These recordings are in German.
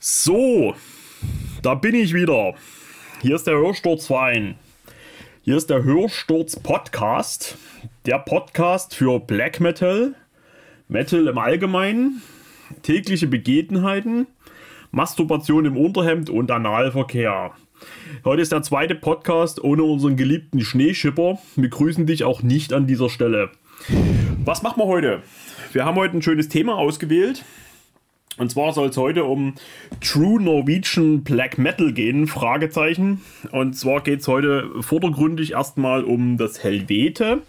So, da bin ich wieder. Hier ist der Hörsturzverein. Hier ist der Hörsturz Podcast. Der Podcast für Black Metal, Metal im Allgemeinen, tägliche Begebenheiten, Masturbation im Unterhemd und Analverkehr. Heute ist der zweite Podcast ohne unseren geliebten Schneeschipper. Wir grüßen dich auch nicht an dieser Stelle. Was machen wir heute? Wir haben heute ein schönes Thema ausgewählt. Und zwar soll es heute um True Norwegian Black Metal gehen, Fragezeichen. Und zwar geht es heute vordergründig erstmal um das Helvete.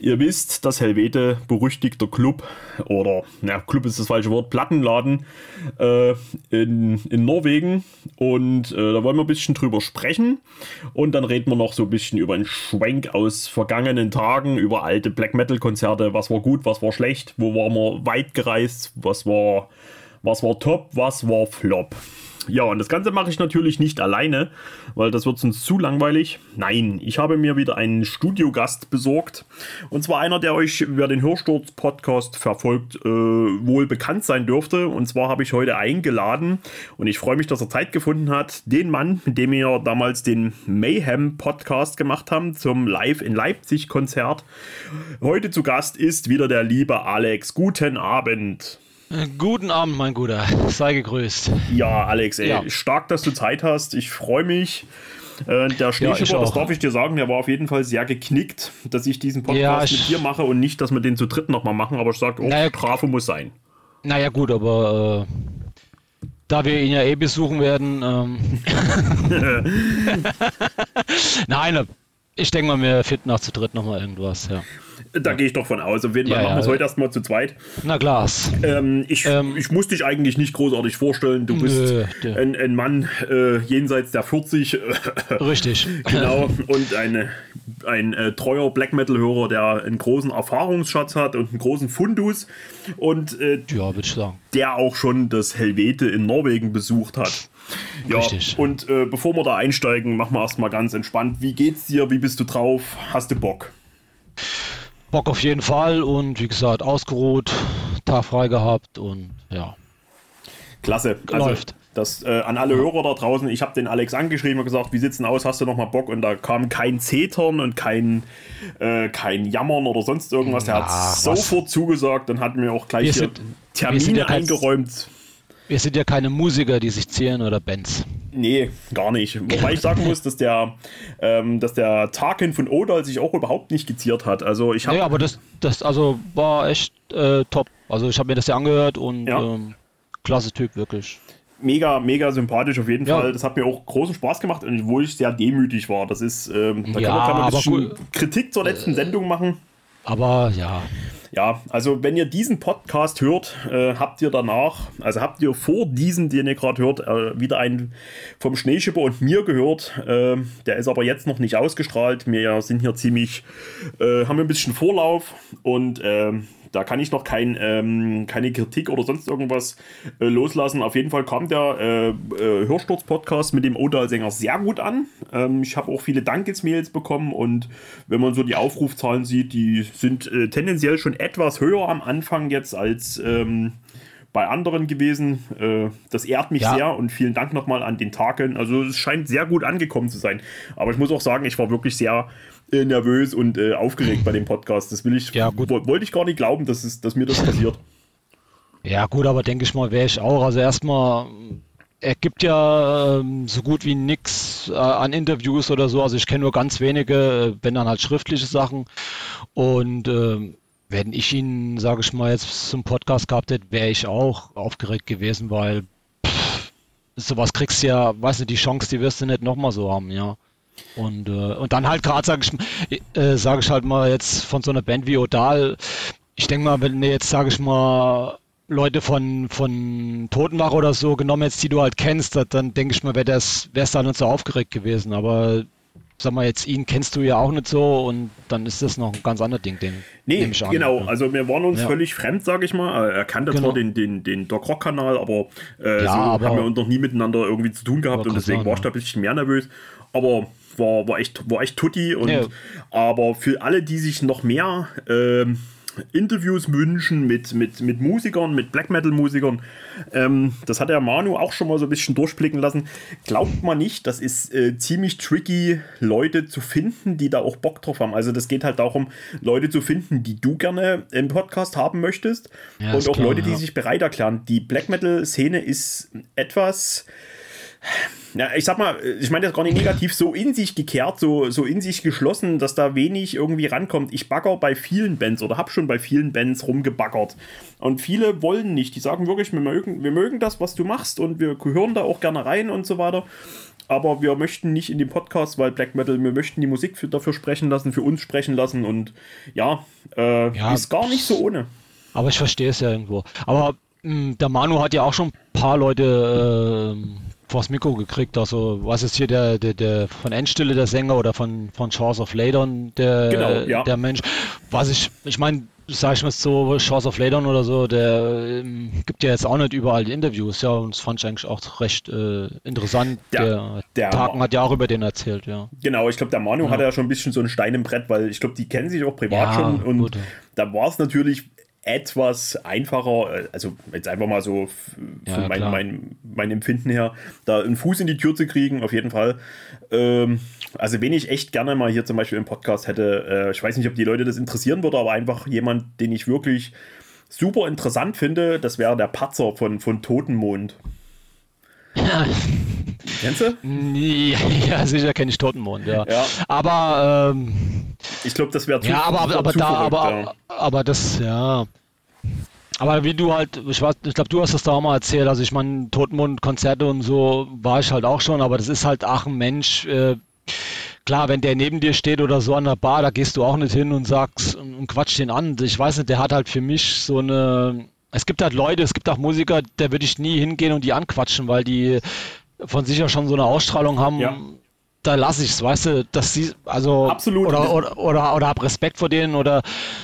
Ihr wisst, das Helvete, berüchtigter Club, oder, na, Club ist das falsche Wort, Plattenladen äh, in, in Norwegen. Und äh, da wollen wir ein bisschen drüber sprechen. Und dann reden wir noch so ein bisschen über einen Schwenk aus vergangenen Tagen, über alte Black Metal Konzerte, was war gut, was war schlecht, wo waren wir weit gereist, was war was war top, was war flop. Ja, und das Ganze mache ich natürlich nicht alleine, weil das wird uns zu langweilig. Nein, ich habe mir wieder einen Studiogast besorgt. Und zwar einer, der euch, wer den Hörsturz-Podcast verfolgt, äh, wohl bekannt sein dürfte. Und zwar habe ich heute eingeladen und ich freue mich, dass er Zeit gefunden hat, den Mann, mit dem wir damals den Mayhem-Podcast gemacht haben zum Live in Leipzig-Konzert. Heute zu Gast ist wieder der liebe Alex. Guten Abend. Guten Abend, mein Guter. Sei gegrüßt. Ja, Alex, ey, ja. stark, dass du Zeit hast. Ich freue mich. Äh, der Schneeschipper, ja, das darf ich dir sagen, der war auf jeden Fall sehr geknickt, dass ich diesen Podcast ja, mit dir mache und nicht, dass wir den zu dritt nochmal machen, aber ich sage, oh, naja, Strafe muss sein. Naja, gut, aber äh, da wir ihn ja eh besuchen werden. Ähm Nein, ich denke mal, wir finden auch zu dritt nochmal irgendwas, ja. Da gehe ich doch von aus. Auf jeden Fall ja, machen wir es heute erstmal zu zweit. Na klar. Ähm, ich, ähm, ich muss dich eigentlich nicht großartig vorstellen. Du bist nö, ein, ein, Mann äh, jenseits der 40. Richtig. genau. Und eine, ein äh, treuer Black Metal-Hörer, der einen großen Erfahrungsschatz hat und einen großen Fundus. Und äh, ja, würde ich sagen. der auch schon das Helvete in Norwegen besucht hat. Ja, Richtig. und äh, bevor wir da einsteigen, machen wir erstmal ganz entspannt. Wie geht's dir? Wie bist du drauf? Hast du Bock? Bock auf jeden Fall und wie gesagt, ausgeruht, Tag frei gehabt und ja. Klasse. Also, Läuft. Das äh, an alle Hörer da draußen, ich habe den Alex angeschrieben und gesagt, wie sieht's denn aus, hast du noch mal Bock? Und da kam kein Zetern und kein, äh, kein Jammern oder sonst irgendwas. Der hat sofort zugesagt und hat mir auch gleich sind, Termine ja eingeräumt. Wir sind ja keine Musiker, die sich zieren oder Bands. Nee, gar nicht. Wobei ich sagen muss, dass der, ähm, dass der Tarkin von Odal sich auch überhaupt nicht geziert hat. Also ich habe. Nee, aber das, das also war echt äh, top. Also ich habe mir das ja angehört und ja. Ähm, klasse Typ, wirklich. Mega, mega sympathisch auf jeden ja. Fall. Das hat mir auch großen Spaß gemacht, obwohl ich sehr demütig war. Das ist, ähm, da ja, kann man, kann man Kritik zur letzten äh, Sendung machen. Aber ja. Ja, also wenn ihr diesen Podcast hört, äh, habt ihr danach, also habt ihr vor diesem, den ihr gerade hört, äh, wieder einen vom Schneeschipper und mir gehört. Äh, der ist aber jetzt noch nicht ausgestrahlt. Wir sind hier ziemlich, äh, haben ein bisschen Vorlauf und ähm, da kann ich noch kein, ähm, keine Kritik oder sonst irgendwas äh, loslassen. Auf jeden Fall kam der äh, äh, Hörsturz-Podcast mit dem Odal-Sänger sehr gut an. Ähm, ich habe auch viele Dankesmails bekommen und wenn man so die Aufrufzahlen sieht, die sind äh, tendenziell schon etwas höher am Anfang jetzt als. Ähm, bei anderen gewesen. Äh, das ehrt mich ja. sehr und vielen Dank nochmal an den Tagen. Also es scheint sehr gut angekommen zu sein. Aber ich muss auch sagen, ich war wirklich sehr äh, nervös und äh, aufgeregt bei dem Podcast. Das will ich, ja, wollte ich gar nicht glauben, dass, es, dass mir das passiert. Ja, gut, aber denke ich mal, wäre ich auch. Also erstmal, er gibt ja ähm, so gut wie nichts äh, an Interviews oder so. Also ich kenne nur ganz wenige, äh, wenn dann halt schriftliche Sachen. Und äh, wenn ich ihn, sage ich mal, jetzt zum Podcast gehabt hätte, wäre ich auch aufgeregt gewesen, weil pff, sowas kriegst du ja, weißt du, die Chance, die wirst du nicht nochmal so haben, ja. Und, äh, und dann halt gerade, sage ich, äh, sag ich halt mal jetzt von so einer Band wie Odal, ich denke mal, wenn du jetzt, sage ich mal, Leute von, von Totenwache oder so genommen jetzt, die du halt kennst, dann denke ich mal, wäre es dann nicht so aufgeregt gewesen. Aber sag mal, jetzt ihn kennst du ja auch nicht so und dann ist das noch ein ganz anderes Ding, den Nee, ich an. genau, also wir waren uns ja. völlig fremd, sage ich mal. Er kannte genau. zwar den, den, den Doc Rock Kanal, aber, äh, ja, so aber haben wir uns noch nie miteinander irgendwie zu tun gehabt und deswegen sagen, war ich da ein bisschen mehr nervös. Aber war, war echt, war echt tutti und ja. aber für alle, die sich noch mehr ähm, Interviews wünschen mit, mit, mit Musikern, mit Black Metal-Musikern. Ähm, das hat der Manu auch schon mal so ein bisschen durchblicken lassen. Glaubt man nicht, das ist äh, ziemlich tricky, Leute zu finden, die da auch Bock drauf haben. Also das geht halt darum, Leute zu finden, die du gerne im Podcast haben möchtest. Ja, und auch klar, Leute, die ja. sich bereit erklären. Die Black Metal-Szene ist etwas ja, ich sag mal, ich meine das gar nicht negativ, so in sich gekehrt, so, so in sich geschlossen, dass da wenig irgendwie rankommt. Ich bagger bei vielen Bands oder habe schon bei vielen Bands rumgebaggert. Und viele wollen nicht. Die sagen wirklich, wir mögen, wir mögen das, was du machst und wir hören da auch gerne rein und so weiter. Aber wir möchten nicht in dem Podcast, weil Black Metal, wir möchten die Musik für, dafür sprechen lassen, für uns sprechen lassen und ja, äh, ja ist gar nicht so ohne. Aber ich verstehe es ja irgendwo. Aber hm, der Manu hat ja auch schon ein paar Leute äh, vors Mikro gekriegt. Also was ist hier der, der, der von Endstille der Sänger oder von, von Chance of Ladon der, genau, ja. der Mensch. Was ich, ich meine, sag ich mal so, Chance of Ladon oder so, der ähm, gibt ja jetzt auch nicht überall Interviews, ja, und das fand ich eigentlich auch recht äh, interessant. Der, der, der Tagen hat ja auch über den erzählt, ja. Genau, ich glaube, der Manu ja. hat ja schon ein bisschen so einen Stein im Brett, weil ich glaube, die kennen sich auch privat ja, schon und gut. da war es natürlich etwas einfacher, äh, also jetzt einfach mal so ja, von mein, mein, mein, Empfinden her, da einen Fuß in die Tür zu kriegen, auf jeden Fall. Ähm, also wen ich echt gerne mal hier zum Beispiel im Podcast hätte, äh, ich weiß nicht, ob die Leute das interessieren würde, aber einfach jemand, den ich wirklich super interessant finde, das wäre der Patzer von, von Totenmond. Kennst du? Ja, sicher kenne ich Totenmond, ja. ja. Aber ähm, ich glaube, das wäre zu Ja, aber, aber, aber da, aber, ja. aber das, ja. Aber wie du halt, ich, ich glaube, du hast das da auch mal erzählt, also ich meine, Totenmond-Konzerte und so war ich halt auch schon, aber das ist halt ach ein Mensch, äh, klar, wenn der neben dir steht oder so an der Bar, da gehst du auch nicht hin und sagst und quatsch den an. Ich weiß nicht, der hat halt für mich so eine, es gibt halt Leute, es gibt auch Musiker, da würde ich nie hingehen und die anquatschen, weil die von sich ja schon so eine Ausstrahlung haben, ja da lasse ich es, weißt du, dass sie, also absolut oder oder, oder, oder hab Respekt vor denen oder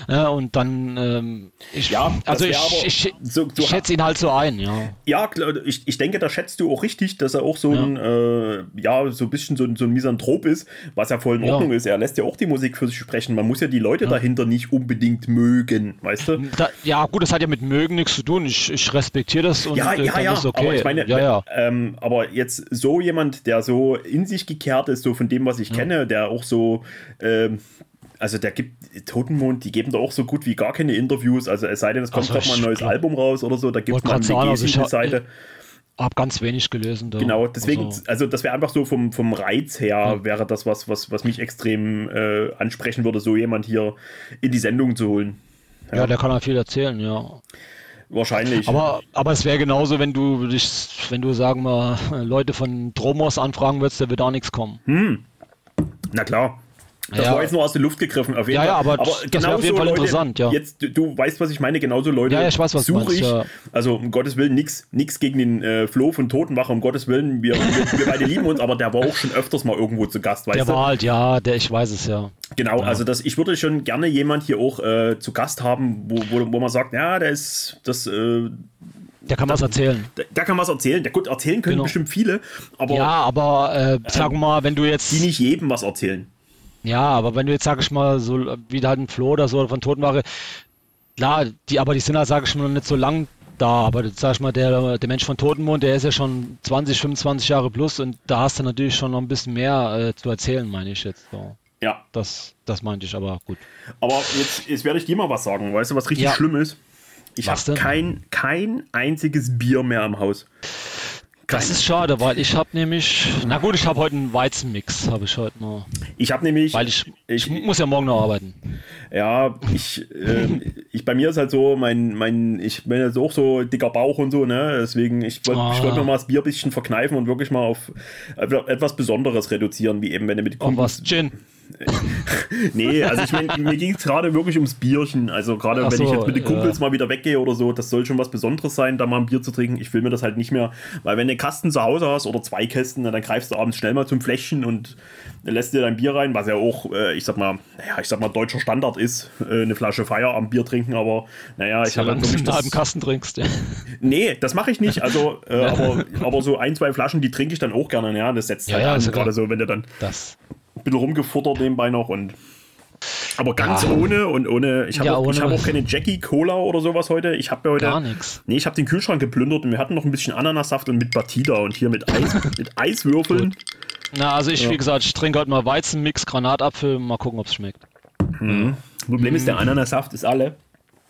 äh, und dann ähm, ich, ja, also ich, ich, so, ich schätze ihn halt so ein, ja. Ja, ich, ich denke, da schätzt du auch richtig, dass er auch so ja. ein äh, ja, so ein bisschen so, so ein Misanthrop ist, was ja voll in Ordnung ja. ist. Er lässt ja auch die Musik für sich sprechen. Man muss ja die Leute ja. dahinter nicht unbedingt mögen, weißt du? Da, ja, gut, das hat ja mit mögen nichts zu tun. Ich, ich respektiere das und ja, ja, ja. Ist okay. Aber ich meine. Ähm, aber jetzt so jemand, der so in sich gekehrt ist, so von dem, was ich mhm. kenne, der auch so, ähm, also der gibt Totenmond, die geben da auch so gut wie gar keine Interviews. Also es sei denn, es kommt doch mal ein neues glaub, Album raus oder so, da gibt man eine also Seite. Hab ganz wenig gelesen. Da. Genau, deswegen, also, also das wäre einfach so vom, vom Reiz her, ja. wäre das was, was, was mich extrem äh, ansprechen würde, so jemand hier in die Sendung zu holen. Ja, ja der kann auch viel erzählen, ja. Wahrscheinlich. Aber, aber es wäre genauso, wenn du dich, wenn du sagen wir, Leute von Dromos anfragen würdest, da wird auch nichts kommen. Hm. Na klar. Das ja. war jetzt nur aus der Luft gegriffen. Auf jeden ja, ja, aber, aber das genau auf jeden Fall Leute, interessant, ja. Jetzt, du weißt, was ich meine, genauso Leute ja, ich weiß, was suche ich. Ja. Also um Gottes Willen nichts gegen den äh, Flo von Totenwache, um Gottes Willen, wir, wir, wir, beide lieben uns, aber der war auch schon öfters mal irgendwo zu Gast, weißt der du? Der war halt, ja, der, ich weiß es ja. Genau, ja. also das, ich würde schon gerne jemand hier auch äh, zu Gast haben, wo, wo, wo man sagt, ja, der ist das. Äh, der kann was erzählen. Der, der, kann was erzählen. Der gut erzählen können genau. bestimmt viele, aber. Ja, aber äh, sag mal, wenn du jetzt. Die nicht jedem was erzählen. Ja, aber wenn du jetzt, sag ich mal, so wie halt ein Flo oder so von Totenwache, klar, die, aber die sind halt, sag ich mal, noch nicht so lang da. Aber sag ich mal, der, der Mensch von Totenmond, der ist ja schon 20, 25 Jahre plus und da hast du natürlich schon noch ein bisschen mehr äh, zu erzählen, meine ich jetzt. So. Ja. Das, das meinte ich, aber gut. Aber jetzt, jetzt werde ich dir mal was sagen. Weißt du, was richtig ja. schlimm ist? Ich habe kein, kein einziges Bier mehr am Haus. Das ist schade, weil ich habe nämlich, na gut, ich habe heute einen Weizenmix, habe ich heute noch. Ich habe nämlich, weil ich, ich, ich, muss ja morgen noch arbeiten. Ja, ich, äh, ich bei mir ist halt so, mein, mein, ich bin jetzt auch so dicker Bauch und so, ne, deswegen ich wollte ah. wollt mir mal das Bier ein bisschen verkneifen und wirklich mal auf etwas Besonderes reduzieren, wie eben wenn du mit Kumpels. Oh, was Gin. Nee, also ich meine, mir ging es gerade wirklich ums Bierchen. Also gerade wenn so, ich jetzt mit den Kumpels ja. mal wieder weggehe oder so, das soll schon was Besonderes sein, da mal ein Bier zu trinken. Ich will mir das halt nicht mehr, weil wenn du einen Kasten zu Hause hast oder zwei Kästen, dann greifst du abends schnell mal zum Fläschchen und lässt dir dein Bier rein, was ja auch, äh, ich sag mal, ja, ich sag mal, deutscher Standard ist, äh, eine Flasche Feierabendbier trinken, aber naja, ich habe halt wirklich das... halben Kasten trinkst. Ja. Nee, das mache ich nicht. Also, äh, aber, aber so ein, zwei Flaschen, die trinke ich dann auch gerne. Ja, das setzt ja, halt ja, an, gerade so, wenn du dann das ein bisschen rumgefuttert nebenbei noch und Aber ganz ja. ohne und ohne. Ich habe ja, auch, hab auch keine Jackie Cola oder sowas heute. Ich habe heute. Gar nichts. Nee, ich habe den Kühlschrank geplündert und wir hatten noch ein bisschen Ananassaft und mit Batida und hier mit, Eis, mit Eiswürfeln. Na, also ich, ja. wie gesagt, ich trinke heute mal Weizenmix, Granatapfel, mal gucken, ob es schmeckt. Mhm. Problem ist, der mhm. Ananassaft ist alle.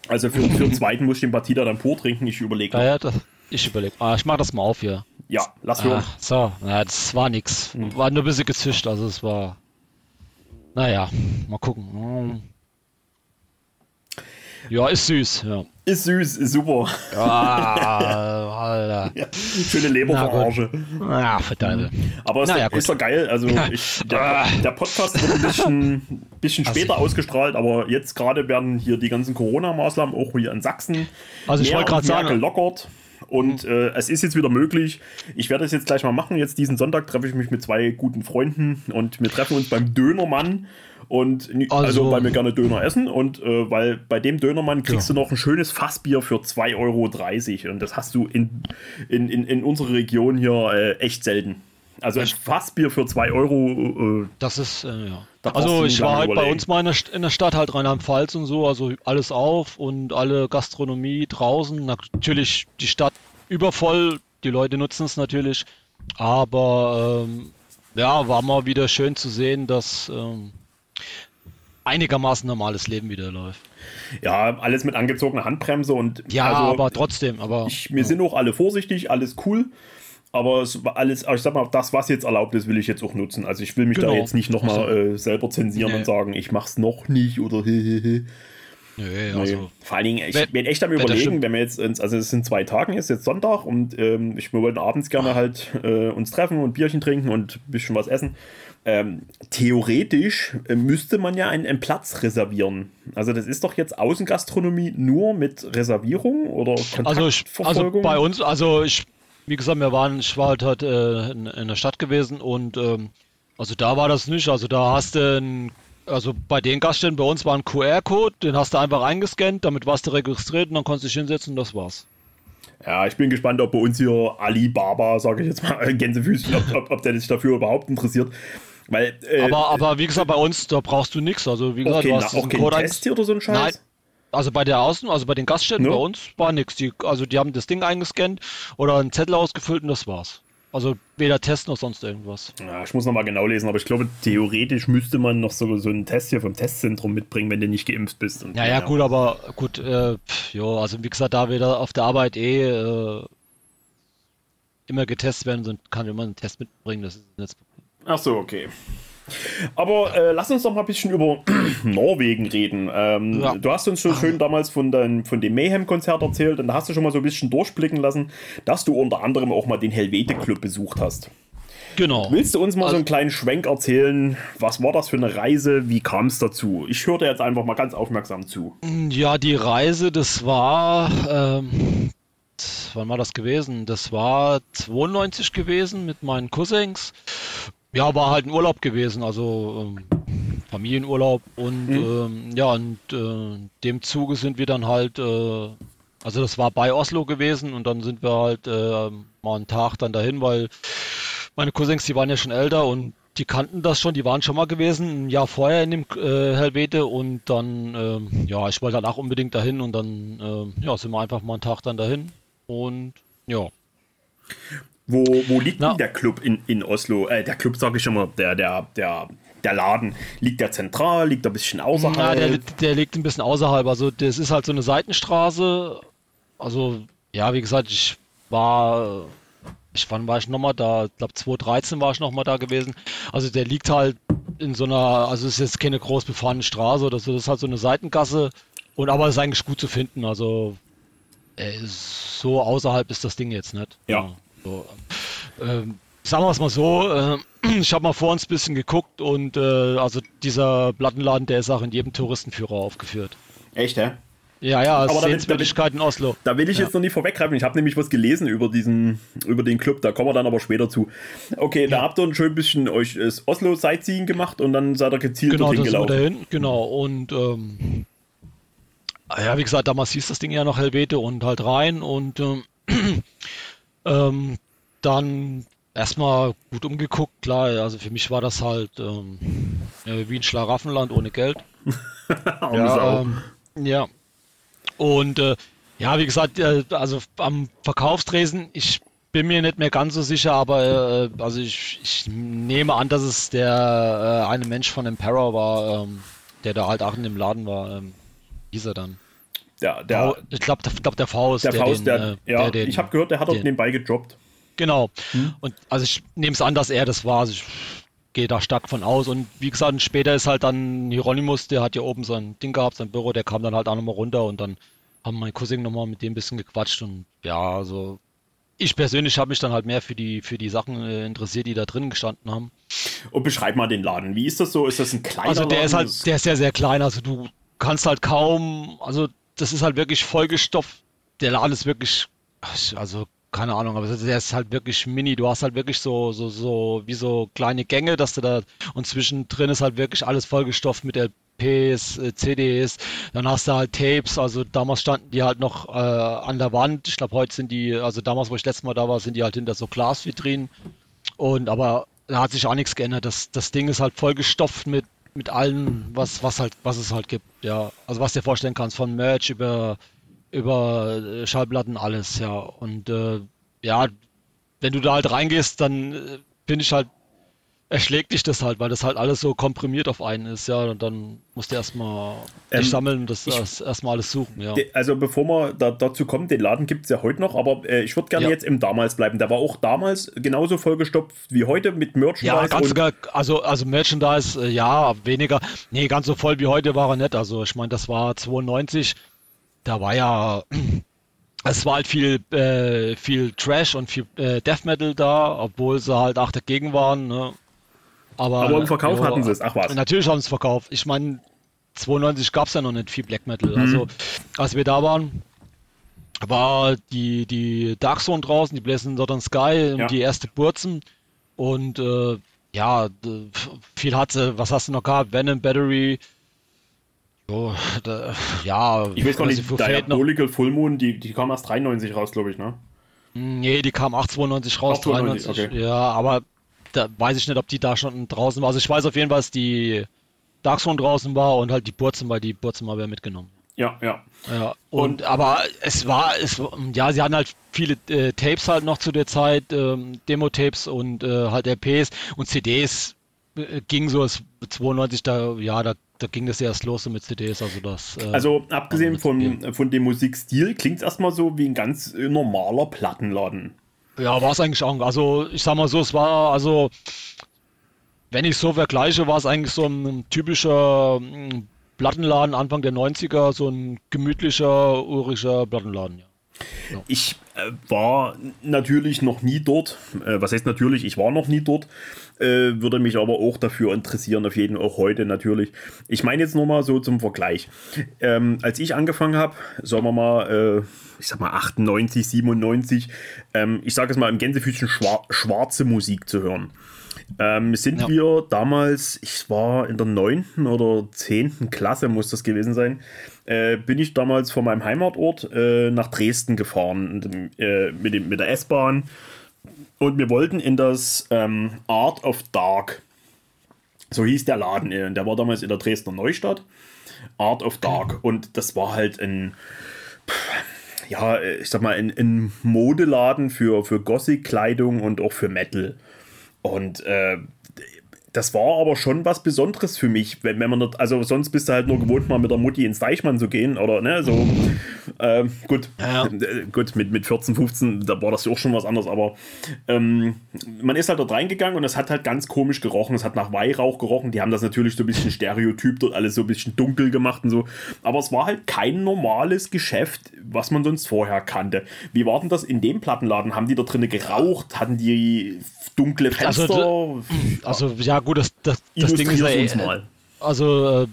Also für, für den zweiten muss ich den Batida dann pur trinken. Ich überlege. Ja, das, ich überlege. Ah, ich mache das mal auf hier. Ja, lass hören. Ah, so, ja, das war nix. Mhm. War nur ein bisschen gezischt, also es war. Naja, mal gucken. Hm. Ja, ist süß, ja. Ist süß, ist super. Ah. Ja, schöne Leberverarsche. Ja, verdammt. Aber ist, naja, ist doch geil. Also ich, der, der, Podcast wird ein bisschen, bisschen also später also, ausgestrahlt, aber jetzt gerade werden hier die ganzen Corona-Maßnahmen auch hier in Sachsen also ich wollte gerade sagen, gelockert. Und äh, es ist jetzt wieder möglich. Ich werde das jetzt gleich mal machen. Jetzt diesen Sonntag treffe ich mich mit zwei guten Freunden und wir treffen uns beim Dönermann. Und also, also weil wir gerne Döner essen und äh, weil bei dem Dönermann kriegst ja. du noch ein schönes Fassbier für 2,30 Euro. Und das hast du in, in, in, in unserer Region hier äh, echt selten. Also ein Fassbier für 2 Euro. Äh, das ist, äh, ja. Da also ich war halt bei uns mal in der, in der Stadt, halt Rheinland-Pfalz und so, also alles auf und alle Gastronomie draußen. Natürlich die Stadt übervoll, die Leute nutzen es natürlich. Aber ähm, ja, war mal wieder schön zu sehen, dass ähm, einigermaßen normales Leben wieder läuft. Ja, alles mit angezogener Handbremse und. Ja, also, aber trotzdem, aber. Ich, wir ja. sind auch alle vorsichtig, alles cool. Aber es war alles, ich sag mal, das, was jetzt erlaubt ist, will ich jetzt auch nutzen. Also ich will mich genau. da jetzt nicht nochmal also, äh, selber zensieren nee. und sagen, ich mach's noch nicht oder hehehe. Nee, also nee. Vor allen Dingen, ich wenn, bin echt am überlegen, wenn wir jetzt, ins, also es sind zwei Tage, ist jetzt Sonntag und ähm, ich, wir wollten abends gerne halt äh, uns treffen und Bierchen trinken und ein bisschen was essen. Ähm, theoretisch äh, müsste man ja einen, einen, Platz reservieren. Also das ist doch jetzt Außengastronomie nur mit Reservierung oder Kontaktverfolgung? Also, ich, also bei uns, also ich, wie gesagt, wir waren, ich war halt, halt äh, in, in, der Stadt gewesen und ähm, also da war das nicht. Also da hast du ein, also bei den Gaststätten bei uns war ein QR-Code, den hast du einfach eingescannt, damit warst du registriert und dann konntest du dich hinsetzen und das war's. Ja, ich bin gespannt, ob bei uns hier Alibaba, sage ich jetzt mal, Gänsefüßchen, ob, ob, ob der sich dafür überhaupt interessiert. Weil, äh, aber, aber wie gesagt, bei uns, da brauchst du nichts. Also wie gesagt, okay, du hast auch keinen Test hier oder so ein Scheiß? Nein. Also bei der Außen, also bei den Gaststätten no. bei uns war nichts. Die, also die haben das Ding eingescannt oder einen Zettel ausgefüllt und das war's. Also weder Test noch sonst irgendwas. Ja, ich muss nochmal genau lesen, aber ich glaube, theoretisch müsste man noch so, so einen Test hier vom Testzentrum mitbringen, wenn du nicht geimpft bist. ja, ja, ja, gut, aber gut, äh, jo, also wie gesagt, da wir da auf der Arbeit eh äh, immer getestet werden, kann immer einen Test mitbringen, das ist jetzt. Ach so, okay. Aber äh, lass uns doch mal ein bisschen über Norwegen reden. Ähm, ja. Du hast uns schon schön damals von, dein, von dem Mayhem-Konzert erzählt und da hast du schon mal so ein bisschen durchblicken lassen, dass du unter anderem auch mal den Helvete-Club besucht hast. Genau. Willst du uns mal also, so einen kleinen Schwenk erzählen? Was war das für eine Reise? Wie kam es dazu? Ich höre dir jetzt einfach mal ganz aufmerksam zu. Ja, die Reise, das war. Ähm, wann war das gewesen? Das war 92 gewesen mit meinen Cousins. Ja, war halt ein Urlaub gewesen, also ähm, Familienurlaub und mhm. ähm, ja, und äh, dem Zuge sind wir dann halt, äh, also das war bei Oslo gewesen und dann sind wir halt äh, mal einen Tag dann dahin, weil meine Cousins, die waren ja schon älter und die kannten das schon, die waren schon mal gewesen, ein Jahr vorher in dem äh, Helvete und dann, äh, ja, ich wollte danach unbedingt dahin und dann, äh, ja, sind wir einfach mal einen Tag dann dahin und ja. Wo, wo liegt Na, denn der Club in, in Oslo? Äh, der Club sage ich schon mal, der, der, der, der Laden. Liegt der zentral? Liegt der ein bisschen außerhalb? Ja, der, der liegt ein bisschen außerhalb. Also das ist halt so eine Seitenstraße. Also, ja, wie gesagt, ich war. Ich wann war ich nochmal da? Ich glaube 2013 war ich nochmal da gewesen. Also der liegt halt in so einer, also es ist jetzt keine groß befahrene Straße oder so, das ist halt so eine Seitengasse. Und aber es ist eigentlich gut zu finden. Also äh, so außerhalb ist das Ding jetzt nicht. Ja. ja. So, ähm, sagen wir es mal so, äh, ich habe mal vor uns ein bisschen geguckt und äh, also dieser Plattenladen, der ist auch in jedem Touristenführer aufgeführt. Echt, hä? Ja, ja, aber Sehenswürdigkeit in Oslo. Da will ich ja. jetzt noch nicht vorweggreifen. Ich habe nämlich was gelesen über diesen, über den Club. Da kommen wir dann aber später zu. Okay, ja. da habt ihr ein schön bisschen euch das Oslo Sightseeing gemacht und dann seid ihr gezielt genau, dorthin gelaufen. Dahin, genau, und ähm, ja, wie gesagt, damals hieß das Ding ja noch Helvete und halt rein und ähm, Ähm, dann erstmal gut umgeguckt, klar, also für mich war das halt ähm, wie ein Schlaraffenland ohne Geld. ja, ähm, ja. Und äh, ja, wie gesagt, äh, also am Verkaufstresen, ich bin mir nicht mehr ganz so sicher, aber äh, also ich, ich, nehme an, dass es der äh, eine Mensch von Emperor war, ähm, der da halt auch in dem Laden war. Ähm, hieß er dann. Der, der, ich glaube, der, glaub, der Faust. Der, der Faust, den, der, äh, ja, den, ich habe gehört, der hat dort nebenbei gedroppt. Genau. Hm? Und also ich nehme es an, dass er das war. Also ich gehe da stark von aus. Und wie gesagt, später ist halt dann Hieronymus, der hat ja oben sein Ding gehabt, sein Büro, der kam dann halt auch nochmal runter und dann haben mein Cousin nochmal mit dem ein bisschen gequatscht und ja, also ich persönlich habe mich dann halt mehr für die, für die Sachen äh, interessiert, die da drin gestanden haben. Und beschreib mal den Laden. Wie ist das so? Ist das ein kleiner Also der Laden? ist halt, der ist sehr, sehr klein. Also du kannst halt kaum, also das ist halt wirklich vollgestopft. Der Laden ist wirklich, also keine Ahnung, aber der ist halt wirklich mini. Du hast halt wirklich so, so, so, wie so kleine Gänge, dass du da, und zwischendrin ist halt wirklich alles vollgestopft mit LPs, äh, CDs. Dann hast du halt Tapes, also damals standen die halt noch äh, an der Wand. Ich glaube, heute sind die, also damals, wo ich letztes Mal da war, sind die halt hinter so Glasvitrinen. Und aber da hat sich auch nichts geändert. Das, das Ding ist halt vollgestopft mit, mit allem, was, was halt, was es halt gibt. Ja, also was dir vorstellen kannst, von Merch über über äh, Schallplatten alles, ja. Und äh, ja, wenn du da halt reingehst, dann äh, bin ich halt, erschlägt dich das halt, weil das halt alles so komprimiert auf einen ist, ja. Und dann musst du erstmal ähm, sammeln und das, erstmal alles suchen, ja. Also bevor wir da, dazu kommen, den Laden gibt es ja heute noch, aber äh, ich würde gerne ja. jetzt im damals bleiben. Der war auch damals genauso vollgestopft wie heute mit Merchandise. Ja, ganz sogar, also, also Merchandise, äh, ja, weniger. Nee, ganz so voll wie heute war er nicht. Also ich meine, das war 92 da war ja, es war halt viel, äh, viel Trash und viel äh, Death Metal da, obwohl sie halt auch dagegen waren. Ne? Aber, Aber im Verkauf ja, hatten sie es, ach was. Natürlich haben sie es verkauft. Ich meine, 92 gab es ja noch nicht viel Black Metal. Mhm. Also, als wir da waren, war die, die Dark Zone draußen, die Blazing Southern Sky, ja. die erste Burzen. Und äh, ja, viel hat sie, was hast du noch gehabt? Venom Battery, Oh, da, ja. Ich weiß gar nicht, Diabolical Full Moon, die, die kam erst 93 raus, glaube ich, ne? Nee, die kam 892 raus, 892, 93. Okay. Ja, aber da weiß ich nicht, ob die da schon draußen war. Also ich weiß auf jeden Fall, dass die Dark Zone draußen war und halt die Burzen, weil die Burzen mal mitgenommen. Ja, ja. Ja, und, und, aber es war, es ja, sie hatten halt viele äh, Tapes halt noch zu der Zeit, ähm, Demo-Tapes und äh, halt RPs und CDs äh, ging so, es 92, da, ja, da da ging das erst los so mit CDs, also das. Äh, also abgesehen von, von dem Musikstil klingt es erstmal so wie ein ganz äh, normaler Plattenladen. Ja, war es eigentlich auch. Also ich sag mal so, es war also, wenn ich so vergleiche, war es eigentlich so ein typischer hm, Plattenladen Anfang der 90er, so ein gemütlicher, urischer Plattenladen, ja. Ja. Ich äh, war natürlich noch nie dort. Äh, was heißt natürlich? Ich war noch nie dort. Äh, würde mich aber auch dafür interessieren, auf jeden Fall auch heute natürlich. Ich meine jetzt nur mal so zum Vergleich. Ähm, als ich angefangen habe, sagen wir mal, äh, ich sag mal 98, 97, ähm, ich sage es mal im Gänsefüßchen schwar schwarze Musik zu hören. Ähm, sind ja. wir damals, ich war in der 9. oder 10. Klasse, muss das gewesen sein, äh, bin ich damals von meinem Heimatort äh, nach Dresden gefahren äh, mit, dem, mit der S-Bahn. Und wir wollten in das ähm, Art of Dark. So hieß der Laden. Äh, der war damals in der Dresdner Neustadt. Art of Dark. Und das war halt ein ja, ich sag mal, ein, ein Modeladen für, für Gothic-Kleidung und auch für Metal. Und äh, das war aber schon was Besonderes für mich, wenn, wenn man dort, also sonst bist du halt nur gewohnt, mal mit der Mutti ins Deichmann zu gehen oder ne, so. Ähm, gut, ja, ja. Äh, gut, mit, mit 14, 15, da war das auch schon was anderes, aber ähm, man ist halt dort reingegangen und es hat halt ganz komisch gerochen, es hat nach Weihrauch gerochen, die haben das natürlich so ein bisschen stereotyp dort alles so ein bisschen dunkel gemacht und so, aber es war halt kein normales Geschäft, was man sonst vorher kannte. Wie war denn das in dem Plattenladen? Haben die da drinnen geraucht? Hatten die dunkle also, Fenster? Also, also ja, gut, das, das, das Ding ist ja. Eh, mal. Also, äh,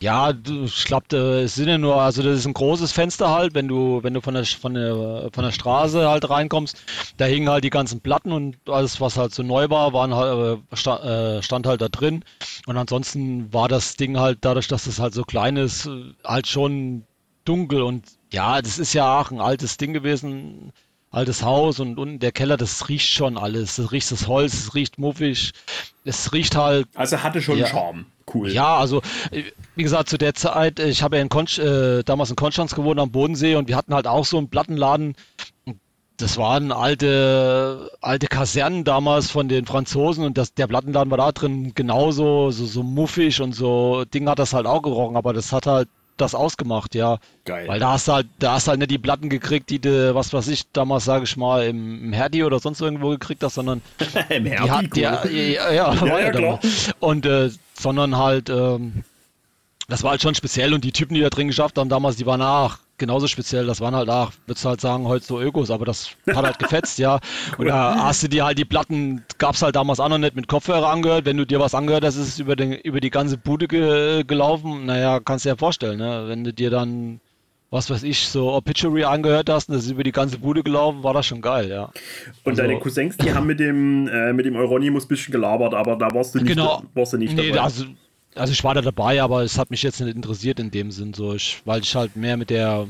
ja, ich glaube, es sind ja nur, also das ist ein großes Fenster halt, wenn du, wenn du von der, von der, von der Straße halt reinkommst, da hingen halt die ganzen Platten und alles, was halt so neu war, waren halt, äh, stand, äh, stand halt da drin. Und ansonsten war das Ding halt, dadurch, dass es halt so klein ist, halt schon dunkel und ja, das ist ja auch ein altes Ding gewesen altes Haus und unten der Keller, das riecht schon alles. Das riecht das Holz, es riecht muffig. Es riecht halt. Also hatte schon ja, Charme. Cool. Ja, also wie gesagt, zu der Zeit, ich habe ja in Konst, äh, damals in Konstanz gewohnt am Bodensee und wir hatten halt auch so einen Plattenladen. Das waren alte, alte Kasernen damals von den Franzosen und das, der Plattenladen war da drin genauso, so, so muffig und so Ding hat das halt auch gerochen, aber das hat halt das ausgemacht, ja. Geil. Weil da hast du halt, da hast du halt nicht die Platten gekriegt, die du, was weiß ich, damals, sage ich mal, im, im Herdi oder sonst irgendwo gekriegt hast, sondern Im die Herdi, hat, cool. die, ja, ja, ja, ja, klar. Und äh, sondern halt, ähm, das war halt schon speziell und die Typen, die da drin geschafft haben damals, die waren auch genauso speziell. Das waren halt auch, würdest du halt sagen, heute so Ökos, aber das hat halt gefetzt, ja. Und da hast du dir halt die Platten, gab's halt damals auch noch nicht mit Kopfhörer angehört. Wenn du dir was angehört hast, ist es über, den, über die ganze Bude ge, gelaufen. Naja, kannst du dir ja vorstellen, ne? Wenn du dir dann, was weiß ich, so Obituary angehört hast und das ist über die ganze Bude gelaufen, war das schon geil, ja. Und Also- deine Cousins, die haben mit dem, äh, mit dem Euronymous ein bisschen gelabert, aber da warst du nicht, Genau. warst du nicht Nee, dabei. also, also ich war da dabei, aber es hat mich jetzt nicht interessiert in dem Sinn, so ich, weil ich halt mehr mit der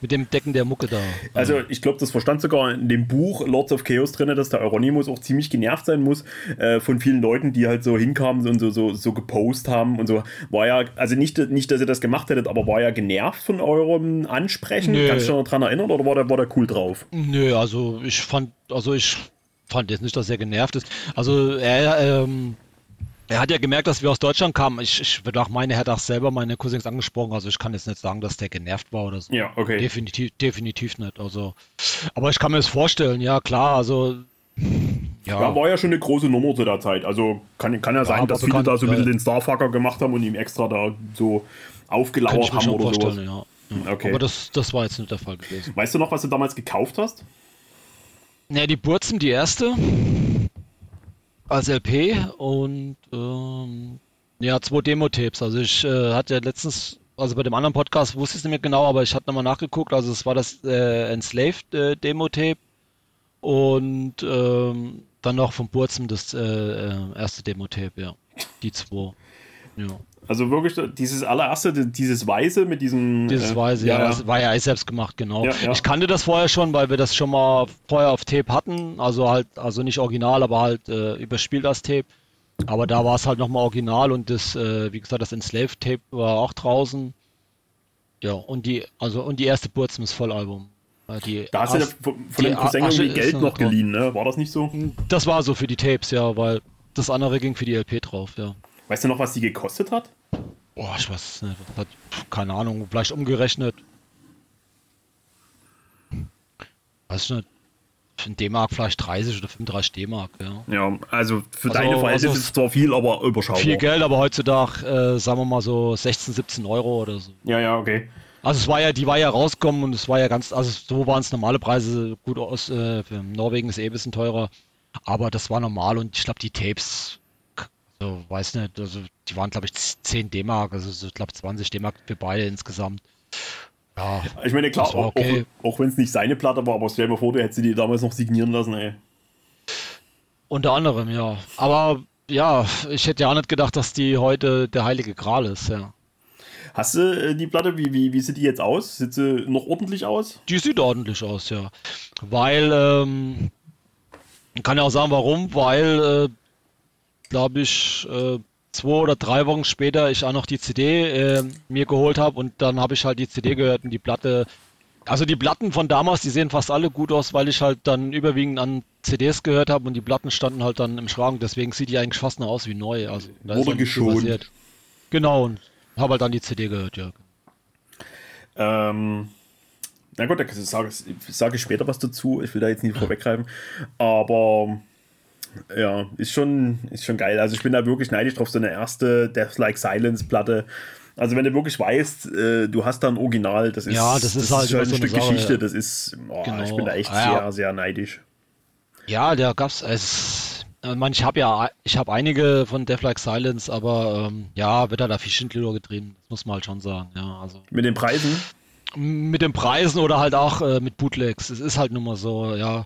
mit dem Decken der Mucke da. Also ich glaube, das verstand sogar in dem Buch Lords of Chaos drin, dass der Euronymous auch ziemlich genervt sein muss äh, von vielen Leuten, die halt so hinkamen und so, so, so gepostet haben und so. War ja, also nicht, nicht, dass ihr das gemacht hättet, aber war ja genervt von eurem Ansprechen. Nö. Kannst du dich noch daran erinnern oder war der, war der cool drauf? Nö, also ich fand, also ich fand jetzt nicht, dass er genervt ist. Also er, ähm, er hat ja gemerkt, dass wir aus Deutschland kamen. Ich, ich würde auch meine, er hat auch selber meine Cousins angesprochen. Also ich kann jetzt nicht sagen, dass der genervt war oder so. Ja, okay. Definitiv, definitiv nicht. Also, aber ich kann mir das vorstellen, ja klar. Also ja, Ja, war ja schon eine große Nummer zu der Zeit. Also kann, kann ja sein, dass viele bekannt, da so ein bisschen ja. den Starfucker gemacht haben und ihm extra da so kann ich aufgelauert haben schon oder sowas. ja. ja. Okay. Aber das, das war jetzt nicht der Fall gewesen. Weißt du noch, was du damals gekauft hast? Ne, die Burzen, die erste als LP und ähm, ja, zwei Demo-Tapes. Also ich äh, hatte letztens, also bei dem anderen Podcast wusste ich es nicht mehr genau, aber ich hatte nochmal nachgeguckt. Also es war das äh, Enslaved äh, Demo-Tape und ähm, dann noch vom Burzen das äh, äh, erste Demo-Tape, ja. Die zwei. Ja. Also wirklich dieses allererste, dieses Weiße mit diesem. Dieses äh, Weise, ja, das war ja selbst gemacht, genau. Ja, ja. Ich kannte das vorher schon, weil wir das schon mal vorher auf Tape hatten, also halt, also nicht original, aber halt äh, überspielt das Tape. Aber da war es halt nochmal original und das, äh, wie gesagt, das Enslaved Tape war auch draußen. Ja, und die, also und die erste Burzums Vollalbum. Äh, Die Da hast du ja von, von dem Cousin irgendwie Geld noch geliehen, ne? War das nicht so? Das war so für die Tapes, ja, weil das andere ging für die LP drauf, ja. Weißt du noch, was die gekostet hat? Boah, ich weiß nicht. Hat, keine Ahnung, vielleicht umgerechnet. Weiß ich nicht. Für ein D-Mark vielleicht 30 oder 35 D-Mark, ja. Ja, also für Also- deine Verhältnisse also ist es zwar viel, aber überschaubar. Viel Geld, aber heutzutage, äh, sagen wir mal so 16, 17 Euro oder so. Ja, ja, okay. Also es war ja, die war ja rausgekommen und es war ja ganz, also so waren es normale Preise. Gut, aus äh, für Norwegen ist eh ein bisschen teurer, aber das war normal und ich glaube die Tapes, so weiß nicht, also die waren glaube ich 10 D-Mark, also so, ich glaube 20 D-Mark für beide insgesamt. Ja, Ich meine, klar, auch, okay. auch, auch wenn es nicht seine Platte war, aber stell dir mal vor, du hättest sie die damals noch signieren lassen, ey. unter anderem, ja. Aber ja, ich hätte ja auch nicht gedacht, dass die heute der heilige Gral ist, ja. Hast du äh, die Platte, wie, wie, wie sieht die jetzt aus? Sieht sie noch ordentlich aus? Die sieht ordentlich aus, ja. Weil, ähm, ich kann ja auch sagen, warum, weil, äh, glaube ich, äh, zwei oder drei Wochen später ich auch noch die CD äh, mir geholt habe und dann habe ich halt die CD gehört und die Platte. Also die Platten von damals, die sehen fast alle gut aus, weil ich halt dann überwiegend an CDs gehört habe und die Platten standen halt dann im Schrank. Deswegen sieht die eigentlich fast noch aus wie neu. Also da Wurde geschont. Genau und habe halt dann die CD gehört, ja. Ähm, na gut, da sage sag ich später was dazu. Ich will da jetzt nicht vorweggreifen. Aber ja, ist schon, ist schon geil. Also ich bin da wirklich neidisch drauf, so eine erste Death Like Silence Platte. Also wenn du wirklich weißt, äh, du hast da ein Original, das ist, Ja, das ist halt schon immer ein so eine Stück Sache, Geschichte. Das ist, ich Genau. bin da echt Ah, ja. sehr, sehr neidisch. Ja, da gab's es. Ich meine, ich habe ja, ich habe einige von Death Like Silence, aber ähm, ja, wird da da viel Schindluder getrieben, das muss man halt schon sagen. Ja, also Mit den Preisen? mit den Preisen oder halt auch äh, mit Bootlegs. Es ist halt nun mal so, ja.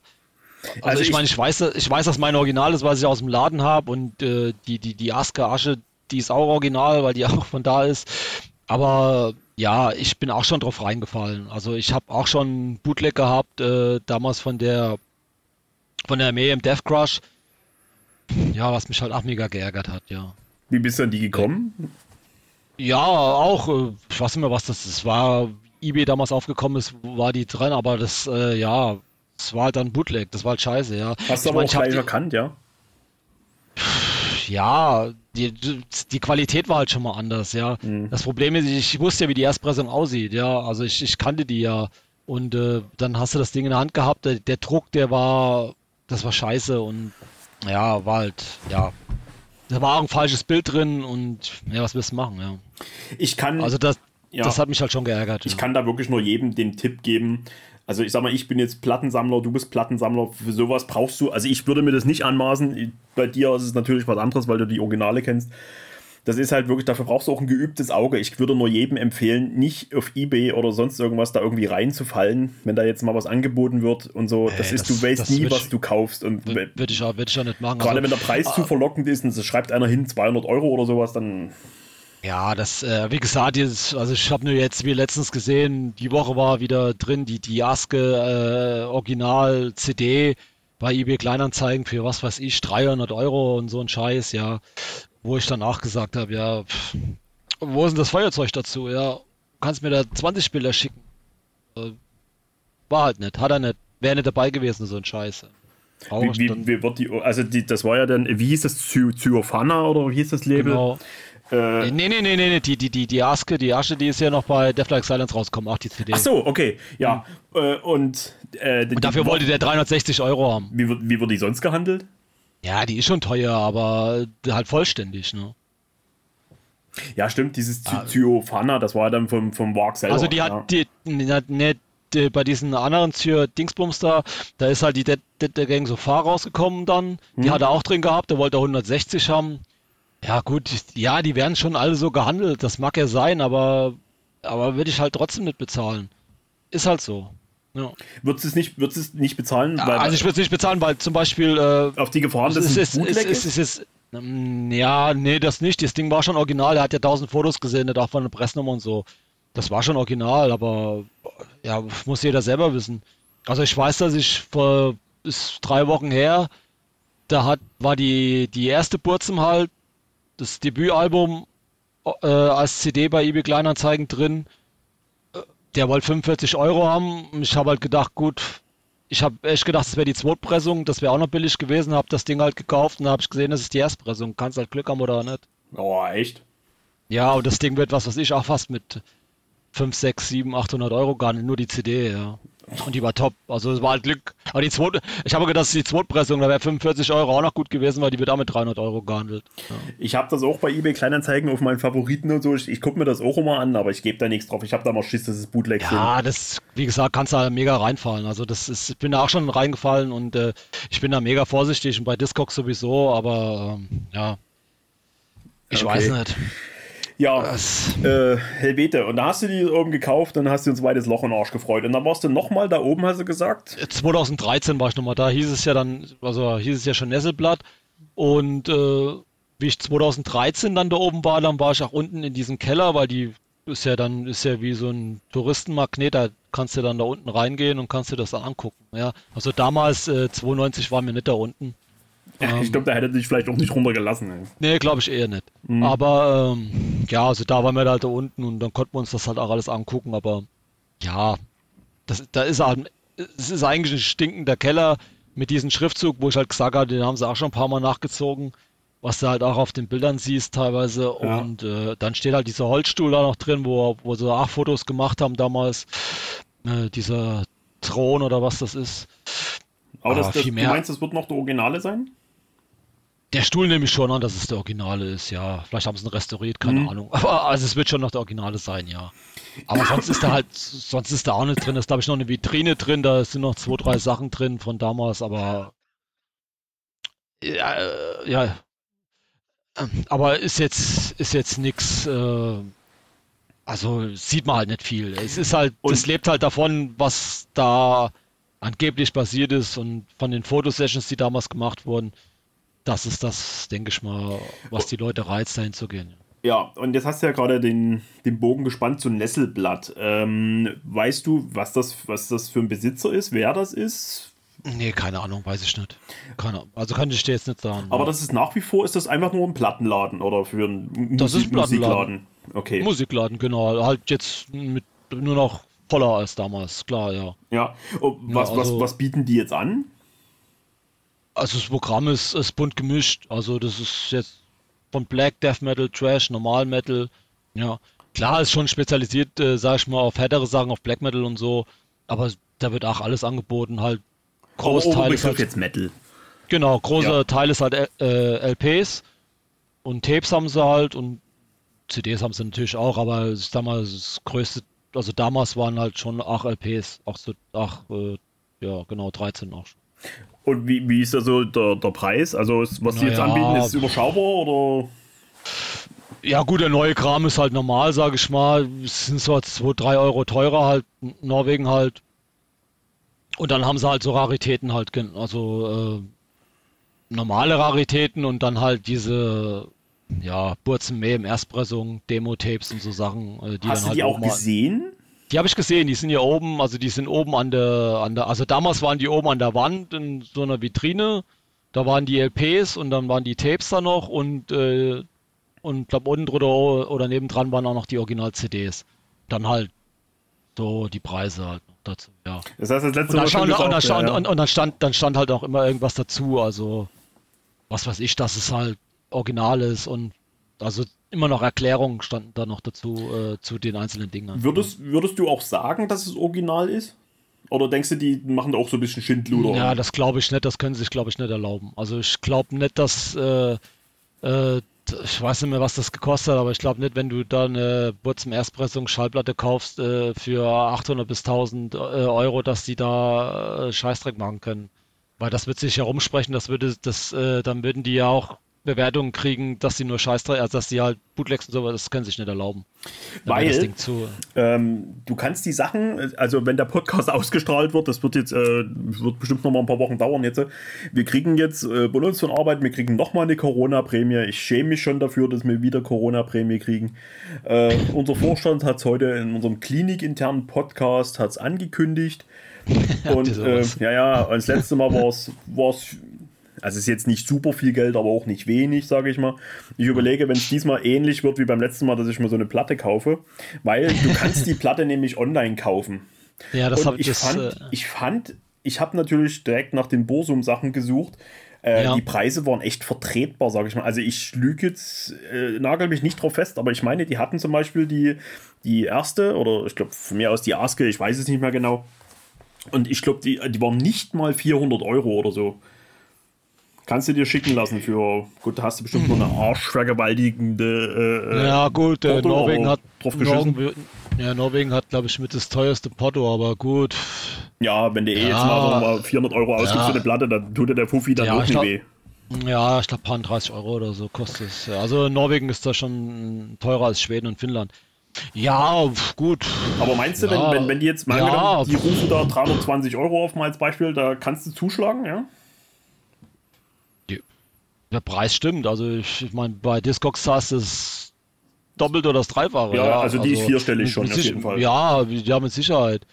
Also, Also ich ich- meine, ich weiß, ich weiß, dass mein Original ist, was ich aus dem Laden habe und äh, die die die Aske Asche, die ist auch original, weil die auch von da ist. Aber ja, ich bin auch schon drauf reingefallen. Also ich habe auch schon Bootleg gehabt, äh, damals von der von der Armee im Death Crush. Ja, was mich halt auch mega geärgert hat, ja. Wie bist du an die gekommen? Ja, auch. äh, Ich weiß nicht mehr, was das ist. War eBay damals aufgekommen ist, war die drin, aber das, äh, ja, das war halt dann Bootleg. Das war halt scheiße, ja. Hast du Ich aber mein, auch ich gleich die- erkannt, ja? Ja, die, die Qualität war halt schon mal anders, ja. Mhm. Das Problem ist, ich wusste ja, wie die Erstpressung aussieht, ja. Also ich, ich kannte die ja. Und äh, dann hast du das Ding in der Hand gehabt, der, der Druck, der war, das war scheiße und ja, war halt, ja. Da war auch ein falsches Bild drin und ja, was willst du machen, ja. Ich kann, Also das, Ja. das hat mich halt schon geärgert. ich ja. kann da wirklich nur jedem den Tipp geben. Also ich sag mal, ich bin jetzt Plattensammler, du bist Plattensammler. Für sowas brauchst du, also ich würde mir das nicht anmaßen. Bei dir ist es natürlich was anderes, weil du die Originale kennst. Das ist halt wirklich, dafür brauchst du auch ein geübtes Auge. Ich würde nur jedem empfehlen, nicht auf Ebay oder sonst irgendwas da irgendwie reinzufallen, wenn da jetzt mal was angeboten wird und so. Das Nee, ist, das- du weißt das nie, was ich- du kaufst. Und Würde ich, auch- würd ich auch nicht machen. gerade Also, wenn der Preis zu verlockend ist und es schreibt einer hin 200 Euro oder sowas, dann Ja, das, äh, wie gesagt, dieses, also ich habe nur jetzt, wie letztens gesehen, die Woche war wieder drin, die, die Aske äh, Original CD bei eBay Kleinanzeigen für was weiß ich, 300 Euro und so ein Scheiß, ja. Wo ich dann auch gesagt habe, ja, pff, wo ist denn das Feuerzeug dazu? Ja, du kannst mir da 20 Bilder schicken. Äh, War halt nicht, hat er nicht, wäre nicht dabei gewesen, so ein Scheiß. wie, wie, wie wird die, also die, das war ja dann, wie hieß das, Zy- Zyofana oder wie hieß das Label? genau. Äh, Nee, nee, nee, nee, nee, die, die, die, die Aske, die Asche, die ist ja noch bei Death Like Silence rausgekommen, auch die CD. Ach so, okay, ja. Äh, und äh, Und dafür wollte der 360 Euro haben. wie, wird, wie wird die sonst gehandelt? Ja, die ist schon teuer, aber halt vollständig, ne? Ja, stimmt, dieses Zy- Zyofana, das war ja dann vom, vom Warg selber. Also die ja. hat, die, ne, die, bei diesen anderen Zür Dingsbums da, da ist halt die Dead, Dead Gang Sofa rausgekommen dann. Die hat er auch drin gehabt, der wollte 160 haben. Ja gut, ja, die werden schon alle so gehandelt, das mag ja sein, aber, aber würde ich halt trotzdem nicht bezahlen. Ist halt so. Ja. Würdest du es nicht, würdest es nicht bezahlen? Weil Also ich würde es nicht bezahlen, weil zum Beispiel äh, auf die Gefahren, dass Es es es Bootleg ist, ist? es ähm, ja, nee, das nicht. Das Ding war schon original. Er hat ja tausend Fotos gesehen, der darf von der Pressnummer und so. Das war schon original, aber ja, muss jeder selber wissen. Also ich weiß, dass ich vor ist drei Wochen her, da hat, war die, die erste Burzum halt, das Debütalbum äh, als CD bei eBay Kleinanzeigen drin. Äh, Der wollte 45 Euro haben. Ich habe halt gedacht, gut, ich habe echt gedacht, das wäre die Zweitpressung, das wäre auch noch billig gewesen, habe das Ding halt gekauft und habe ich gesehen, das ist die Erstpressung. Kannst halt Glück haben oder nicht. Oh, echt? Ja, und das Ding wird, was weiß ich, auch fast mit 5, 6, 7, 800 Euro gar nicht, nur die CD, ja. Und die war top. Also es war halt Glück. Aber die zweite, ich habe gedacht, das ist die Zweitpressung, da wäre 45 Euro auch noch gut gewesen, weil die wird auch mit 300 Euro gehandelt. Ja. Ich habe das auch bei eBay Kleinanzeigen auf meinen Favoriten und so. Ich, ich gucke mir das auch immer an, aber ich gebe da nichts drauf. Ich habe da mal Schiss, dass es Bootleg sind. Ja, das, wie gesagt, kannst du da mega reinfallen. Also das ist, ich bin da auch schon reingefallen und äh, ich bin da mega vorsichtig und bei Discogs sowieso, aber ähm, ja. Ich Okay. weiß nicht. Ja, äh, Helvete. Und da hast du die oben gekauft und hast dir ein zweites Loch in den Arsch gefreut. Und dann warst du nochmal da oben, hast du gesagt? 2013 war ich nochmal da, hieß es ja dann, also hieß es ja schon Nesselblatt. Und äh, wie ich 2013 dann da oben war, dann war ich auch unten in diesem Keller, weil die ist ja dann, ist ja wie so ein Touristenmagnet, da kannst du dann da unten reingehen und kannst dir das dann angucken. Ja, also damals, äh, 92 waren wir nicht da unten. Ja, ich glaube, da hätte dich vielleicht auch nicht runtergelassen. ey. Nee, glaube ich eher nicht. Aber ähm, ja, also da waren wir halt da unten und dann konnten wir uns das halt auch alles angucken, aber ja, das, da ist halt, es ist eigentlich ein stinkender Keller mit diesem Schriftzug, wo ich halt gesagt habe, den haben sie auch schon ein paar Mal nachgezogen, was du halt auch auf den Bildern siehst teilweise. Ja. Und äh, dann steht halt dieser Holzstuhl da noch drin, wo, wo sie auch Fotos gemacht haben damals. Äh, dieser Thron oder was das ist. Aber Ah, das, das, viel du mehr. meinst, das wird noch der Originale sein? Der Stuhl nehme ich schon an, dass es der Originale ist, ja. Vielleicht haben sie ihn restauriert, keine Mhm. Ahnung. Aber also es wird schon noch der Originale sein, ja. Aber sonst ist da halt, sonst ist da auch nicht drin. Da ist, glaube ich, noch eine Vitrine drin, da sind noch zwei, drei Sachen drin von damals, aber ja, äh, ja. Aber ist jetzt, ist jetzt nichts, äh, also sieht man halt nicht viel. Es ist halt, Und- es lebt halt davon, was da angeblich passiert ist und von den Fotosessions, die damals gemacht wurden. Das ist das, denke ich mal, was die Leute reizt, dahin zu gehen. Ja, und jetzt hast du ja gerade den, den Bogen gespannt zu Nesselblatt. Ähm, weißt du, was das, was das für ein Besitzer ist, wer das ist? Nee, keine Ahnung, weiß ich nicht. Keine Ahnung. Also kann ich dir jetzt nicht sagen. Aber das ist nach wie vor, ist das einfach nur ein Plattenladen oder für einen Das ist ein. Musikladen? Okay. Musikladen, genau. Halt jetzt mit nur noch voller als damals, klar, ja. Ja, oh, was, Ja, was, also- was bieten die jetzt an? Also das Programm ist, ist bunt gemischt. Also das ist jetzt von Black, Death Metal, Trash, Normal Metal. Ja, klar ist schon spezialisiert, äh, sag ich mal, auf härtere Sachen, auf Black Metal und so. Aber da wird auch alles angeboten. Halt Großteil ist Begriff halt, jetzt Metal. genau, großer Ja. Teil ist halt äh, LPs und Tapes haben sie halt und CDs haben sie natürlich auch. Aber ich sag mal, das größte, also damals waren halt schon acht LPs, auch so, ach, äh, ja, genau, 13 auch schon. Und wie, wie ist da so der, der Preis? Also, ist, was die jetzt Naja. anbieten, ist überschaubar oder? Ja gut, der neue Kram ist halt normal, sage ich mal. Es sind so 2, 3 Euro teurer halt, Norwegen halt. Und dann haben sie halt so Raritäten halt, also äh, normale Raritäten und dann halt diese, ja, Burzen im Erstpressung, Demo-Tapes und so Sachen, äh, die Hast dann du halt die auch an- gesehen? Die habe ich gesehen, die sind hier oben, also die sind oben an der, an der, also damals waren die oben an der Wand in so einer Vitrine. Da waren die LPs und dann waren die Tapes da noch und, äh, und glaube unten drunter oder nebendran waren auch noch die Original-CDs. Dann halt so die Preise halt noch dazu, ja. Das heißt, das letzte Und dann, stand, und, dann stand, ja, ja. und, und dann stand, dann stand halt auch immer irgendwas dazu, also was weiß ich, dass es halt original ist und also immer noch Erklärungen standen da noch dazu äh, zu den einzelnen Dingen. Würdest, würdest du auch sagen, dass es original ist? Oder denkst du, die machen da auch so ein bisschen Schindluder? Ja, das glaube ich nicht, das können sie sich, glaube ich, nicht erlauben. Also ich glaube nicht, dass, äh, äh, ich weiß nicht mehr, was das gekostet hat, aber ich glaube nicht, wenn du da eine Burzum Erstpressung Schallplatte kaufst äh, für 800 bis 1000 äh, Euro, dass die da äh, Scheißdreck machen können. Weil das wird sich herumsprechen, das würde, das, äh, dann würden die ja auch Bewertungen kriegen, dass sie nur Scheißdreck, also dass die halt Bootlegs und so, das können sie sich nicht erlauben. Weil-. Ähm, du kannst die Sachen, also wenn der Podcast ausgestrahlt wird, das wird jetzt, äh, wird bestimmt noch mal ein paar Wochen dauern jetzt. Wir kriegen jetzt äh, Bonus von Arbeit, wir kriegen noch mal eine Corona-Prämie. Ich schäme mich schon dafür, dass wir wieder Corona-Prämie kriegen. Äh, unser Vorstand hat es heute in unserem klinikinternen Podcast hat's angekündigt. Und äh, sowas? ja, ja, das letzte Mal war es, also es ist jetzt nicht super viel Geld, aber auch nicht wenig, sage ich mal. Ich überlege, wenn es diesmal ähnlich wird wie beim letzten Mal, dass ich mir so eine Platte kaufe, weil du kannst die Platte nämlich online kaufen. Ja, das habe ich, das. fand, äh, ich fand, ich habe natürlich direkt nach den Bursum-Sachen gesucht. Äh, Ja. Die Preise waren echt vertretbar, sage ich mal. Also ich lüge jetzt, äh, nagel mich nicht drauf fest, aber ich meine, die hatten zum Beispiel die, die erste, oder ich glaube von mir aus die Aske, ich weiß es nicht mehr genau. Und ich glaube, die, die waren nicht mal 400 Euro oder so. Kannst du dir schicken lassen für, gut, da hast du bestimmt noch eine arschvergewaltigende. Äh, Ja, gut, äh, Norwegen hat, drauf. Norwegen, ja, Norwegen hat, glaube ich, mit das teuerste Porto, aber gut. Ja, wenn du eh jetzt Ja. mal, mal 400 Euro ausgibst Ja. für eine Platte, dann tut dir der Fuffi dann Ja, auch ich nicht weh. Ja, ich glaube, 30 Euro oder so kostet es. Ja, Also Norwegen ist da schon teurer als Schweden und Finnland. Ja, gut. Aber meinst du, Ja. wenn, wenn, wenn die jetzt mal Ja. die rufen da 320 Euro auf mal als Beispiel, da kannst du zuschlagen, ja? Der Preis stimmt. Also ich, ich meine, bei Discogs hast es doppelt oder das Dreifache. Ja, also die ist vierstellig schon, auf jeden Fall. Ja, ja, mit Sicherheit.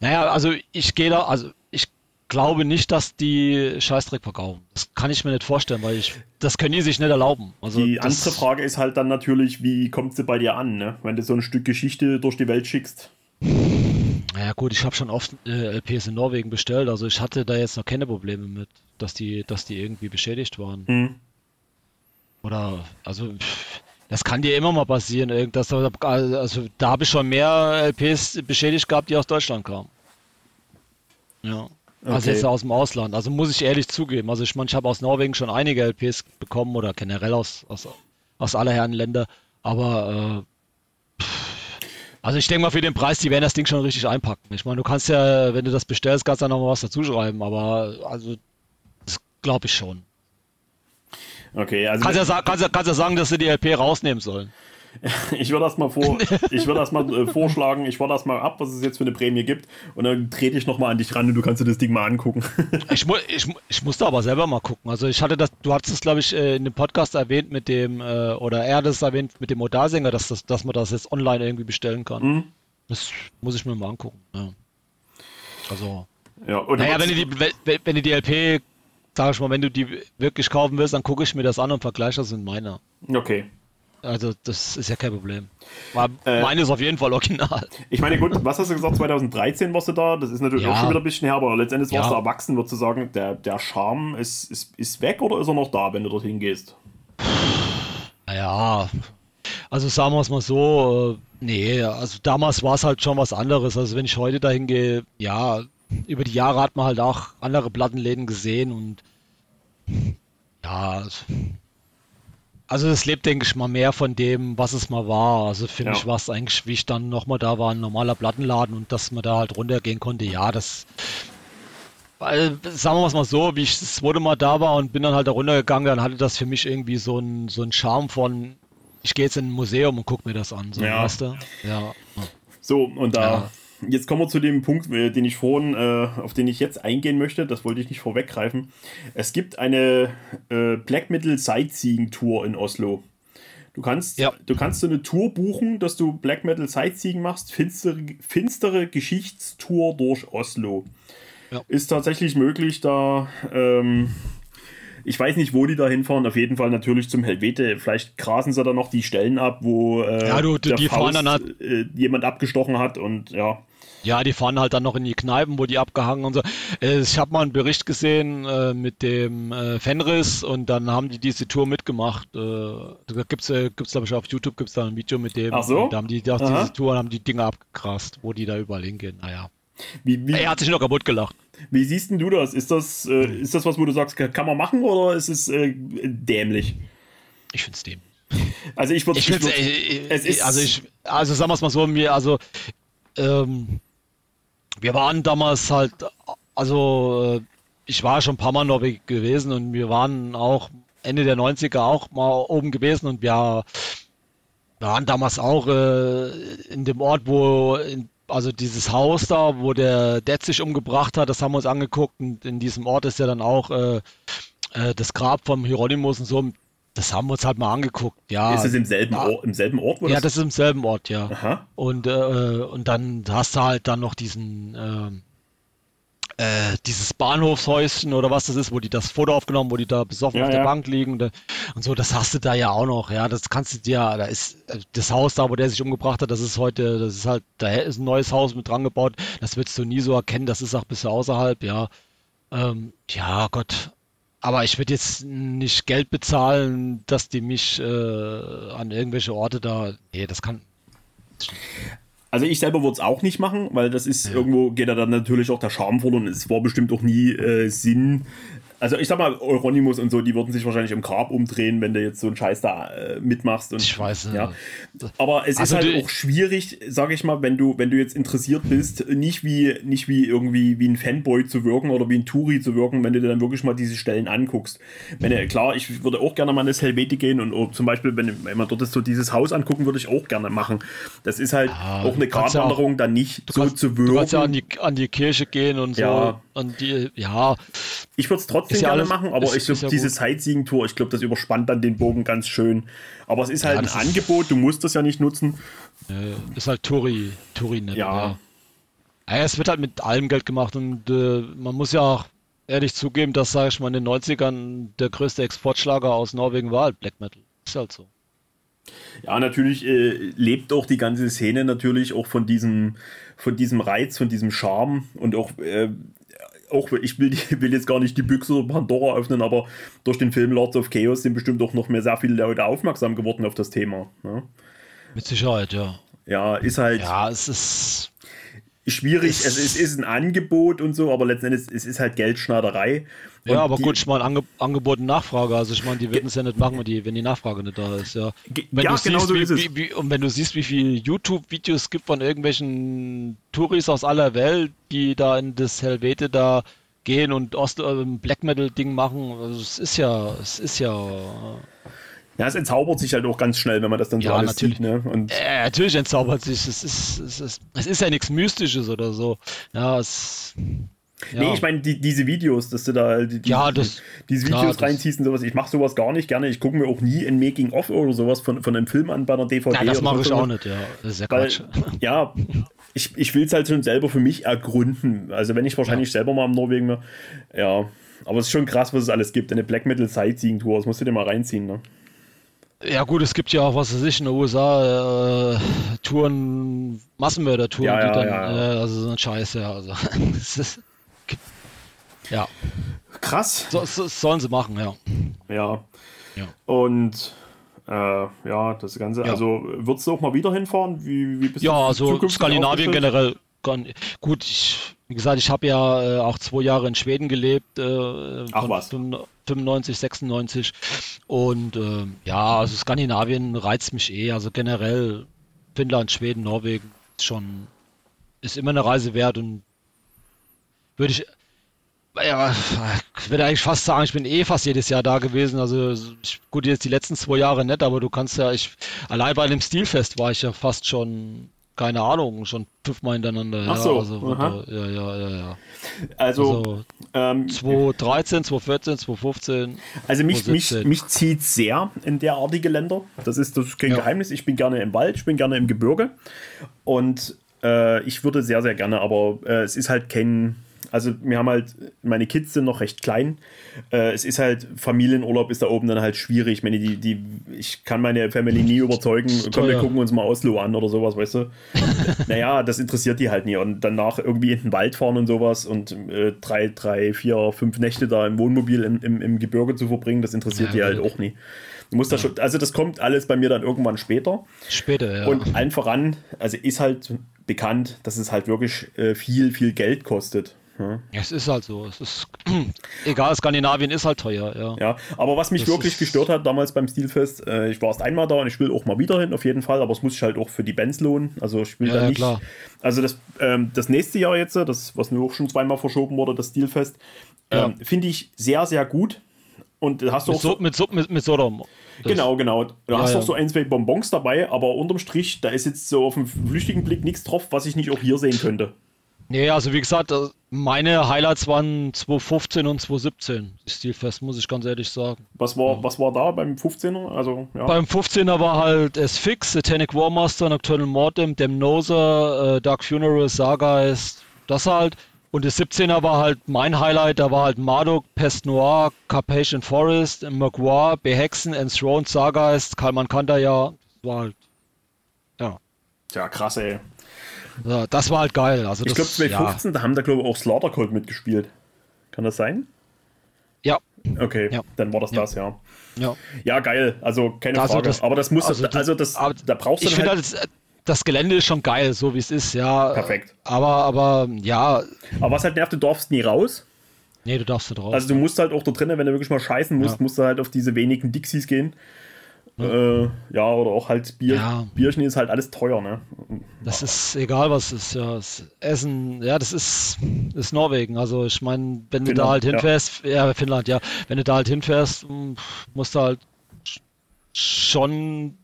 Naja, also ich gehe da, also ich glaube nicht, dass die Scheißdreck verkaufen. Das kann ich mir nicht vorstellen, weil ich, das können die sich nicht erlauben. Also Die andere Frage ist halt dann natürlich, wie kommt sie bei dir an, ne? wenn du so ein Stück Geschichte durch die Welt schickst. Ja gut, ich habe schon oft äh, LPs in Norwegen bestellt, also ich hatte da jetzt noch keine Probleme mit, dass die, dass die irgendwie beschädigt waren. Hm. Oder, also, das kann dir immer mal passieren, irgend- dass, also da habe ich schon mehr LPs beschädigt gehabt, die aus Deutschland kamen. Ja. Also Okay. jetzt aus dem Ausland. Also muss ich ehrlich zugeben. Also ich meine, ich habe aus Norwegen schon einige LPs bekommen oder generell aus, aus, aus aller Herren Länder. Aber äh, pff, also ich denke mal für den Preis, die werden das Ding schon richtig einpacken. Ich meine, du kannst ja, wenn du das bestellst, kannst du dann noch mal was dazu schreiben. Aber also das glaube ich schon. Okay, also Kannst ja, kannst, ja, kannst ja sagen, dass sie die LP rausnehmen sollen. ich würde das mal vor, ich würde das mal äh, vorschlagen, ich warte das mal ab, was es jetzt für eine Prämie gibt und dann trete ich nochmal an dich ran und du kannst dir das Ding mal angucken. Ich, mu ich, ich musste aber selber mal gucken. Also ich hatte das, du hattest es, glaube ich, äh, in dem Podcast erwähnt mit dem, äh, oder er hat es erwähnt mit dem Modalsänger, dass, das, dass man das jetzt online irgendwie bestellen kann. Mhm. Das muss ich mir mal angucken. Ja. Also, ja, naja, wenn du die, wenn, wenn du die LP, sag ich mal, wenn du die wirklich kaufen willst, dann gucke ich mir das an und vergleiche das mit meiner. Okay. Also das ist ja kein Problem. Äh, meine ist auf jeden Fall original. Ich meine, gut, was hast du gesagt, 2013 warst du da? Das ist natürlich ja. auch schon wieder ein bisschen her, aber letztendlich warst ja. du erwachsen, würdest du sagen, der, der Charme ist, ist, ist weg oder ist er noch da, wenn du dorthin gehst? Naja, also sagen wir es mal so, äh, nee, also damals war es halt schon was anderes. Also wenn ich heute dahin gehe, ja, über die Jahre hat man halt auch andere Plattenläden gesehen und ja, also es lebt, denke ich mal, mehr von dem, was es mal war. Also für ja. mich war es eigentlich, wie ich dann nochmal da war, ein normaler Plattenladen und dass man da halt runtergehen konnte, ja, das weil, sagen wir es mal so, wie ich das zweite Mal da war und bin dann halt da runtergegangen, dann hatte das für mich irgendwie so einen so einen Charme von, ich gehe jetzt in ein Museum und gucke mir das an, so, ja. weißt du? Ja. So, und da ja. Jetzt kommen wir zu dem Punkt, äh, den ich vorhin, äh, auf den ich jetzt eingehen möchte. Das wollte ich nicht vorweggreifen. Es gibt eine äh, Black Metal Sightseeing Tour in Oslo. Du kannst, ja. du kannst so eine Tour buchen, dass du Black Metal Sightseeing machst, finstere, finstere Geschichtstour durch Oslo. Ja. Ist tatsächlich möglich, da ähm, ich weiß nicht, wo die da hinfahren. Auf jeden Fall natürlich zum Helvete. Vielleicht grasen sie da noch die Stellen ab, wo äh, ja, du, der Faust, halt, äh, jemand abgestochen hat und ja. Ja, die fahren halt dann noch in die Kneipen, wo die abgehangen und so. Äh, ich habe mal einen Bericht gesehen äh, mit dem äh, Fenris und dann haben die diese Tour mitgemacht. Äh, da gibt es, äh, gibt's, glaube ich, auf YouTube gibt es da ein Video mit dem. Ach so? Da haben die auch diese Tour, haben die Dinge abgegrast, wo die da überall hingehen. Naja. Wie, wie, er hat sich noch kaputt gelacht. Wie siehst du das? Ist das, äh, ist das was, wo du sagst, kann man machen oder ist es äh, dämlich? Ich finde es dämlich. Also ich würde ich würd, äh, es ist also ich also sagen wir es mal so mir also ähm, wir waren damals halt also äh, ich war schon ein paar Mal in Norwegen gewesen und wir waren auch Ende der 90er auch mal oben gewesen und wir waren damals auch äh, in dem Ort, wo in also dieses Haus da, wo der Dad sich umgebracht hat, das haben wir uns angeguckt und in diesem Ort ist ja dann auch äh, äh, das Grab vom Hieronymus und so. Das haben wir uns halt mal angeguckt, ja. Ist es im selben, ja, Ort, im selben Ort? ja, das, das ist im selben Ort, ja. Aha. Und, äh, und dann hast du halt dann noch diesen, ähm, äh, dieses Bahnhofshäuschen oder was das ist, wo die das Foto aufgenommen, wo die da besoffen ja, auf der ja. Bank liegen und, und, so, das hast du da ja auch noch, ja, das kannst du dir, da ist äh, das Haus da, wo der sich umgebracht hat, das ist heute, das ist halt, da ist ein neues Haus mit dran gebaut, das würdest du nie so erkennen, das ist auch ein bisschen außerhalb, ja, ähm, ja, Gott, aber ich würde jetzt nicht Geld bezahlen, dass die mich äh, an irgendwelche Orte da, nee, das kann, also ich selber würde es auch nicht machen, weil das ist ja. irgendwo geht da dann natürlich auch der Charme verloren. Es war bestimmt auch nie äh, Sinn, also ich sag mal, Euronymous und so, die würden sich wahrscheinlich im Grab umdrehen, wenn du jetzt so einen Scheiß da äh, mitmachst. Und, ich weiß ja. Aber es also ist halt auch schwierig, sag ich mal, wenn du, wenn du jetzt interessiert bist, nicht wie, nicht wie irgendwie wie ein Fanboy zu wirken oder wie ein Turi zu wirken, wenn du dir dann wirklich mal diese Stellen anguckst. Wenn du, klar, ich würde auch gerne mal in das Helvete gehen und oh, zum Beispiel, wenn, wenn man dort so dieses Haus angucken, würde ich auch gerne machen. Das ist halt ja, auch eine Gratwanderung, ja dann nicht so zu wirken. Du kannst ja an die, an die Kirche gehen und ja. An die, ja. Ich würde es trotzdem ja gerne alles, machen, aber ist, ich glaube, ja diese Sightseeing-Tour, ich glaube, das überspannt dann den Bogen ganz schön. Aber es ist halt ja, ein Angebot, du musst das ja nicht nutzen. Äh, ist halt Touri, Touri ja. ja. Es wird halt mit allem Geld gemacht und äh, man muss ja auch ehrlich zugeben, dass, sage ich mal, in den 90ern der größte Exportschlager aus Norwegen war halt Black Metal. Ist halt so. Ja, natürlich äh, lebt auch die ganze Szene natürlich auch von diesem, von diesem Reiz, von diesem Charme und auch äh, auch ich will, will jetzt gar nicht die Büchse oder Pandora öffnen, aber durch den Film Lords of Chaos sind bestimmt auch noch mehr sehr viele Leute aufmerksam geworden auf das Thema. Ne? Mit Sicherheit, ja. Ja, ist halt. Ja, es ist. Schwierig, es, es ist ein Angebot und so, aber letztendlich es ist halt Geldschneiderei. Und ja, aber die, gut, ich meine, Ange Angebot und Nachfrage. Also ich meine, die würden es ja nicht machen, wenn die, wenn die Nachfrage nicht da ist. Ja, wenn ja genau so ist es. Wie, wie, und wenn du siehst, wie viele YouTube-Videos es gibt von irgendwelchen Touris aus aller Welt, die da in das Helvete da gehen und Ost äh, Black Metal-Ding machen, also es ist ja, es ist ja. Ja, es entzaubert sich halt auch ganz schnell, wenn man das dann so ja, alles natürlich. sieht. Ne? Und äh, natürlich entzaubert sich. Es ist, es ist, es ist ja nichts Mystisches oder so. Ja, es. Ja. Nee, ich meine, die, diese Videos, dass du da die, ja, das, diese Videos klar, reinziehst und sowas. Ich mache sowas gar nicht gerne. Ich gucke mir auch nie ein Making-of oder sowas von, von einem Film an bei einer DVD. Ja, das mache ich auch nicht, ja. Das ist ja Weil, Quatsch. Ja, ich, ich will es halt schon selber für mich ergründen. Also, wenn ich wahrscheinlich ja. selber mal im Norwegen wäre, ja. Aber es ist schon krass, was es alles gibt. Eine Black Metal Sightseeing Tour, das musst du dir mal reinziehen, ne? Ja gut, es gibt ja auch, was weiß ich, in den USA äh, Touren, Massenmörder-Touren, Ja, die ja, dann, ja, ja. Äh, also so ein Scheiß, ja. Also, es ist, ja, Krass. so, so, sollen sie machen, ja. Ja. Ja. Und äh, ja, das Ganze. Ja. Also würdest du auch mal wieder hinfahren? Wie, wie bist Ja, also Skandinavien generell. Gut, ich, wie gesagt, ich habe ja äh, auch zwei Jahre in Schweden gelebt, äh, Ach was. 95, 96. Und äh, ja, also Skandinavien reizt mich eh. Also generell Finnland, Schweden, Norwegen ist schon, ist immer eine Reise wert und würde ich, ja, ich würde eigentlich fast sagen, ich bin eh fast jedes Jahr da gewesen. Also ich, gut, jetzt die letzten zwei Jahre nicht, aber du kannst ja, ich, allein bei dem Stilfest war ich ja fast schon, keine Ahnung, schon fünfmal hintereinander. Ach ja, so, also, aha. ja, ja, ja, ja. Also, Also ähm, 2013, 2014, 2015. also mich, mich, 2017. mich zieht sehr in derartige Länder. Das ist, das ist kein Ja. Geheimnis. Ich bin gerne im Wald, ich bin gerne im Gebirge. Und äh, ich würde sehr, sehr gerne, aber äh, es ist halt kein. Also wir haben halt, meine Kids sind noch recht klein. Äh, es ist halt, Familienurlaub ist da oben dann halt schwierig. Ich meine, die, die, ich kann meine Family nie überzeugen, komm, wir gucken uns mal Oslo an oder sowas, weißt du. naja, das interessiert die halt nie. Und danach irgendwie in den Wald fahren und sowas und äh, drei, drei, vier, fünf Nächte da im Wohnmobil im, im, im Gebirge zu verbringen, das interessiert Ja, die halt auch nie. Du musst das schon, also das kommt alles bei mir dann irgendwann später. Später, ja. Und allen voran, also ist halt bekannt, dass es halt wirklich äh, viel, viel Geld kostet. Ja. es ist halt so. Es ist egal, Skandinavien ist halt teuer, ja. Ja, aber was mich Das wirklich gestört hat damals beim Stilfest, äh, ich war erst einmal da und ich will auch mal wieder hin, auf jeden Fall, aber es muss sich halt auch für die Bands lohnen. Also ich will Ja, da ja, nicht. klar. Also das, ähm, das nächste Jahr jetzt, das, was nur auch schon zweimal verschoben wurde, das Stilfest, Ja. ähm, finde ich sehr, sehr gut. Und hast du Mit, auch so, so, mit, so, mit, mit Sodom. Genau, genau. Du Ja, hast ja. auch so ein, zwei Bonbons dabei, aber unterm Strich, da ist jetzt so auf den flüchtigen Blick nichts drauf, was ich nicht auch hier sehen könnte. Nee, also wie gesagt, äh, meine Highlights waren 2015 und 2017. Stilfest, muss ich ganz ehrlich sagen. Was war, was war da beim 15er? Also, ja. Beim 15er war halt S-Fix, Satanic Warmaster, Nocturnal Mortem, Demnoser, äh, Dark Funeral, Sargeist, das halt. Und das 17er war halt mein Highlight, da war halt Marduk, Pest Noir, Carpathian Forest, Magua, Behexen, Enthroned, Sargeist, Kalman Kandaya. War halt, ja. ja, krass, ey. Ja. Das war halt geil. Also Ich das, glaube, 2015, da haben da, glaube ich, auch Slaughter Cold mitgespielt. Kann das sein? Ja, Okay, Ja. dann war das Ja. das, ja. ja. Ja, geil, also keine Also Frage. das- aber das muss, also also, das- das, aber da brauchst du Ich finde halt, halt, das, das Gelände ist schon geil, so wie es ist, ja. Perfekt. Aber, aber, ja, aber was halt nervt, du darfst nie raus. nee, du darfst da drauf. Also du musst halt auch da drinnen, wenn du wirklich mal scheißen musst, Ja. musst du halt auf diese wenigen Dixies gehen. Ja, äh, ja oder auch halt Bier. Ja. Bierchen ist halt alles teuer, ne? Das ist egal, was es ist. Ja, das Essen, ja, das ist, ist Norwegen. Also ich meine, wenn du da Finnland, halt ja. hinfährst, ja. Finnland, ja, wenn du da halt hinfährst, m, musst du halt sch- schon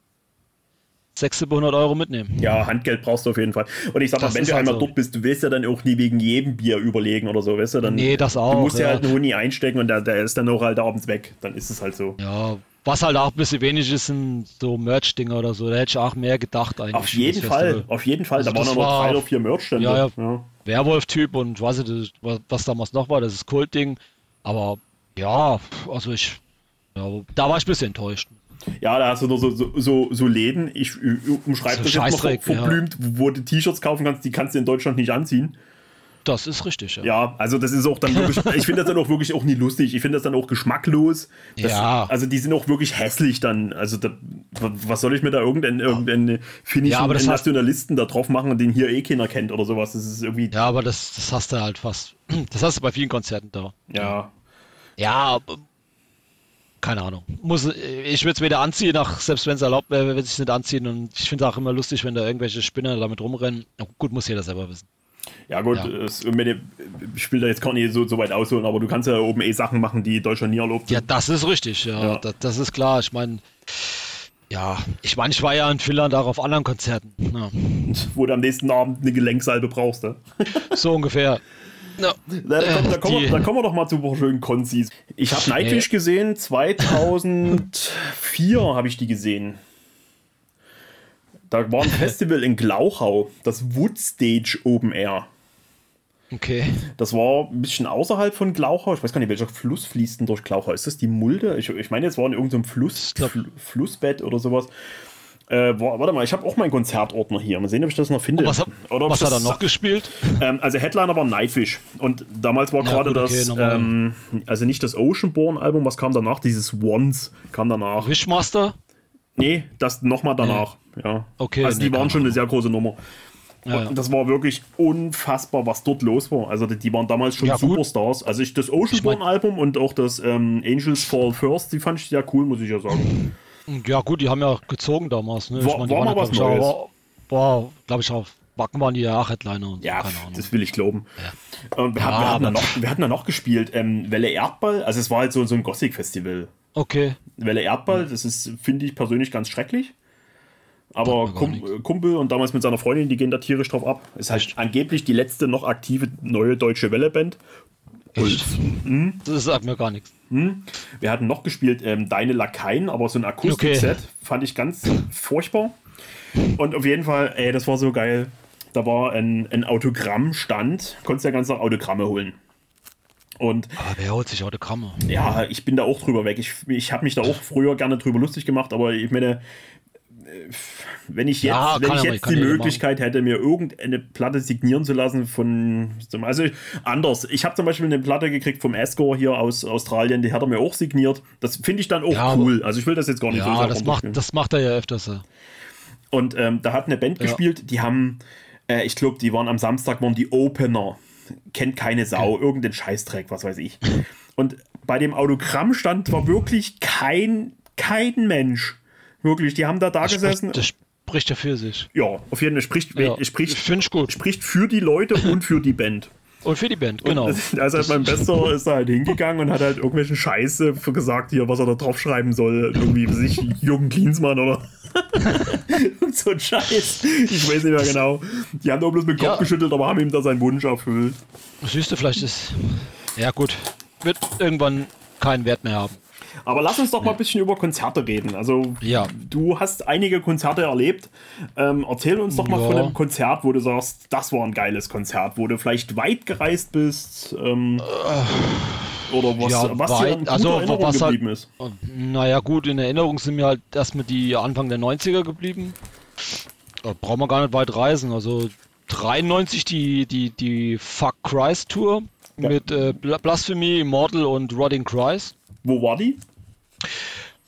600, 700 Euro mitnehmen. Ja, Handgeld brauchst du auf jeden Fall. Und ich sag mal, Das wenn du halt einmal so. dort bist, du willst ja dann auch nie wegen jedem Bier überlegen oder so, weißt du? Dann, Nee, das Du auch, musst ja, ja. halt einen Huni einstecken und der, der ist dann auch halt abends weg. Dann ist es halt so. Ja, was halt auch ein bisschen wenig ist, sind so Merch-Dinger oder so. Da hätte ich auch mehr gedacht eigentlich. Auf jeden Fall, Festival. auf jeden Fall. Also da waren noch drei oder vier Merchstände. Ja, ja. ja. Werwolf-Typ und ich, was, was damals noch war, das ist Kultding. Aber ja, also ich, ja, da war ich ein bisschen enttäuscht. Ja, da hast du nur so, so, so, so Läden, ich äh, umschreibe So das jetzt ver, verblümt, wo du T-Shirts kaufen kannst, die kannst du in Deutschland nicht anziehen. Das ist richtig, ja. Ja, also das ist auch dann wirklich, ich finde das dann auch wirklich auch nie lustig. Ich finde das dann auch geschmacklos. Das, Ja. Also die sind auch wirklich hässlich dann. Also da, was soll ich mir da irgendeinen irgendeinen finnischen Ja, Nationalisten da drauf machen, den hier eh keiner kennt oder sowas. Das ist irgendwie, Ja, aber das, das hast du halt fast. Das hast du bei vielen Konzerten da. ja. Ja, keine Ahnung. Muss, ich würde es weder anziehen, nach, selbst wenn es erlaubt wäre, würde ich es nicht anziehen. Und ich finde es auch immer lustig, wenn da irgendwelche Spinner damit rumrennen. Gut, muss jeder selber wissen. Ja gut, Ja. Es, ich will da jetzt gar nicht so, so weit ausholen, aber du kannst ja oben eh Sachen machen, die Deutschland nie erlaubt Ja, das ist richtig, ja. Ja. Das, das ist klar. Ich meine, ja, ich meine, ich war ja in Finnland auch auf anderen Konzerten. Ja, Wo du am nächsten Abend eine Gelenksalbe brauchst. Ne? so ungefähr. Ja. Da, da, kommen- da, kommen wir, die- da kommen wir doch mal zu schönen Konzis. Ich habe Nightwish gesehen, 2004 habe ich die gesehen. Da war ein Festival in Glauchau, das Woodstage Open Air. Okay. Das war ein bisschen außerhalb von Glauchau. Ich weiß gar nicht, welcher Fluss fließt denn durch Glauchau. Ist das die Mulde? Ich, ich meine, jetzt war in irgendeinem Fluss, Fl Flussbett oder sowas. Äh, war, warte mal, ich habe auch meinen Konzertordner hier. Mal sehen, ob ich das noch finde. Was, hat- Oder ob was hat er noch gespielt? Ähm, also Headliner war Nightwish. Und damals war Ja, gerade okay, das, ähm, also nicht das Oceanborn-Album, was kam danach? Dieses Once kam danach. Wishmaster? Nee, das nochmal danach. Ja. Okay, Also die nee, waren schon eine sehr große Nummer. Ja, ja. Das war wirklich unfassbar, was dort los war. Also die, die waren damals schon Ja, gut. Superstars. Also ich das Oceanborn-Album und auch das ähm, Angels Fall First, die fand ich sehr cool, muss ich ja sagen. Ja gut, die haben ja gezogen damals. Ne? War- die war waren mal was ich, Neues. auch- War, glaube ich, auf Wacken waren die ja auch Headliner und so, Ja, keine Ahnung. das will ich glauben. Und wir, Ja, hatten, wir, hatten da aber- noch, wir hatten da noch gespielt, ähm, Welle Erdball. Also es war halt so, so ein Gothic-Festival. Okay. Welle Erdball, das ist, finde ich persönlich ganz schrecklich. Aber Kum nichts. Kumpel und damals mit seiner Freundin, die gehen da tierisch drauf ab. Ist halt angeblich die letzte noch aktive neue deutsche Welle-Band. Echt? Das sagt mir gar nichts. Wir hatten noch gespielt ähm, Deine Lakaien, aber so ein Akustikset fand ich ganz furchtbar. Und auf jeden Fall, ey, das war so geil. Da war ein, ein Autogrammstand, konntest ja ganz nach Autogramme holen. Und Aber wer holt sich Autogramme? ja, ich bin da auch drüber weg. Ich, ich habe mich da auch früher gerne drüber lustig gemacht, aber ich meine, wenn ich jetzt, Ja, wenn ich aber- jetzt kann die Möglichkeit hätte, mir irgendeine Platte signieren zu lassen von, also anders. Ich habe zum Beispiel eine Platte gekriegt vom Ascore hier aus Australien, die hat er mir auch signiert. Das finde ich dann auch Ja, aber- cool. Also ich will das jetzt gar nicht so Ja, sehr das runterspielen. macht, das macht er ja öfters. ja. Und ähm, da hat eine Band gespielt, die haben, äh, ich glaube, die waren am Samstag, waren die Opener. Kennt keine Sau, irgendein Scheißdreck, was weiß ich. Und bei dem Autogrammstand war wirklich kein, kein Mensch. Wirklich, die haben da da Das gesessen. spricht, das spricht ja für sich. Ja, auf jeden Fall spricht, Ja, spricht, spricht für die Leute und für die Band. Und für die Band, genau. Also halt mein Bester ist da halt hingegangen und hat halt irgendwelche Scheiße gesagt, hier, was er da drauf schreiben soll. Irgendwie sich Jürgen Klinsmann oder so ein Scheiß. Ich weiß nicht mehr genau. Die haben doch bloß mit dem Kopf Ja. geschüttelt, aber haben ihm da seinen Wunsch erfüllt. Du, vielleicht ist. Ja, gut. Wird irgendwann keinen Wert mehr haben. Aber lass uns doch mal ein bisschen über Konzerte reden. Also, Ja. du hast einige Konzerte erlebt. Ähm, erzähl uns doch mal Ja. von einem Konzert, wo du sagst, das war ein geiles Konzert, wo du vielleicht weit gereist bist. Ähm, oder was, ja, was dir weit- in guter also, Erinnerung was halt- geblieben ist. Naja, gut, in Erinnerung sind mir halt erstmal die Anfang der 90er geblieben. Da brauchen wir gar nicht weit reisen. Also 93 die, die, die Fuck Christ Tour Ja. mit äh, Bla- Blasphemy, Immortal und Rotting Christ. Wo war die?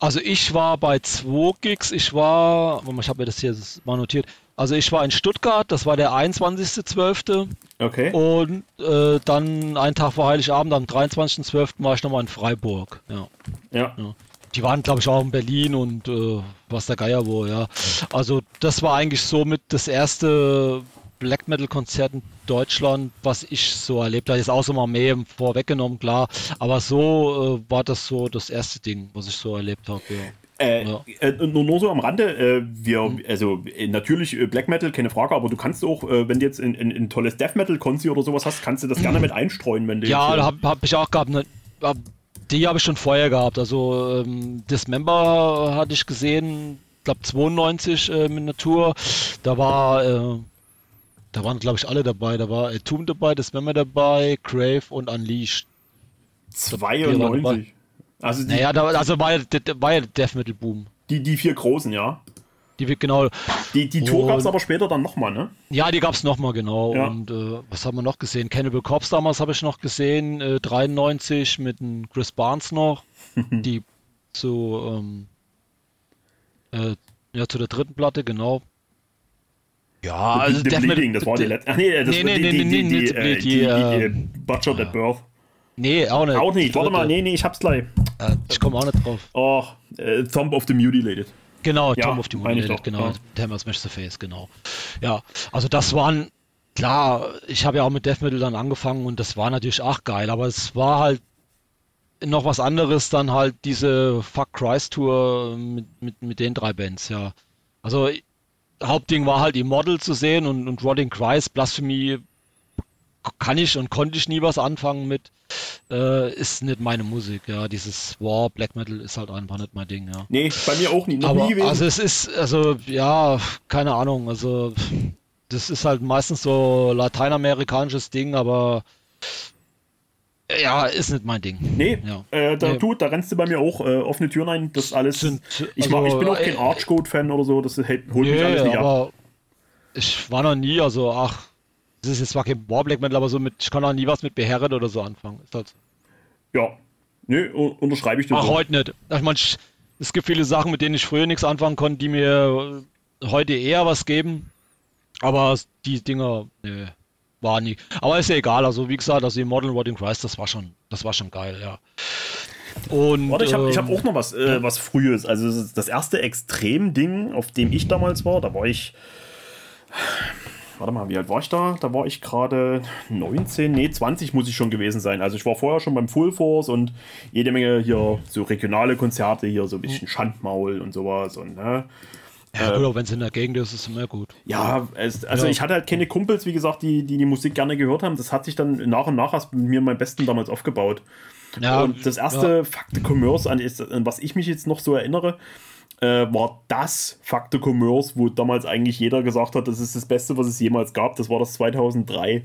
Also ich war bei zwei Gigs. Ich war, ich habe mir das hier mal notiert. Also ich war in Stuttgart, das war der 21.12. Okay. Und äh, dann einen Tag vor Heiligabend, am 23.12. war ich nochmal in Freiburg. Ja. Ja. Ja. Die waren, glaube ich, auch in Berlin und äh, was der Geier wo, ja. Also das war eigentlich somit das erste Black Metal Konzert in Deutschland, was ich so erlebt habe. Jetzt auch so mal mehr vorweggenommen, klar. Aber so äh, war das so das erste Ding, was ich so erlebt habe. Ja. Äh, Ja. äh, nur, nur so am Rande, äh, wir, also äh, natürlich äh, Black Metal, keine Frage, aber du kannst auch, äh, wenn du jetzt ein, ein, ein tolles Death Metal Konzi oder sowas hast, kannst du das gerne mit einstreuen, wenn du Ja, habe hab ich auch gehabt. Ne, hab- die habe ich schon vorher gehabt. Also ähm, Dismember hatte ich gesehen, glaube 92 äh, mit Natur. Da war, da waren glaube ich alle dabei. Da war Tomb dabei, Dismember dabei, Crave und Unleashed. 92. Also die, Naja, da, also war ja, war ja Death Metal Boom. die, die vier großen, ja. Die wird genau. Die, die Tour gab es aber später dann nochmal, ne? Ja, die gab es nochmal, genau. Ja. Und äh, was haben wir noch gesehen? Cannibal Corpse damals habe ich noch gesehen, äh, 93 mit dem Chris Barnes noch, die zu, ähm, äh, ja, zu der dritten Platte, genau. Ja, The, also The Death Bleeding, das war die letzte. Ach nee, das Nee, war nee, die, nee, die, nee, die, nee, die, nicht äh, die, die, die, Butchered at Birth. Nee, auch nicht. Auch nicht, Die warte mal, nee, nee, ich hab's gleich. Äh, ich komme auch nicht drauf. Oh, äh, Thumb of the Mutilated. Genau, Ja, Tom of the doch, genau, ja. Hammer Smash the Face, genau. Ja, also das waren, klar, ich habe ja auch mit Death Metal dann angefangen und das war natürlich auch geil, aber es war halt noch was anderes dann halt diese Fuck Christ Tour mit, mit, mit den drei Bands, ja. Also Hauptding war halt Immortal zu sehen und, und Rotting Christ, Blasphemy kann ich und konnte ich nie was anfangen mit, äh, ist nicht meine Musik, ja. Dieses War, Black Metal ist halt einfach nicht mein Ding, ja. Nee, bei mir auch nie. Aber nie also es ist, also ja, keine Ahnung, also das ist halt meistens so lateinamerikanisches Ding, aber ja, ist nicht mein Ding. Nee, ja. äh, da, Nee. Du, da rennst du bei mir auch äh, offene Türen ein. Das alles. Sind- ich, also, mach, ich bin auch kein äh, Archcode-Fan oder so. Das hält, holt mich Nee, alles nicht ab. ich war noch nie, also ach, das ist jetzt zwar kein War Black Metal, aber so mit, ich kann auch nie was mit Beherren oder so anfangen. Ist halt, Ja. Nö, u- unterschreibe ich dir ach, so. heute nicht. Ich meine, es gibt viele Sachen, mit denen ich früher nichts anfangen konnte, die mir äh, heute eher was geben. Aber die Dinger, nee, war nie. Aber ist ja egal, also wie gesagt, also die Modern Rotting Christ, das war schon, das war schon geil, ja. Und, Warte, ich habe ich hab ähm, auch noch was, äh, was Frühes. Also das erste Extrem-Ding, auf dem ich damals war, da war ich. Warte mal, wie alt war ich da? Da war ich gerade 19, nee, 20 muss ich schon gewesen sein. Also ich war vorher schon beim Full Force und jede Menge hier so regionale Konzerte, hier so ein bisschen Schandmaul und sowas. Und, ne? Ja, gut, aber wenn es in der Gegend ist, ist es immer gut. Ja, es, also Ja. ich hatte halt keine Kumpels, wie gesagt, die, die die Musik gerne gehört haben. Das hat sich dann nach und nach erst mit mir mein Besten damals aufgebaut. Ja, und das erste Fakte Commerce, an, an was ich mich jetzt noch so erinnere, äh, war das Fakte Commerce, wo damals eigentlich jeder gesagt hat, das ist das Beste, was es jemals gab. Das war das 2003.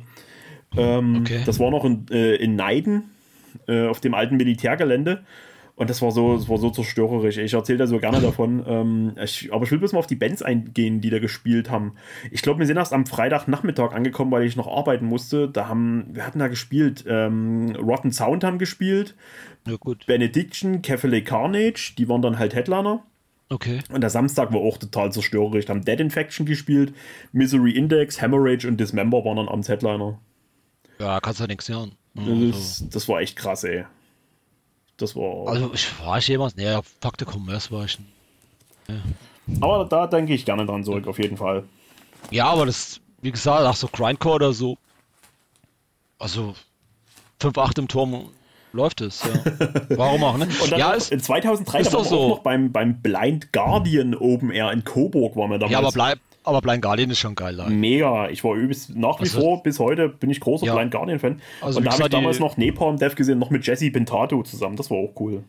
Ähm, Okay. Das war noch in, äh, in Neiden, äh, auf dem alten Militärgelände. Und das war so, das war so zerstörerisch. Ich erzähle da so gerne davon. Ähm, ich, aber ich will bloß mal auf die Bands eingehen, die da gespielt haben. Ich glaube, wir sind erst am Freitagnachmittag angekommen, weil ich noch arbeiten musste. Da haben, wir hatten da gespielt. Ähm, Rotten Sound haben gespielt. ja gut. Benediction, Catholic Carnage, die waren dann halt Headliner. Okay. Und der Samstag war auch total zerstörerisch. Da haben Dead Infection gespielt, Misery Index, Hemorrhage und Dismember waren dann abends Headliner. Ja, kannst du nichts hören. Also, Das, das war echt krass, ey. Das war. also ich war ich jemals, ne, Fakte Commerce war ich. aber da denke ich gerne dran zurück, auf jeden Fall. Ja, aber das, wie gesagt, auch so Grindcore oder so. Also 5-8 im Turm läuft es, ja. Warum auch, ne? Und dann ja, ist, in 2003 ist doch so. noch beim, beim Blind Guardian Open Air in Coburg waren wir damals. ja, aber bleib, aber Blind Guardian ist schon geil. Like. Mega. Ich war übelst, nach wie Also- vor, bis heute bin ich großer Ja. Blind Guardian-Fan. Also und da habe ich damals noch Napalm Death gesehen, noch mit Jesse Pintato zusammen. Das war auch cool.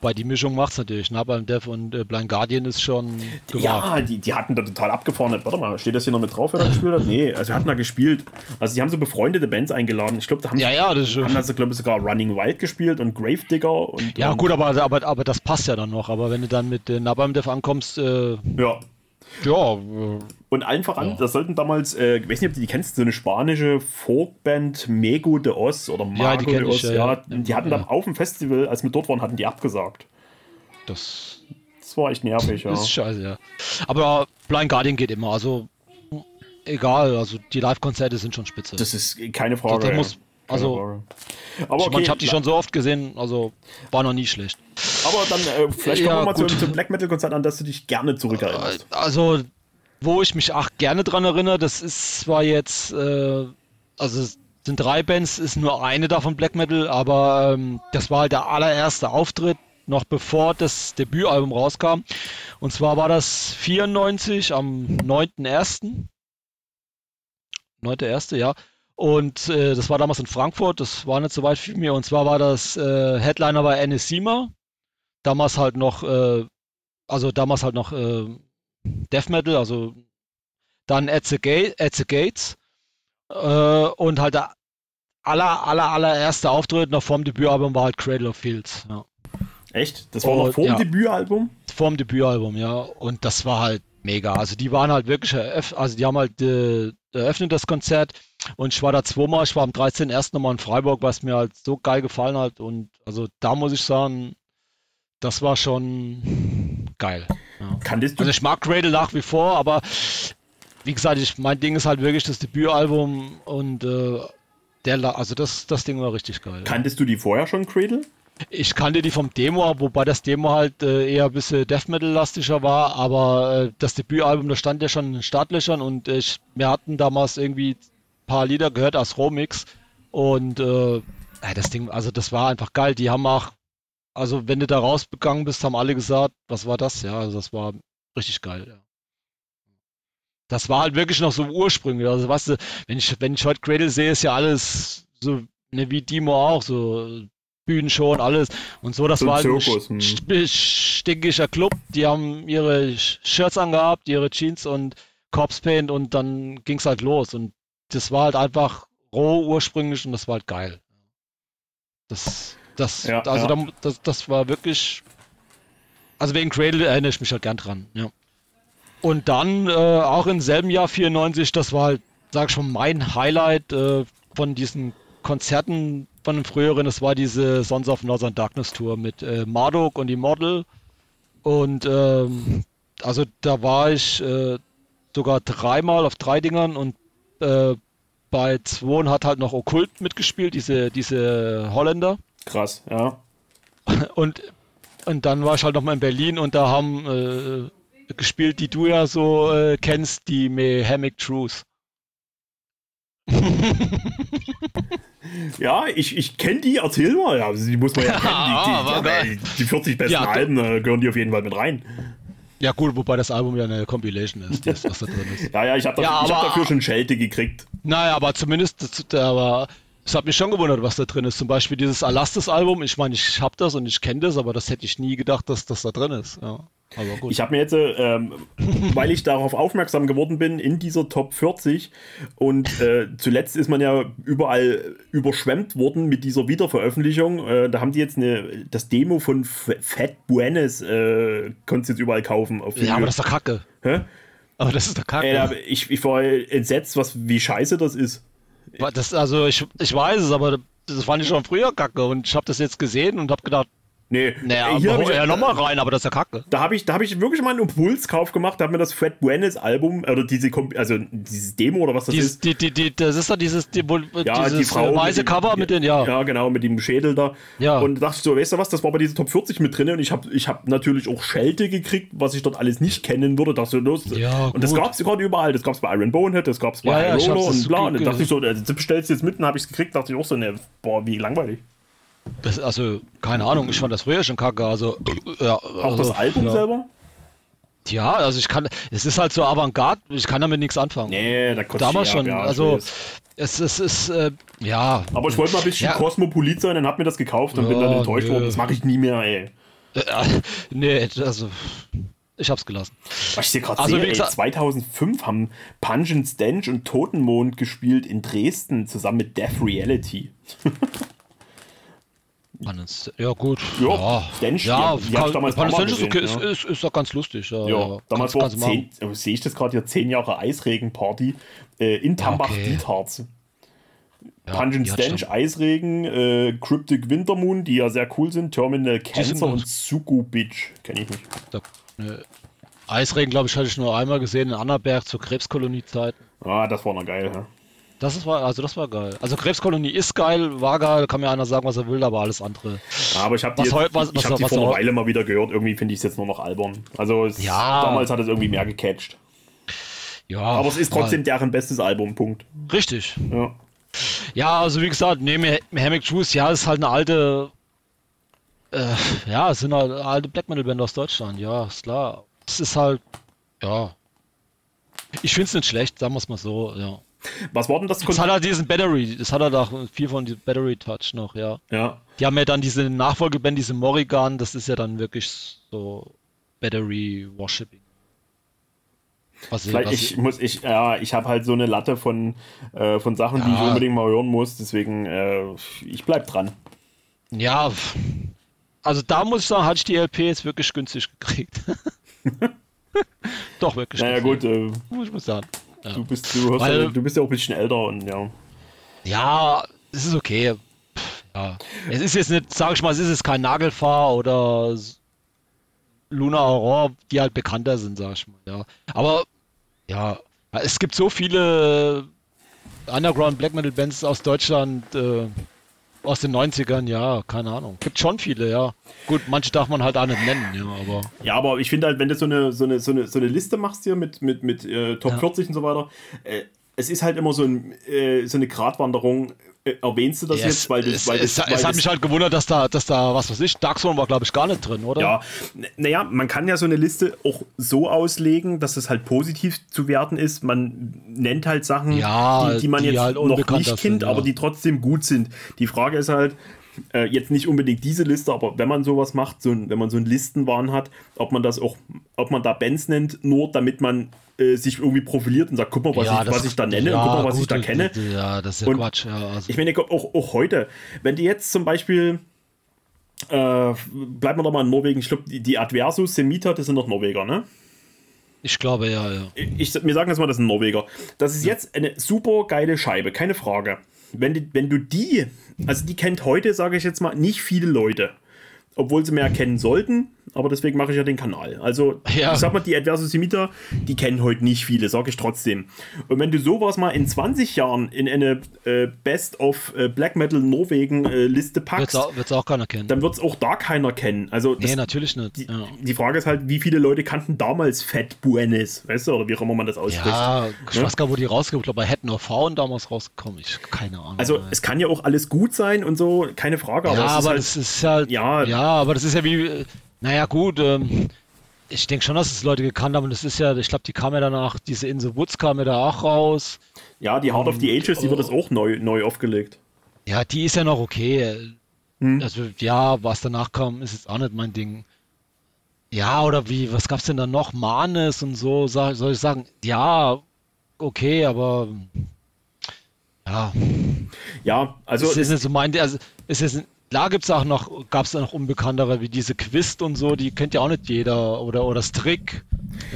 Bei die Mischung macht's natürlich, ne? Beim Dev und äh, Blind Guardian ist schon. Ja, die, die hatten da total abgefahren. Warte mal, steht das hier noch mit drauf, wer da gespielt hat? Nee, also wir hatten da gespielt. Also die haben so befreundete Bands eingeladen. Ich glaube, da haben, Ja, ja, das haben also, glaube ich, sogar Running Wild gespielt und Gravedigger und Ja, und, gut, aber, aber, aber das passt ja dann noch. Aber wenn du dann mit äh, Nabam Dev ankommst, äh, Ja. Ja, äh, Und allen voran, das sollten damals, äh, ich weiß nicht, ob du die kennst, so eine spanische Folkband Mego de Os oder Mago Ja, de ich, Os. ja, Ja, ja. die hatten dann auf dem Festival, als wir dort waren, hatten die abgesagt. das Das war echt nervig, ja. ist scheiße, ja. Aber Blind Guardian geht immer, also egal, also die Live-Konzerte sind schon spitze. Das ist keine Frage. Der ja. muss- also, okay, ich habe die schon so oft gesehen, also war noch nie schlecht. aber dann äh, vielleicht kommen Ja, wir mal zum, gut. zum Black Metal Konzert an, dass du dich gerne zurückerinnerst. Also, wo ich mich auch gerne dran erinnere, das ist zwar jetzt, äh, also es sind drei Bands, ist nur eine davon Black Metal, aber ähm, das war halt der allererste Auftritt, noch bevor das Debütalbum rauskam. Und zwar war das 94 am 9.1. 9.1., ja. Und äh, das war damals in Frankfurt, das war nicht so weit für mir. Und zwar war das äh, Headliner bei Enesima. Damals halt noch, äh, also damals halt noch äh, Death Metal, also dann At the, Gate, At the Gates äh, und halt der aller, aller, allererste Auftritt noch vorm Debütalbum war halt Cradle of Fields. Ja. Echt? Das war Oh, noch vor dem ja. Debütalbum? Vorm Debütalbum, ja. Und das war halt mega. Also die waren halt wirklich also die haben halt äh, eröffnet das Konzert und ich war da zweimal, ich war am 13.01. nochmal in Freiburg, was mir halt so geil gefallen hat. Und also da muss ich sagen, das war schon geil. Ja. Also ich mag Cradle nach wie vor, aber wie gesagt, ich, mein Ding ist halt wirklich das Debütalbum und äh, der, also das, das Ding war richtig geil. Kanntest du die vorher schon, Cradle? Ich kannte die vom Demo, wobei das Demo halt äh, eher ein bisschen Death Metal-lastischer war, aber äh, das Debütalbum, da stand ja schon in den Startlöchern und äh, ich, wir hatten damals irgendwie paar Lieder gehört aus Romix und äh, das Ding, also das war einfach geil. Die haben auch, also wenn du da rausgegangen bist, haben alle gesagt, was war das? Ja, also das war richtig geil, ja. Das war halt wirklich noch so ursprünglich. Also weißt du, wenn ich, wenn ich heute Cradle sehe, ist ja alles so, ne, wie Demo auch, so Bühnenshow und alles. Und so, das So ein war halt ein Zirkus, hm. st- stinkiger Club. Die haben ihre Sh- Shirts angehabt, ihre Jeans und Corpse Paint und dann ging es halt los. Und das war halt einfach roh ursprünglich und das war halt geil. Das, das, Ja, also ja. Da, das, das war wirklich. Also wegen Cradle erinnere ich mich halt gern dran, ja. Und dann äh, auch im selben Jahr 94, das war halt, sag ich schon, mein Highlight äh, von diesen Konzerten von den früheren, das war diese Sons of Northern Darkness Tour mit äh, Marduk und Immortal. Und ähm, also da war ich äh, sogar dreimal auf drei Dingern und äh, bei zwei hat halt noch Okkult mitgespielt, diese, diese Holländer. Krass, ja. Und, und dann war ich halt nochmal in Berlin und da haben äh, gespielt, die du ja so äh, kennst, die Mehamic Truth. Ja, ich, ich kenne die, erzähl mal. Ja, die muss man ja kennen. Die, die, aber die, die 40 besten Ja, Alben, da gehören die auf jeden Fall mit rein. Ja gut, wobei das Album ja eine Compilation ist, das, was da drin ist. Ja, ja, ich habe Ja, hab dafür schon Schelte gekriegt. Naja, aber zumindest, aber es hat mich schon gewundert, was da drin ist. Zum Beispiel dieses Alastis-Album, ich meine, ich habe das und ich kenne das, aber das hätte ich nie gedacht, dass das da drin ist. Ja. Ich habe mir jetzt, äh, ähm, weil ich darauf aufmerksam geworden bin, in dieser Top 40 und äh, zuletzt ist man ja überall überschwemmt worden mit dieser Wiederveröffentlichung. Äh, da haben die jetzt eine, das Demo von Fat Buenes, äh, konntest du jetzt überall kaufen. Auf ja, aber Video. das ist doch Kacke. Hä? Aber das ist doch Kacke. Ey, aber ich, ich war entsetzt, was, wie scheiße das ist. das, also ich, ich weiß es, aber das fand ich schon früher Kacke und ich habe das jetzt gesehen und habe gedacht, Nee, naja, hier ich, ja nochmal rein, aber das ist ja Kacke. Da habe ich, da hab ich wirklich mal einen Impulskauf gemacht, da habe mir das Fred Buenes Album, oder diese, also dieses Demo oder was das Dies, ist. die, die, die, das ist doch dieses, die, Ja, dieses die Frau. äh, weiße mit dem- Cover mit den, ja. Ja, genau, mit dem Schädel da. Ja. Und da dachte ich so, weißt du was, das war bei dieser Top 40 mit drin und ich habe ich hab natürlich auch Schelte gekriegt, was ich dort alles nicht kennen würde. Dachte so, los. Ja, und das gab es gerade überall. Das gab es bei Iron Bonehead, das gab es bei Ja, ja, und bla. Und dann dachte ich so, äh, das bestellst du jetzt mit und habe ich es gekriegt. Dachte ich auch so, ne, boah, wie langweilig. Das, also, keine Ahnung, ich fand das früher schon kacke. Also, ja, Auch also, das Album ja. selber? Ja, also ich kann, es ist halt so Avantgarde, ich kann damit nichts anfangen. Nee, da kostet Damals ja, schon, ja, ich also es, es ist, äh, ja, Aber ich wollte mal ein bisschen Ja. kosmopolit sein und hab mir das gekauft und bin dann Ja, enttäuscht worden. Das mache ich nie mehr, ey. äh, nee, also, ich hab's gelassen. Was ich hier gerade Also, sehe, wie ey, gesagt- 2005 haben Pungent Stench und Totenmond gespielt in Dresden zusammen mit Death Reality. Pannens- Ja, gut. Ja, Ja, Stench, ja, ich damals mal Stench ist, okay, gesehen, ist, ist, ist doch ganz lustig. Ja, Ja, ja, damals kannst- war kannst du machen. 10, oh, sehe ich das gerade hier, 10 Jahre Eisregenparty äh, in Tambach okay. Ja, hat Stench, Eisregen, äh, Cryptic Wintermoon, die ja sehr cool sind, Terminal Cancer und Suku Beach. Kenne ich nicht. Da, ne, Eisregen, glaube ich, hatte ich nur einmal gesehen in Annaberg zur Krebskoloniezeiten. Ah, das war noch geil. Ja. Das ist, war, also das war geil. Also Krebskolonie ist geil, war geil, kann mir einer sagen, was er will, aber alles andere. Aber ich habe die, Was jetzt, heu- was- ich was- hab die was vor einer Weile mal wieder gehört. Irgendwie finde ich es jetzt nur noch albern. Also es, Ja. damals hat es irgendwie mehr gecatcht. Ja, Aber es ist trotzdem deren bestes Album, Punkt. ja, richtig. Ja. Ja, also wie gesagt, neben Hammock Juice, ja, ist halt eine alte, äh, ja, es sind halt alte Black Metal Band aus Deutschland, ja, ist klar. Es ist halt, ja. Ich finde es nicht schlecht, sagen wir es mal so, ja. Was war denn das Konzept? hat halt diesen Battery, es hat halt auch viel von diesem Battery Touch noch, ja. Ja. Die haben ja dann diese Nachfolgeband, diese Morrigan, das ist ja dann wirklich so Battery Worshipping. Was, Vielleicht, was, ich muss, ich, ja, ich habe halt so eine Latte von, äh, von Sachen, die ich Ja. unbedingt mal hören muss. Deswegen, äh, ich bleib dran. ja, also da muss ich sagen, hatte ich die LP jetzt wirklich günstig gekriegt. Doch, wirklich Naja, günstig. gut, äh, Ich muss sagen. Ja. du bist, du, Weil- ja, du bist ja auch ein bisschen älter und ja. Ja, es ist okay. Pff, Ja. Es ist jetzt nicht, sag ich mal, es ist jetzt kein Nagelfahr oder Luna Aurora, die halt bekannter sind, sag ich mal. Ja. Aber ja, es gibt so viele Underground Black Metal Bands aus Deutschland, äh, aus den 90ern, ja, keine Ahnung. Gibt schon viele, ja. Gut, manche darf man halt auch nicht nennen, ja, aber. Ja, aber ich finde halt, wenn du so eine, so eine, so eine, so eine Liste machst hier mit, mit, mit äh, Top Ja. 40 und so weiter, äh, es ist halt immer so, ein, äh, so eine Gratwanderung. Äh, erwähnst du das Ja, jetzt, weil du, es, weil es, das, es, weil hat das- mich halt gewundert, dass da, dass da, was weiß ich, Dark Zone war, glaube ich, gar nicht drin, oder? Ja, naja, man kann ja so eine Liste auch so auslegen, dass es halt positiv zu werten ist. Man nennt halt Sachen, Ja, die, die man die jetzt halt noch nicht kennt, sind, ja. aber die trotzdem gut sind. Die Frage ist halt, äh, jetzt nicht unbedingt diese Liste, aber wenn man sowas macht, so ein, wenn man so einen Listenwahn hat, ob man das auch, ob man da Bands nennt, nur damit man äh, sich irgendwie profiliert und sagt, guck mal, was, Ja, ich, was ich da nenne, ja, und guck mal, was gut, ich da kenne. Ja, das ist ja Und Quatsch. Ja, also, Ich meine, auch, auch heute, wenn die jetzt zum Beispiel, äh, bleiben wir doch mal in Norwegen, ich glaube, die, die Adversus, Semita, das sind doch Norweger, ne? ich glaube, ja, ja. ich, wir sagen jetzt mal, das sind Norweger. Das ist jetzt eine super geile Scheibe, keine Frage. Wenn, die, wenn du die, also die kennt heute, sage ich jetzt mal, nicht viele Leute. Obwohl sie mehr kennen sollten, aber deswegen mache ich ja den Kanal. Also, Ja. ich sag mal, die Adversus Semita, die kennen heute nicht viele, sage ich trotzdem. Und wenn du sowas mal in 20 Jahren in eine äh, Best of äh, Black Metal Norwegen äh, Liste Wird packst, es auch, wird's auch keiner kennen. dann wird es auch da keiner kennen. Also, das, nee, natürlich nicht. die, ja. die Frage ist halt, wie viele Leute kannten damals Fat Buenes, weißt du, oder wie auch immer man das ausspricht. Ja, ich Ne? weiß gar nicht, wo die rausgekommen Ich glaube, bei Head No Frauen damals rausgekommen. Ich keine Ahnung. Also ey. es kann ja auch alles gut sein und so, keine Frage. ja, es ist aber halt, das ist halt. Ja. Ja, aber das ist ja wie. äh, Naja, gut. Ähm, ich denke schon, dass es Leute gekannt haben. Und das ist ja, ich glaube, die kam ja danach, diese Insel Woods kam ja da auch raus. ja, die Heart of the Ages, die wird das auch neu, neu aufgelegt. Ja, die ist ja noch okay. Hm. Also, ja, was danach kam, ist jetzt auch nicht mein Ding. Ja, oder wie, was gab's denn da noch? Manes und so, sag, soll ich sagen? Ja, okay, aber ja, Ja, also es ist es, nicht so mein, also es ist, klar gibt's auch noch, gab's da noch unbekanntere wie diese Quist und so, die kennt ja auch nicht jeder oder oder Strick.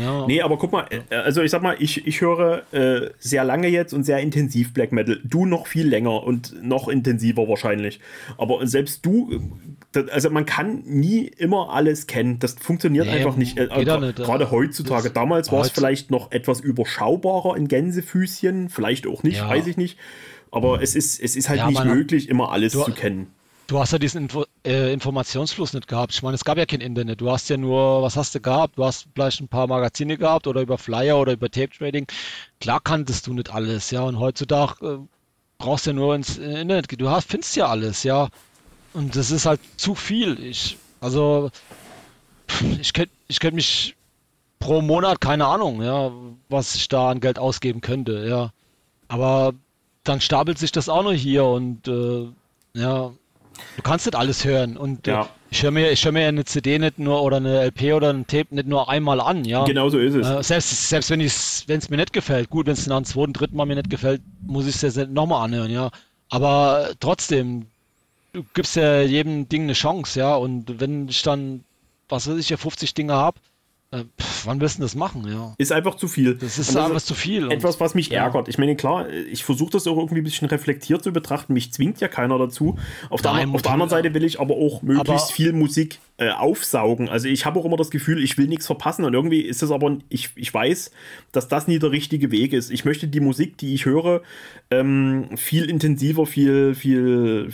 Ja. nee, aber guck mal, äh, also ich sag mal, ich, ich höre äh, sehr lange jetzt und sehr intensiv Black Metal. Du noch viel länger und noch intensiver wahrscheinlich. Aber selbst du, äh, also man kann nie immer alles kennen. Das funktioniert Nee, einfach nicht. Äh, gra- nicht. Gerade heutzutage. Damals war es vielleicht noch etwas überschaubarer in Gänsefüßchen, vielleicht auch nicht, Ja. weiß ich nicht. Aber es ist, es ist halt Ja, nicht möglich, immer alles Du- zu kennen. Du hast ja diesen Info äh, Informationsfluss nicht gehabt. Ich meine, es gab ja kein Internet. Du hast ja nur, was hast du gehabt? Du hast vielleicht ein paar Magazine gehabt oder über Flyer oder über Tape Trading. Klar kanntest du nicht alles, ja. Und heutzutage äh, brauchst du ja nur ins Internet. gehen. Du hast, findest ja alles, ja. Und das ist halt zu viel. Ich, also, ich könnte ich könnt mich pro Monat, keine Ahnung, ja, was ich da an Geld ausgeben könnte, ja. Aber dann stapelt sich das auch noch hier und äh, ja, du kannst nicht alles hören. Und Ja. ich höre mir, ich höre mir eine CD nicht nur oder eine LP oder ein Tape nicht nur einmal an, ja. Genau so ist es. Äh, selbst, selbst wenn es mir nicht gefällt, gut, wenn es nach dem zweiten, dritten Mal mir nicht gefällt, muss ich es jetzt nicht nochmal anhören, ja. Aber trotzdem, du gibst ja jedem Ding eine Chance, ja. Und wenn ich dann, was weiß ich, ja 50 Dinge habe, äh, pff, wann willst du das machen, ja? ist einfach zu viel. Das ist Und einfach zu viel. Etwas, was mich ja. ärgert. Ich meine, klar, ich versuche das auch irgendwie ein bisschen reflektiert zu betrachten. Mich zwingt ja keiner dazu. Auf, der, Nein, anderen- auf der anderen Seite will ich aber auch möglichst Aber- viel Musik äh, aufsaugen. Also ich habe auch immer das Gefühl, ich will nichts verpassen. Und irgendwie ist es aber, ich, ich weiß, dass das nie der richtige Weg ist. Ich möchte die Musik, die ich höre, ähm, viel intensiver, viel, viel, viel,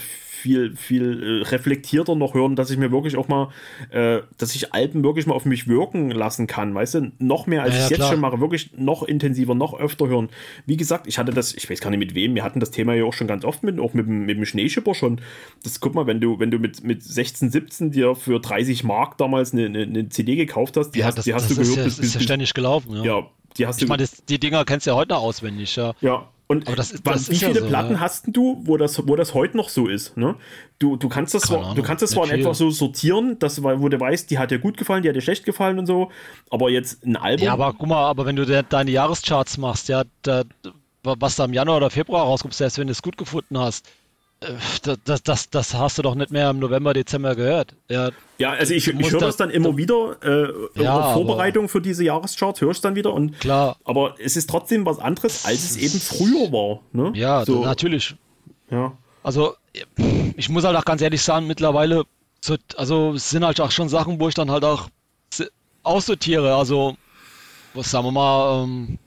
viel äh, reflektierter noch hören, dass ich mir wirklich auch mal, äh, dass ich Alben wirklich mal auf mich wirken lassen kann, weißt du, noch mehr als Ja, ich ja, jetzt schon mache, wirklich noch intensiver, noch öfter hören. Wie gesagt, ich hatte das, ich weiß gar nicht mit wem, wir hatten das Thema ja auch schon ganz oft mit, auch mit, dem- mit dem Schneeschipper schon. Das guck mal, wenn du, wenn du mit, mit 16, 17 dir für 30 Mark damals eine, eine, eine CD gekauft hast, die ja, hast, das, die hast das du gehört, ja, das ist ja ständig gelaufen, ja. ja, die hast Ich du meine, das- die Dinger kennst du ja heute noch auswendig, ja. Ja. Und Aber das ist- das wie ist ja viele so, Platten ja. hast du, wo das, wo das heute noch so ist? Ne? Du, du kannst das Keine zwar, du Ahnung, kannst das zwar in etwa so sortieren, dass, wo du weißt, die hat dir gut gefallen, die hat dir schlecht gefallen und so, aber jetzt ein Album. Ja, aber guck mal, aber wenn du de deine Jahrescharts machst, ja, da, was da im Januar oder Februar rauskommt, selbst wenn du es gut gefunden hast, das, das, das, das hast du doch nicht mehr im November, Dezember gehört. Ja, Ja, also ich, ich höre da- das dann immer wieder, äh, Ja, in aber- Vorbereitung für diese Jahrescharts höre ich dann wieder und klar. aber es ist trotzdem was anderes, als es eben früher war. Ne? Ja, so, natürlich. ja. Also, ich muss halt auch ganz ehrlich sagen, mittlerweile, so, also es sind halt auch schon Sachen, wo ich dann halt auch aussortiere. Also, was sagen wir mal, ähm,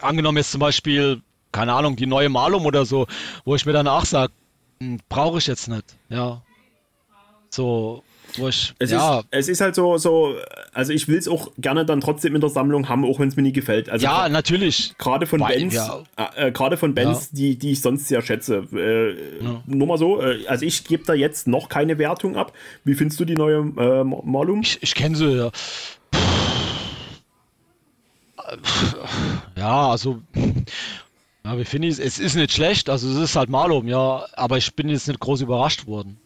angenommen jetzt zum Beispiel, keine Ahnung, die neue Malung oder so, wo ich mir danach sage, brauche ich jetzt nicht. Ja. So, wo ich, Es, ja, ist, es ist halt so, so, also ich will es auch gerne dann trotzdem in der Sammlung haben, auch wenn es mir nie gefällt. Also ja, natürlich. gerade von Weil- Bands, ja. äh, äh, gerade von Bands, die, die ich sonst sehr schätze. Äh, Nur mal so, äh, also ich gebe da jetzt noch keine Wertung ab. Wie findest du die neue äh, Malum? Ich, ich kenne sie, ja. Ja, also, Ja, wie finde ich es? Es ist nicht schlecht, also es ist halt Malum, ja, aber ich bin jetzt nicht groß überrascht worden.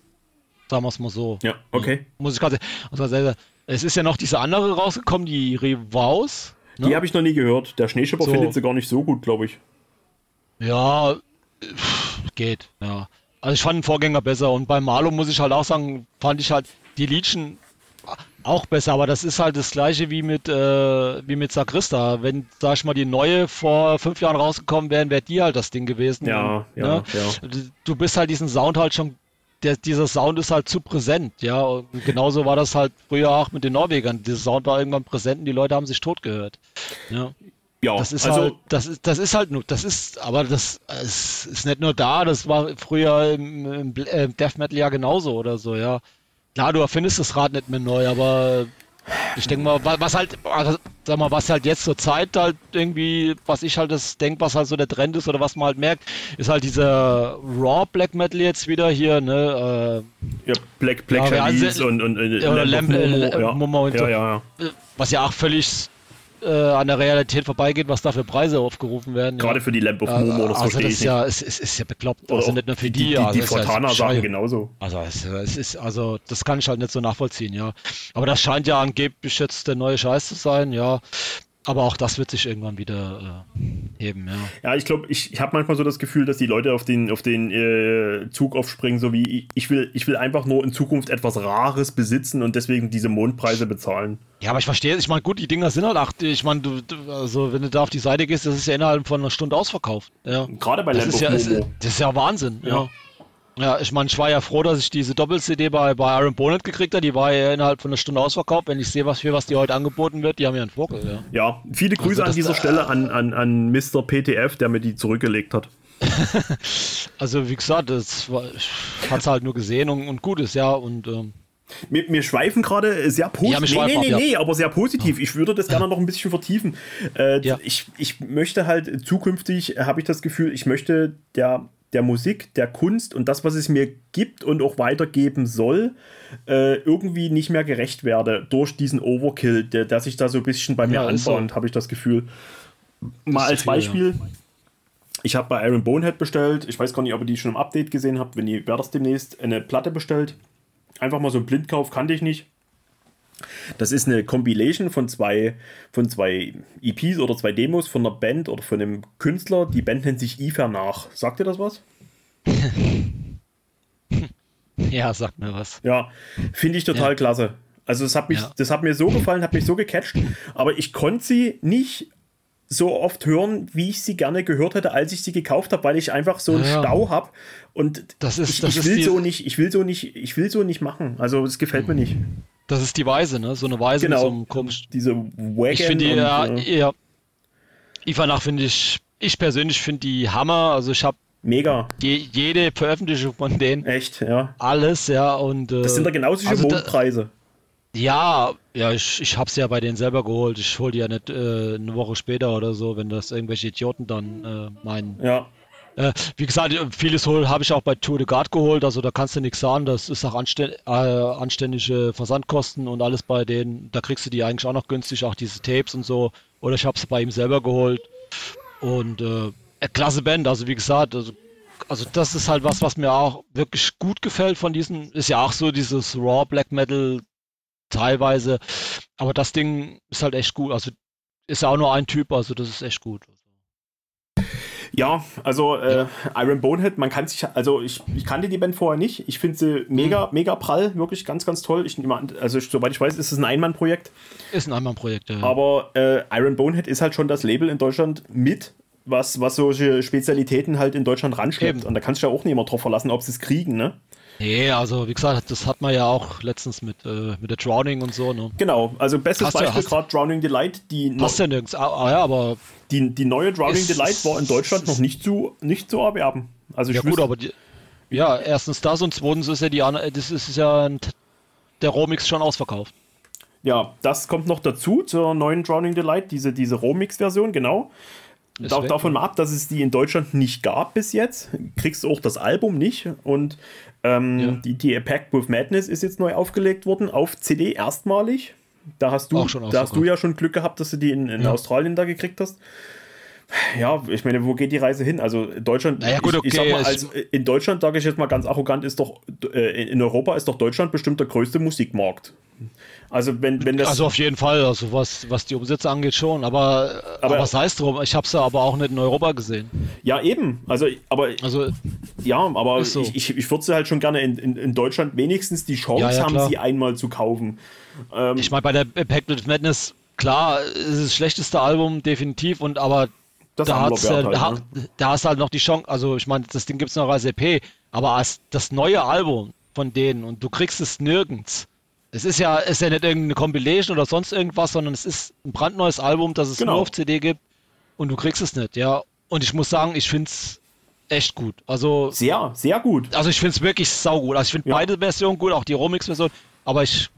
Sagen wir es mal so. Ja, okay. Muss ich gerade sagen. Es ist ja noch diese andere rausgekommen, die Revaus. Ne? Die habe ich noch nie gehört. Der Schneeschipper so. findet sie gar nicht so gut, glaube ich. Ja, geht, ja. Also ich fand den Vorgänger besser und bei Malo muss ich halt auch sagen, fand ich halt die Liedchen auch besser, aber das ist halt das gleiche wie mit, äh, wie mit Sakrista. Wenn, sag ich mal, die neue vor fünf Jahren rausgekommen wären, wäre die halt das Ding gewesen. Ja, ja, ne? ja. Du bist halt diesen Sound halt schon, der, dieser Sound ist halt zu präsent, ja. Und genauso war das halt früher auch mit den Norwegern. Dieser Sound war irgendwann präsent und die Leute haben sich tot gehört. Ja. Ja, das ist also, halt, das ist, das ist halt nur, das ist, aber das ist, ist nicht nur da, das war früher im, im Death Metal ja genauso oder so, ja. Klar, du erfindest das Rad nicht mehr neu, aber ich denke mal, was halt, sag mal, was halt jetzt zur Zeit halt irgendwie, was ich halt das denke, was halt so der Trend ist oder was man halt merkt, ist halt dieser Raw Black Metal jetzt wieder hier, ne? Äh, ja, Black Black ja, also, und, und, und oder Lamp, Momo, äh, ja. Und ja, ja, ja. Was ja auch völlig äh, an der Realität vorbeigeht, was da für Preise aufgerufen werden. Gerade ja. für die Lamp of Momo, das also das ist ja, es, es ist ja bekloppt. Oder also nicht nur für die. Die, die, also die Fortana-Sachen ja genauso. Also es, es, ist, also das kann ich halt nicht so nachvollziehen, ja. Aber das scheint ja angeblich jetzt der neue Scheiß zu sein, ja. Aber auch das wird sich irgendwann wieder äh, heben, ja. Ja, ich glaube, ich, ich habe manchmal so das Gefühl, dass die Leute auf den, auf den äh, Zug aufspringen, so wie ich will, ich will einfach nur in Zukunft etwas Rares besitzen und deswegen diese Mondpreise bezahlen. Ja, aber ich verstehe, ich meine, gut, die Dinger sind halt acht. Ich meine, du, also wenn du da auf die Seite gehst, das ist ja innerhalb von einer Stunde ausverkauft. Ja. Gerade bei das ist ja, ist, Das ist ja Wahnsinn, ja. ja. Ja, ich meine, ich war ja froh, dass ich diese Doppel-CD bei, bei Iron Bonnet gekriegt habe. Die war ja innerhalb von einer Stunde ausverkauft. Wenn ich sehe, was für was die heute angeboten wird, die haben ja einen Vogel. Ja, ja viele Grüße also an dieser Stelle an, an, an Mr. PTF, der mir die zurückgelegt hat. also, wie gesagt, das hatte es halt nur gesehen und, und gut ist, ja. Und ähm, wir, wir, schweifen gerade sehr positiv. Ja, nee, nee, nee, nee, aber sehr positiv. Ich würde das gerne noch ein bisschen vertiefen. Äh, ja. ich, ich möchte halt zukünftig, habe ich das Gefühl, ich möchte der der Musik, der Kunst und das, was es mir gibt und auch weitergeben soll, äh, irgendwie nicht mehr gerecht werde durch diesen Overkill, der, der sich da so ein bisschen bei mir anbahnt, so. habe ich das Gefühl. Mal als Beispiel. Ja. Ich habe bei Iron Bonehead bestellt. Ich weiß gar nicht, ob ihr die schon im Update gesehen habt. Wenn ihr wer das demnächst eine Platte bestellt. Einfach mal so ein Blindkauf, kannte ich nicht. Das ist eine Compilation von zwei, von zwei EPs oder zwei Demos von einer Band oder von einem Künstler. Die Band nennt sich IFA nach. Sagt ihr das was? ja, sagt mir was. Ja, finde ich total ja. klasse. Also das hat mich, ja. das hat mir so gefallen, hat mich so gecatcht, aber ich konnte sie nicht so oft hören, wie ich sie gerne gehört hätte, als ich sie gekauft habe, weil ich einfach so einen ja. Stau habe und das ist, ich, das ich will so nicht, ich will so nicht, ich will so nicht machen. Also es gefällt mir nicht. Das ist die Weise, ne? So eine Weise genau. mit so einem komisch. Diese Wagon Ich finde die, ja, äh, ja. Ivanach finde ich, ich persönlich finde die Hammer. Also ich habe Mega. Je, jede Veröffentlichung von denen. Echt, ja. Alles, ja. Und, äh, das sind da genauso also Mondpreise. Ja, ja, ich, ich hab's ja bei denen selber geholt. Ich hol die ja nicht äh, eine Woche später oder so, wenn das irgendwelche Idioten dann äh, meinen. Ja. Äh, wie gesagt, vieles habe ich auch bei Tour de Garde geholt, also da kannst du nichts sagen, das ist auch anständ, äh, anständige Versandkosten und alles bei denen, da kriegst du die eigentlich auch noch günstig, auch diese Tapes und so. Oder ich habe es bei ihm selber geholt. Und äh, klasse Band, also wie gesagt, also, also das ist halt was, was mir auch wirklich gut gefällt von diesen, ist ja auch so dieses Raw Black Metal teilweise, aber das Ding ist halt echt gut, also ist ja auch nur ein Typ, also das ist echt gut. Ja, also äh, Iron Bonehead, man kann sich, also ich, ich kannte die Band vorher nicht. Ich finde sie mega, mhm. mega prall, wirklich ganz, ganz toll. Ich, also soweit ich weiß, ist es ein Einmannprojekt. Ist ein Einmannprojekt, ja. Aber äh, Iron Bonehead ist halt schon das Label in Deutschland mit was, was solche Spezialitäten halt in Deutschland ranschleppt. Eben. Und da kannst du ja auch nicht immer drauf verlassen, ob sie es kriegen, ne? Nee, also wie gesagt, das hat man ja auch letztens mit, äh, mit der Drowning und so. Ne? Genau, also bestes hast Beispiel gerade Drowning Delight. Die hast ja nirgends, ah, ah, ja, aber. Die, die neue Drowning Delight war in Deutschland noch nicht zu, nicht zu erwerben. Also ja, gut, aber die, ja, erstens das und zweitens ist ja die das ist ja ein, der Romix schon ausverkauft. Ja, das kommt noch dazu zur neuen Drowning Delight, diese, diese Romix-Version, genau. Da, davon mal ab, dass es die in Deutschland nicht gab bis jetzt. Kriegst du auch das Album nicht. Und ähm, ja. die, die A Pact with Madness ist jetzt neu aufgelegt worden auf CD erstmalig. Da hast du, da hast du ja schon Glück gehabt, dass du die in, in ja. Australien da gekriegt hast. Ja, ich meine, wo geht die Reise hin? Also Deutschland, naja, gut, okay, ich, ich sag mal, also in Deutschland, sage ich jetzt mal ganz arrogant, ist doch, äh, in Europa ist doch Deutschland bestimmt der größte Musikmarkt. Also wenn, wenn das. Also auf jeden Fall, also was, was die Umsätze angeht schon, aber, aber, aber was heißt drum? Ich habe es ja aber auch nicht in Europa gesehen. Ja, eben. Also, aber also, ja, aber so. ich, ich, ich würde sie halt schon gerne in, in, in Deutschland wenigstens die Chance ja, ja, haben, sie einmal zu kaufen. Ähm, ich meine, bei der Pact Madness, klar, ist es das schlechteste Album, definitiv, und aber das da, hat's, äh, halt, da, ne? da hast du halt noch die Chance, also ich meine, das Ding gibt es noch als EP, aber als das neue Album von denen und du kriegst es nirgends es ist ja, ist ja nicht irgendeine Compilation oder sonst irgendwas, sondern es ist ein brandneues Album, das es genau. nur auf CD gibt und du kriegst es nicht, ja. Und ich muss sagen, ich finde es echt gut. Also sehr, sehr gut. Also ich finde es wirklich saugut. Also ich finde ja. beide Versionen gut, auch die Romix-Version. Aber ich,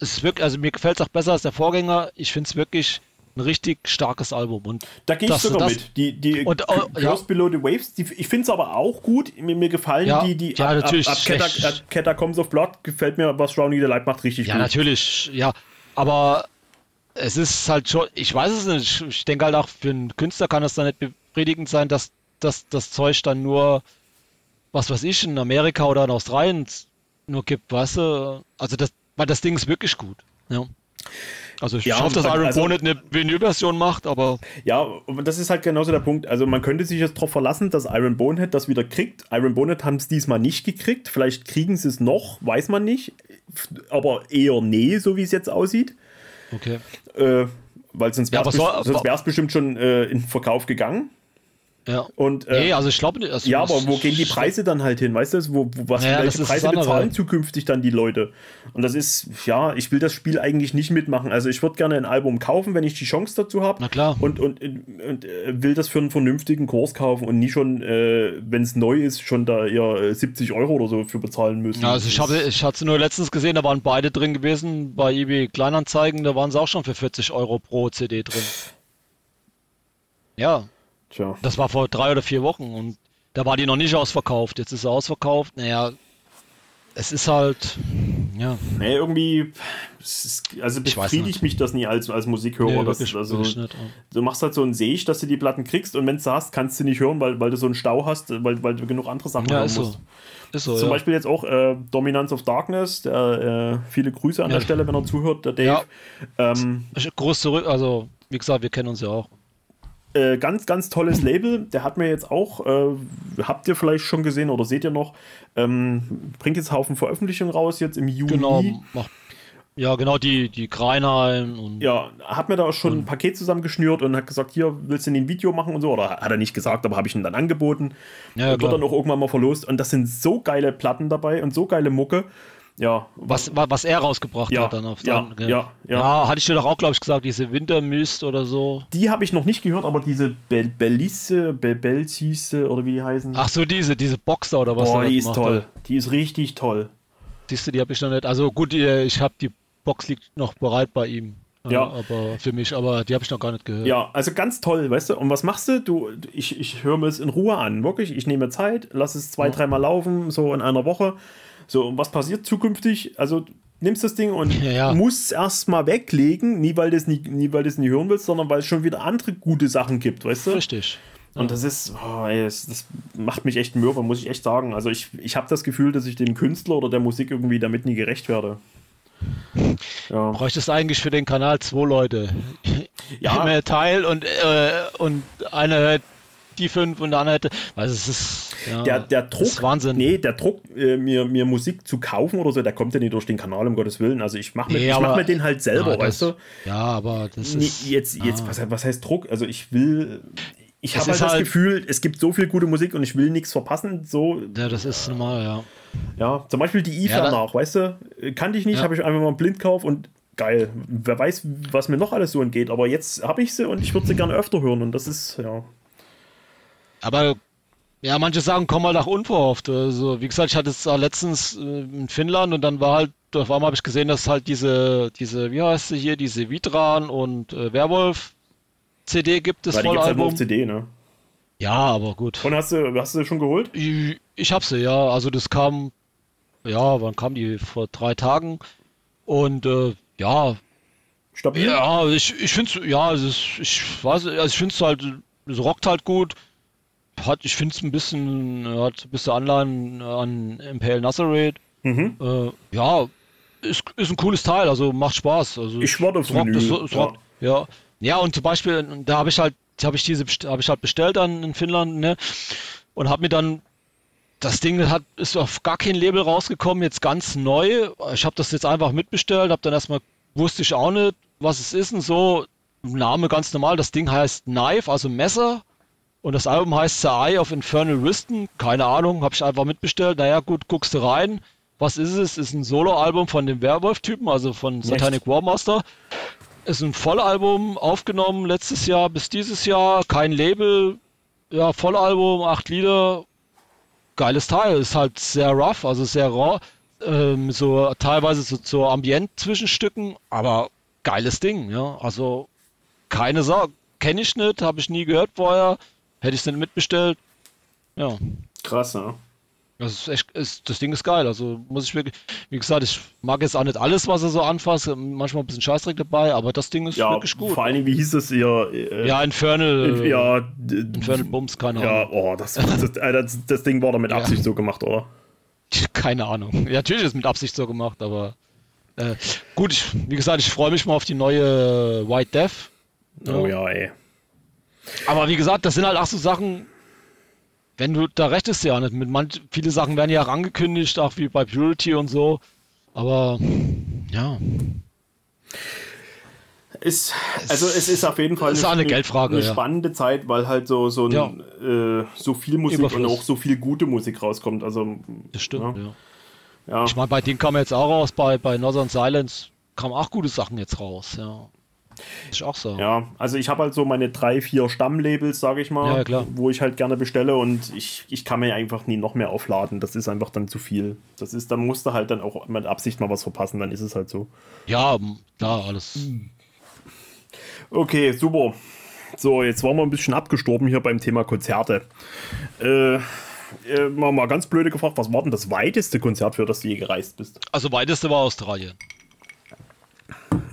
es ist wirklich, also mir gefällt es auch besser als der Vorgänger. Ich finde es wirklich ein richtig starkes Album. Und da gehe ich das, sogar das, mit. Die, die und, oh, ja. Below the Waves, die, ich finde es aber auch gut. Mir, mir gefallen ja, die, die ja, natürlich ab, ab, ab Catacombs of Blood gefällt mir, was Drowning the Light macht, richtig ja, gut. Ja, natürlich, ja. Aber es ist halt schon, ich weiß es nicht. Ich denke halt auch, für einen Künstler kann es dann nicht befriedigend sein, dass, dass das Zeug dann nur, was weiß ich, in Amerika oder in Australien nur gibt, weißt du? Also das, weil das Ding ist wirklich gut. Ja. Also ich ja, hoffe, dass Iron also, Bonnet eine Vinyl-Version macht, aber. Ja, und das ist halt genauso der Punkt. Also man könnte sich jetzt darauf verlassen, dass Iron Bonehead das wieder kriegt. Iron Bonehead haben es diesmal nicht gekriegt. Vielleicht kriegen sie es noch, weiß man nicht. Aber eher nee, so wie es jetzt aussieht. Okay. Äh, weil sonst wäre es ja, bestimmt schon äh, in Verkauf gegangen. Ja. Und, äh, nee, also ich glaube also Ja, aber wo gehen die Preise dann halt hin? Weißt du, wo, wo was naja, welche Preise bezahlen zukünftig dann die Leute? Und das ist, ja, ich will das Spiel eigentlich nicht mitmachen. Also ich würde gerne ein Album kaufen, wenn ich die Chance dazu habe. Na klar. Und, und, und äh, will das für einen vernünftigen Kurs kaufen und nie schon, äh, wenn es neu ist, schon da eher 70 Euro oder so für bezahlen müssen. Ja, also ich habe ich hatte nur letztens gesehen, da waren beide drin gewesen bei eBay Kleinanzeigen, da waren sie auch schon für 40 Euro pro CD drin. Ja, Tja. Das war vor drei oder vier Wochen und da war die noch nicht ausverkauft. Jetzt ist sie ausverkauft. Naja, es ist halt, ja. Nee, irgendwie, also befriedigt mich das nie als, als Musikhörer. Nee, das, also, nicht, ja. Du machst halt so einen Seg, dass du die Platten kriegst und wenn du hast, kannst du nicht hören, weil, weil du so einen Stau hast, weil, weil du genug andere Sachen ja, hören musst. So. Ist so, Zum ja. Beispiel jetzt auch äh, Dominance of Darkness, der, äh, viele Grüße an ja. der Stelle, wenn er zuhört, der Dave. Ja. Ähm, Groß zurück, also wie gesagt, wir kennen uns ja auch. Äh, ganz, ganz tolles Label. Der hat mir jetzt auch, äh, habt ihr vielleicht schon gesehen oder seht ihr noch, ähm, bringt jetzt Haufen Veröffentlichungen raus, jetzt im Juni. Genau, macht ja, genau, die, die Greinheim und. Ja, hat mir da schon ein Paket zusammengeschnürt und hat gesagt, hier, willst du ein Video machen und so? Oder hat er nicht gesagt, aber habe ich ihm dann angeboten. Ja, ja, wird dann auch irgendwann mal verlost. Und das sind so geile Platten dabei und so geile Mucke. Ja. Was, was er rausgebracht ja, hat dann auf ja, dann, ja, ja, ja. hatte ich dir doch auch, glaube ich, gesagt, diese Wintermist oder so. Die habe ich noch nicht gehört, aber diese Bel Bellisse, Bel Belzisse oder wie die heißen. Ach so, diese, diese Boxer oder was? Boah, die ist toll. Hat. Die ist richtig toll. Siehst du, die habe ich noch nicht. Also gut, ich habe die Box liegt noch bereit bei ihm. Ja. aber für mich, aber die habe ich noch gar nicht gehört. Ja, also ganz toll, weißt du. Und was machst du? Du, ich, ich höre mir es in Ruhe an, wirklich. Ich nehme Zeit, lass es zwei, ja. dreimal laufen, so in einer Woche. So, und was passiert zukünftig? Also, nimmst das Ding und ja, ja. musst es erstmal weglegen, nie weil du es nie, nie, weil nie hören willst, sondern weil es schon wieder andere gute Sachen gibt, weißt du? Richtig. Und das ist, oh, ey, das, das, macht mich echt mürbe, muss ich echt sagen. Also ich, ich habe das Gefühl, dass ich dem Künstler oder der Musik irgendwie damit nie gerecht werde. Ja. Bräuchtest eigentlich für den Kanal zwei Leute. Ja. Immer Teil und, äh, und einer hört die fünf und der andere hätte. Also es ist ja, der, der Druck. Wahnsinn. Nee, der Druck, äh, mir, mir Musik zu kaufen oder so, der kommt ja nicht durch den Kanal, um Gottes Willen. Also ich mache mir, nee, mach mir den halt selber, ja, weißt das, du? Ja, aber das nee, ist. Jetzt, jetzt ah. was, was heißt Druck? Also ich will. Ich habe halt das halt Gefühl, es gibt so viel gute Musik und ich will nichts verpassen. So, ja, das ist normal, ja. Ja, zum Beispiel die IFA ja, nach, weißt du? Kannte ich nicht, ja. habe ich einfach mal einen Blindkauf und geil. Wer weiß, was mir noch alles so entgeht, aber jetzt habe ich sie und ich würde sie gerne öfter hören und das ist, ja. Aber ja, manche sagen, komm mal nach unverhofft. Also, wie gesagt, ich hatte es letztens äh, in Finnland und dann war halt, auf einmal habe ich gesehen, dass halt diese, diese, wie heißt sie hier, diese Vitran und äh, Werwolf CD gibt es Weil die gibt's halt nur auf CD, ne? Ja, aber gut. Und hast du, hast du schon geholt? Ich, ich habe sie, ja. Also das kam, ja, wann kam die? Vor drei Tagen. Und äh, ja. Stabil? Ja, ich, ich finde es, ja, also ich weiß, also ich finde es halt es rockt halt gut. Hat, ich finde es ein bisschen, hat ein bisschen Anleihen an Impale Nazareth. Mhm. Äh, ja, ist, ist ein cooles Teil, also macht Spaß. Also ich warte aufs Menü. Es, es ja. ja. ja, und zum Beispiel, da habe ich halt, habe ich diese, habe ich halt bestellt dann in Finnland, ne? Und habe mir dann das Ding hat, ist auf gar kein Label rausgekommen, jetzt ganz neu. Ich habe das jetzt einfach mitbestellt, habe dann erstmal, wusste ich auch nicht, was es ist und so. Name ganz normal, das Ding heißt Knife, also Messer. Und das Album heißt The Eye of Infernal Wisdom. Keine Ahnung, habe ich einfach mitbestellt. Naja, gut, guckst du rein. Was ist es? Ist ein Solo-Album von dem Werwolf-Typen, also von Satanic Warmaster. Ist ein Vollalbum aufgenommen letztes Jahr bis dieses Jahr. Kein Label. Ja, Vollalbum, acht Lieder, geiles Teil. Ist halt sehr rough, also sehr raw. Ähm, so teilweise so, so Ambient-Zwischenstücken, aber geiles Ding, ja. Also keine Sorge, kenne ich nicht, habe ich nie gehört vorher, hätte ich es nicht mitbestellt. Ja. Krass, ja. Das ist echt, ist, das Ding ist geil. Also muss ich wirklich, wie gesagt, ich mag jetzt auch nicht alles, was er so anfasst. Manchmal ein bisschen Scheißdreck dabei, aber das Ding ist ja, wirklich gut. Vor allen Dingen, wie hieß es ihr? Äh, ja, Infernal. Ja, Infernal Bums, keine Ahnung. Ja, oh, das, das, äh, das, das Ding war da mit Absicht ja. so gemacht, oder? Keine Ahnung. Ja, natürlich ist es mit Absicht so gemacht, aber äh, gut, ich, wie gesagt, ich freue mich mal auf die neue White Death. Oh ja, ey. Aber wie gesagt, das sind halt auch so Sachen, wenn du, da recht ist ja nicht. Mit manch, viele Sachen werden ja auch angekündigt, auch wie bei Purity und so. Aber ja. Ist, also es ist auf jeden Fall eine, eine, Geldfrage, eine spannende ja. Zeit, weil halt so, so, ein, ja. äh, so viel Musik Überfluss. und auch so viel gute Musik rauskommt. Also, das stimmt, ja. ja. Ich meine, bei denen kam jetzt auch raus, bei, bei Northern Silence kamen auch gute Sachen jetzt raus, ja. Ist auch so. Ja, also ich habe halt so meine drei, vier Stammlabels, sage ich mal, ja, wo ich halt gerne bestelle und ich, ich kann mir einfach nie noch mehr aufladen. Das ist einfach dann zu viel. Das ist, dann musst du halt dann auch mit Absicht mal was verpassen, dann ist es halt so. Ja, klar, alles. Okay, super. So, jetzt waren wir ein bisschen abgestorben hier beim Thema Konzerte. Äh, äh, mal, mal ganz blöde gefragt, was war denn das weiteste Konzert, für das du je gereist bist? Also weiteste war Australien.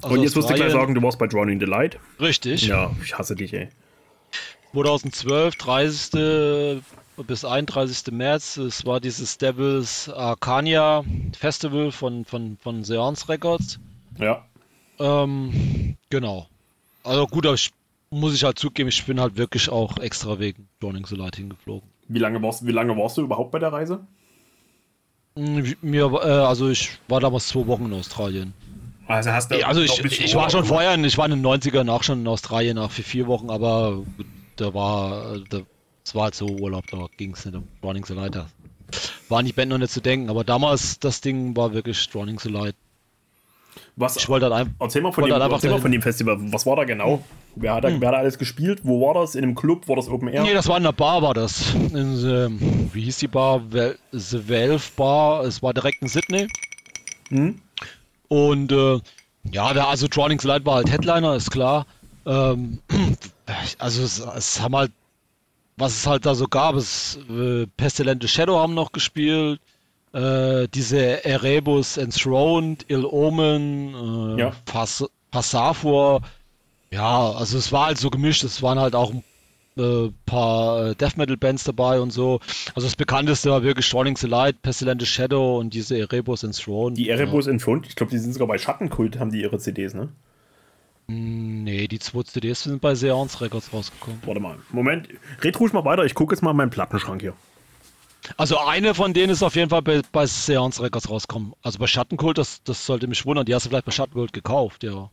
Also und jetzt musst du gleich sagen, du warst bei Drowning the Light. Richtig. Ja, ich hasse dich, ey. 2012, 30. bis 31. März, es war dieses Devils Arcania Festival von, von, von Seance Records. Ja. Ähm, genau. Also gut, aber ich, muss ich halt zugeben, ich bin halt wirklich auch extra wegen Drowning the Light hingeflogen. Wie lange warst, wie lange warst du überhaupt bei der Reise? Hm, mir, äh, also ich war damals zwei Wochen in Australien. Also hast du. Also ich, ich war schon vorher, ich war in den 90ern auch schon in Australien nach für vier Wochen, aber da war, das war halt so Urlaub, da ging es nicht um Running the Light. War nicht Band noch nicht zu denken, aber damals das Ding war wirklich Running the Light. Was, ich wollte halt erzähl mal, von dem, halt erzähl mal von dem Festival. Was war da genau? Wer hat, da, hm. wer hat da alles gespielt? Wo war das? In einem Club? War das Open Air? Nee, das war in einer Bar, war das. In, ähm, wie hieß die Bar? The Valve Bar. Es war direkt in Sydney. Hm? Und äh, ja, der also Drawings Light war halt Headliner, ist klar. Ähm, also es, es, haben halt, was es halt da so gab, es äh, Pestilente Shadow haben noch gespielt, äh, diese Erebus Enthroned, Ill Omen, äh, ja. Pass Passavor. Ja, also es war halt so gemischt, es waren halt auch ein äh, paar äh, Death Metal Bands dabei und so. Also das bekannteste war wirklich Strolling the Light, Pestilente Shadow und diese Erebus Enthroned. Die Erebus ja. Enthroned, ich glaube, die sind sogar bei Schattenkult, haben die ihre CDs, ne? Hm, nee, die zwei CDs sind bei Seance Records rausgekommen. Warte mal, Moment, red ruhig mal weiter, ich gucke jetzt mal in meinen Plattenschrank hier. Also eine von denen ist auf jeden Fall bei, bei Seance Records rausgekommen. Also bei Schattenkult, das, das sollte mich wundern, die hast du vielleicht bei Schattenkult gekauft, ja.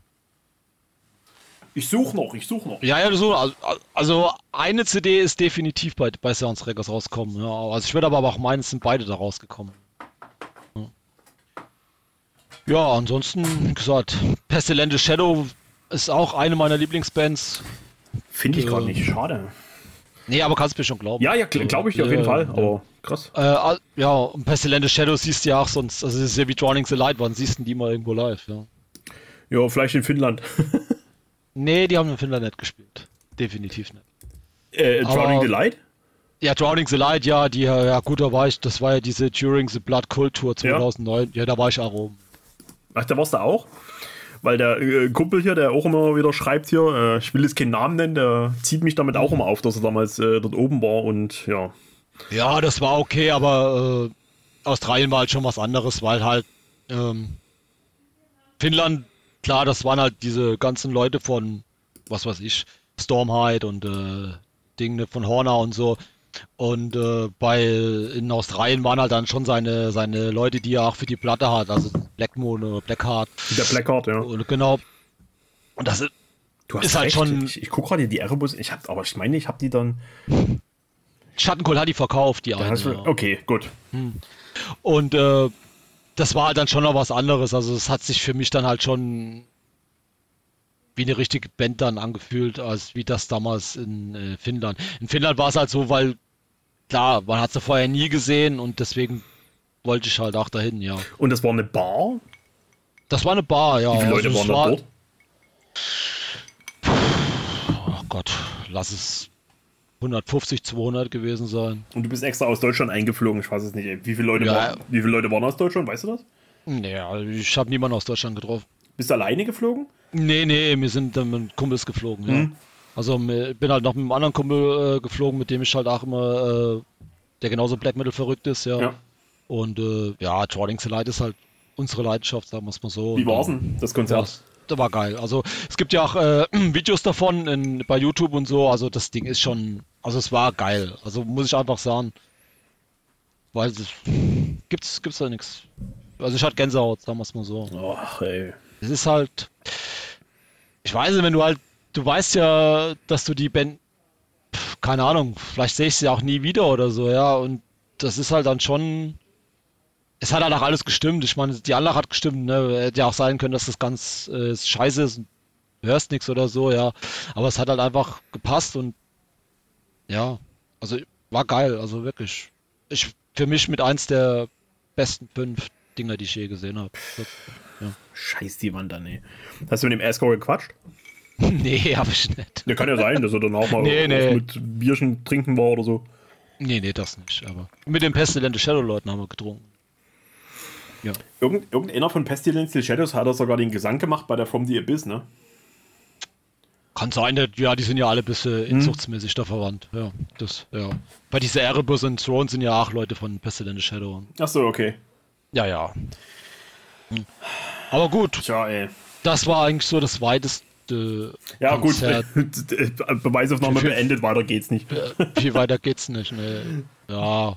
Ich suche noch, ich suche noch. Ja, ja, so, also, also eine CD ist definitiv bei, bei Sounds Records rausgekommen. Ja. Also ich würde aber auch meinen, es sind beide da rausgekommen. Ja, ja ansonsten, wie gesagt, Pestilente Shadow ist auch eine meiner Lieblingsbands. Finde ich äh, gerade nicht, schade. Nee, aber kannst du mir schon glauben. Ja, ja, glaube ich äh, auf jeden Fall, aber krass. Äh, ja, und Pestilente Shadow siehst du ja auch sonst, also es ist ja wie Drowning the Light, wann siehst du die mal irgendwo live, ja. Ja, vielleicht in Finnland. Nee, die haben in Finnland nicht gespielt. Definitiv nicht. Äh, Drowning the Light? Ja, Drowning the Light, ja, die, ja gut, da war ich, das war ja diese During the Blood Cult Tour 2009. Ja, ja da war ich auch oben. Ach, da warst du auch? weil der äh, Kumpel hier, der auch immer wieder schreibt hier, äh, ich will jetzt keinen Namen nennen, der zieht mich damit auch immer auf, dass er damals äh, dort oben war und ja. Ja, das war okay, aber äh, Australien war halt schon was anderes, weil halt ähm, Finnland, klar, das waren halt diese ganzen Leute von, was weiß ich, Stormhide und äh, Dinge von Horner und so. Und äh, bei in Australien waren halt dann schon seine, seine Leute, die er auch für die Platte hat, also Blackmoon oder Blackheart. Der Blackheart, ja. Und genau. Und das ist, Du hast Ist halt schon- Ich, ich gucke gerade die Erebus, ich hab, aber ich meine, ich habe die dann. Schattenkohl hat die verkauft, die eine. du, ja. okay, gut. Und äh, das war halt dann schon noch was anderes. Also es hat sich für mich dann halt schon wie eine richtige Band dann angefühlt, als wie das damals in äh, Finnland. In Finnland war es halt so, weil klar, man hat sie vorher nie gesehen und deswegen wollte ich halt auch dahin, ja. Und das war eine Bar? Das war eine Bar, ja. Wie viele Also Leute es waren da war- dort? Oh Gott, lass es 150, 200 gewesen sein. Und du bist extra aus Deutschland eingeflogen, ich weiß es nicht. ey. Wie viele Leute, Ja. waren, wie viele Leute waren aus Deutschland, weißt du das? Nee, also ich habe niemanden aus Deutschland getroffen. Bist du alleine geflogen? Nee, nee, wir sind dann mit Kumpels geflogen, ja. Mhm. Also ich bin halt noch mit einem anderen Kumpel äh, geflogen, mit dem ich halt auch immer, äh, der genauso Black Metal verrückt ist, ja. Ja. Und äh, ja, Trawling the Light ist halt unsere Leidenschaft, sagen wir es mal so. Wie war's äh, denn, das Konzert? Das, war geil. Also es gibt ja auch äh, Videos davon in, bei YouTube und so. Also das Ding ist schon, also es war geil. Also muss ich einfach sagen, weil es gibt's gibt's da nichts. Also ich hatte Gänsehaut, sagen wir es mal so. Ach, ey. Es ist halt, ich weiß nicht, wenn du halt, du weißt ja, dass du die Band, keine Ahnung, vielleicht sehe ich sie auch nie wieder oder so, ja. Und das ist halt dann schon. Es hat halt auch alles gestimmt. Ich meine, die Anlage hat gestimmt, ne? Hätte ja auch sein können, dass das ganz äh, scheiße ist und du hörst nichts oder so, ja. Aber es hat halt einfach gepasst und ja, also war geil, also wirklich. Ich für mich mit eins der besten fünf Dinger, die ich je gesehen habe. Scheiß die Wand an, ey. Hast du mit dem Escort gequatscht? Nee, hab ich nicht. Ja, kann ja sein, dass er danach mal Nee, nee. mit Bierchen trinken war oder so. Nee, nee, das nicht. Aber mit den Pestilente Shadow Leuten haben wir getrunken. Ja. Irgend, irgendeiner von Pestilential Shadows hat er sogar den Gesang gemacht bei der From the Abyss, ne? Kann sein, ja, die sind ja alle ein bisschen inzuchtsmäßig da verwandt. Ja, das, ja. Bei dieser Erebus und Throne sind ja auch Leute von Pestilente Shadow. Ach so, okay. Ja, ja. Hm. Aber gut, Tja, ey. das war eigentlich so das weiteste Ja, Konzert. gut. Beweisaufnahme beendet, weiter geht's nicht. Viel weiter geht's nicht. Ne. Ja.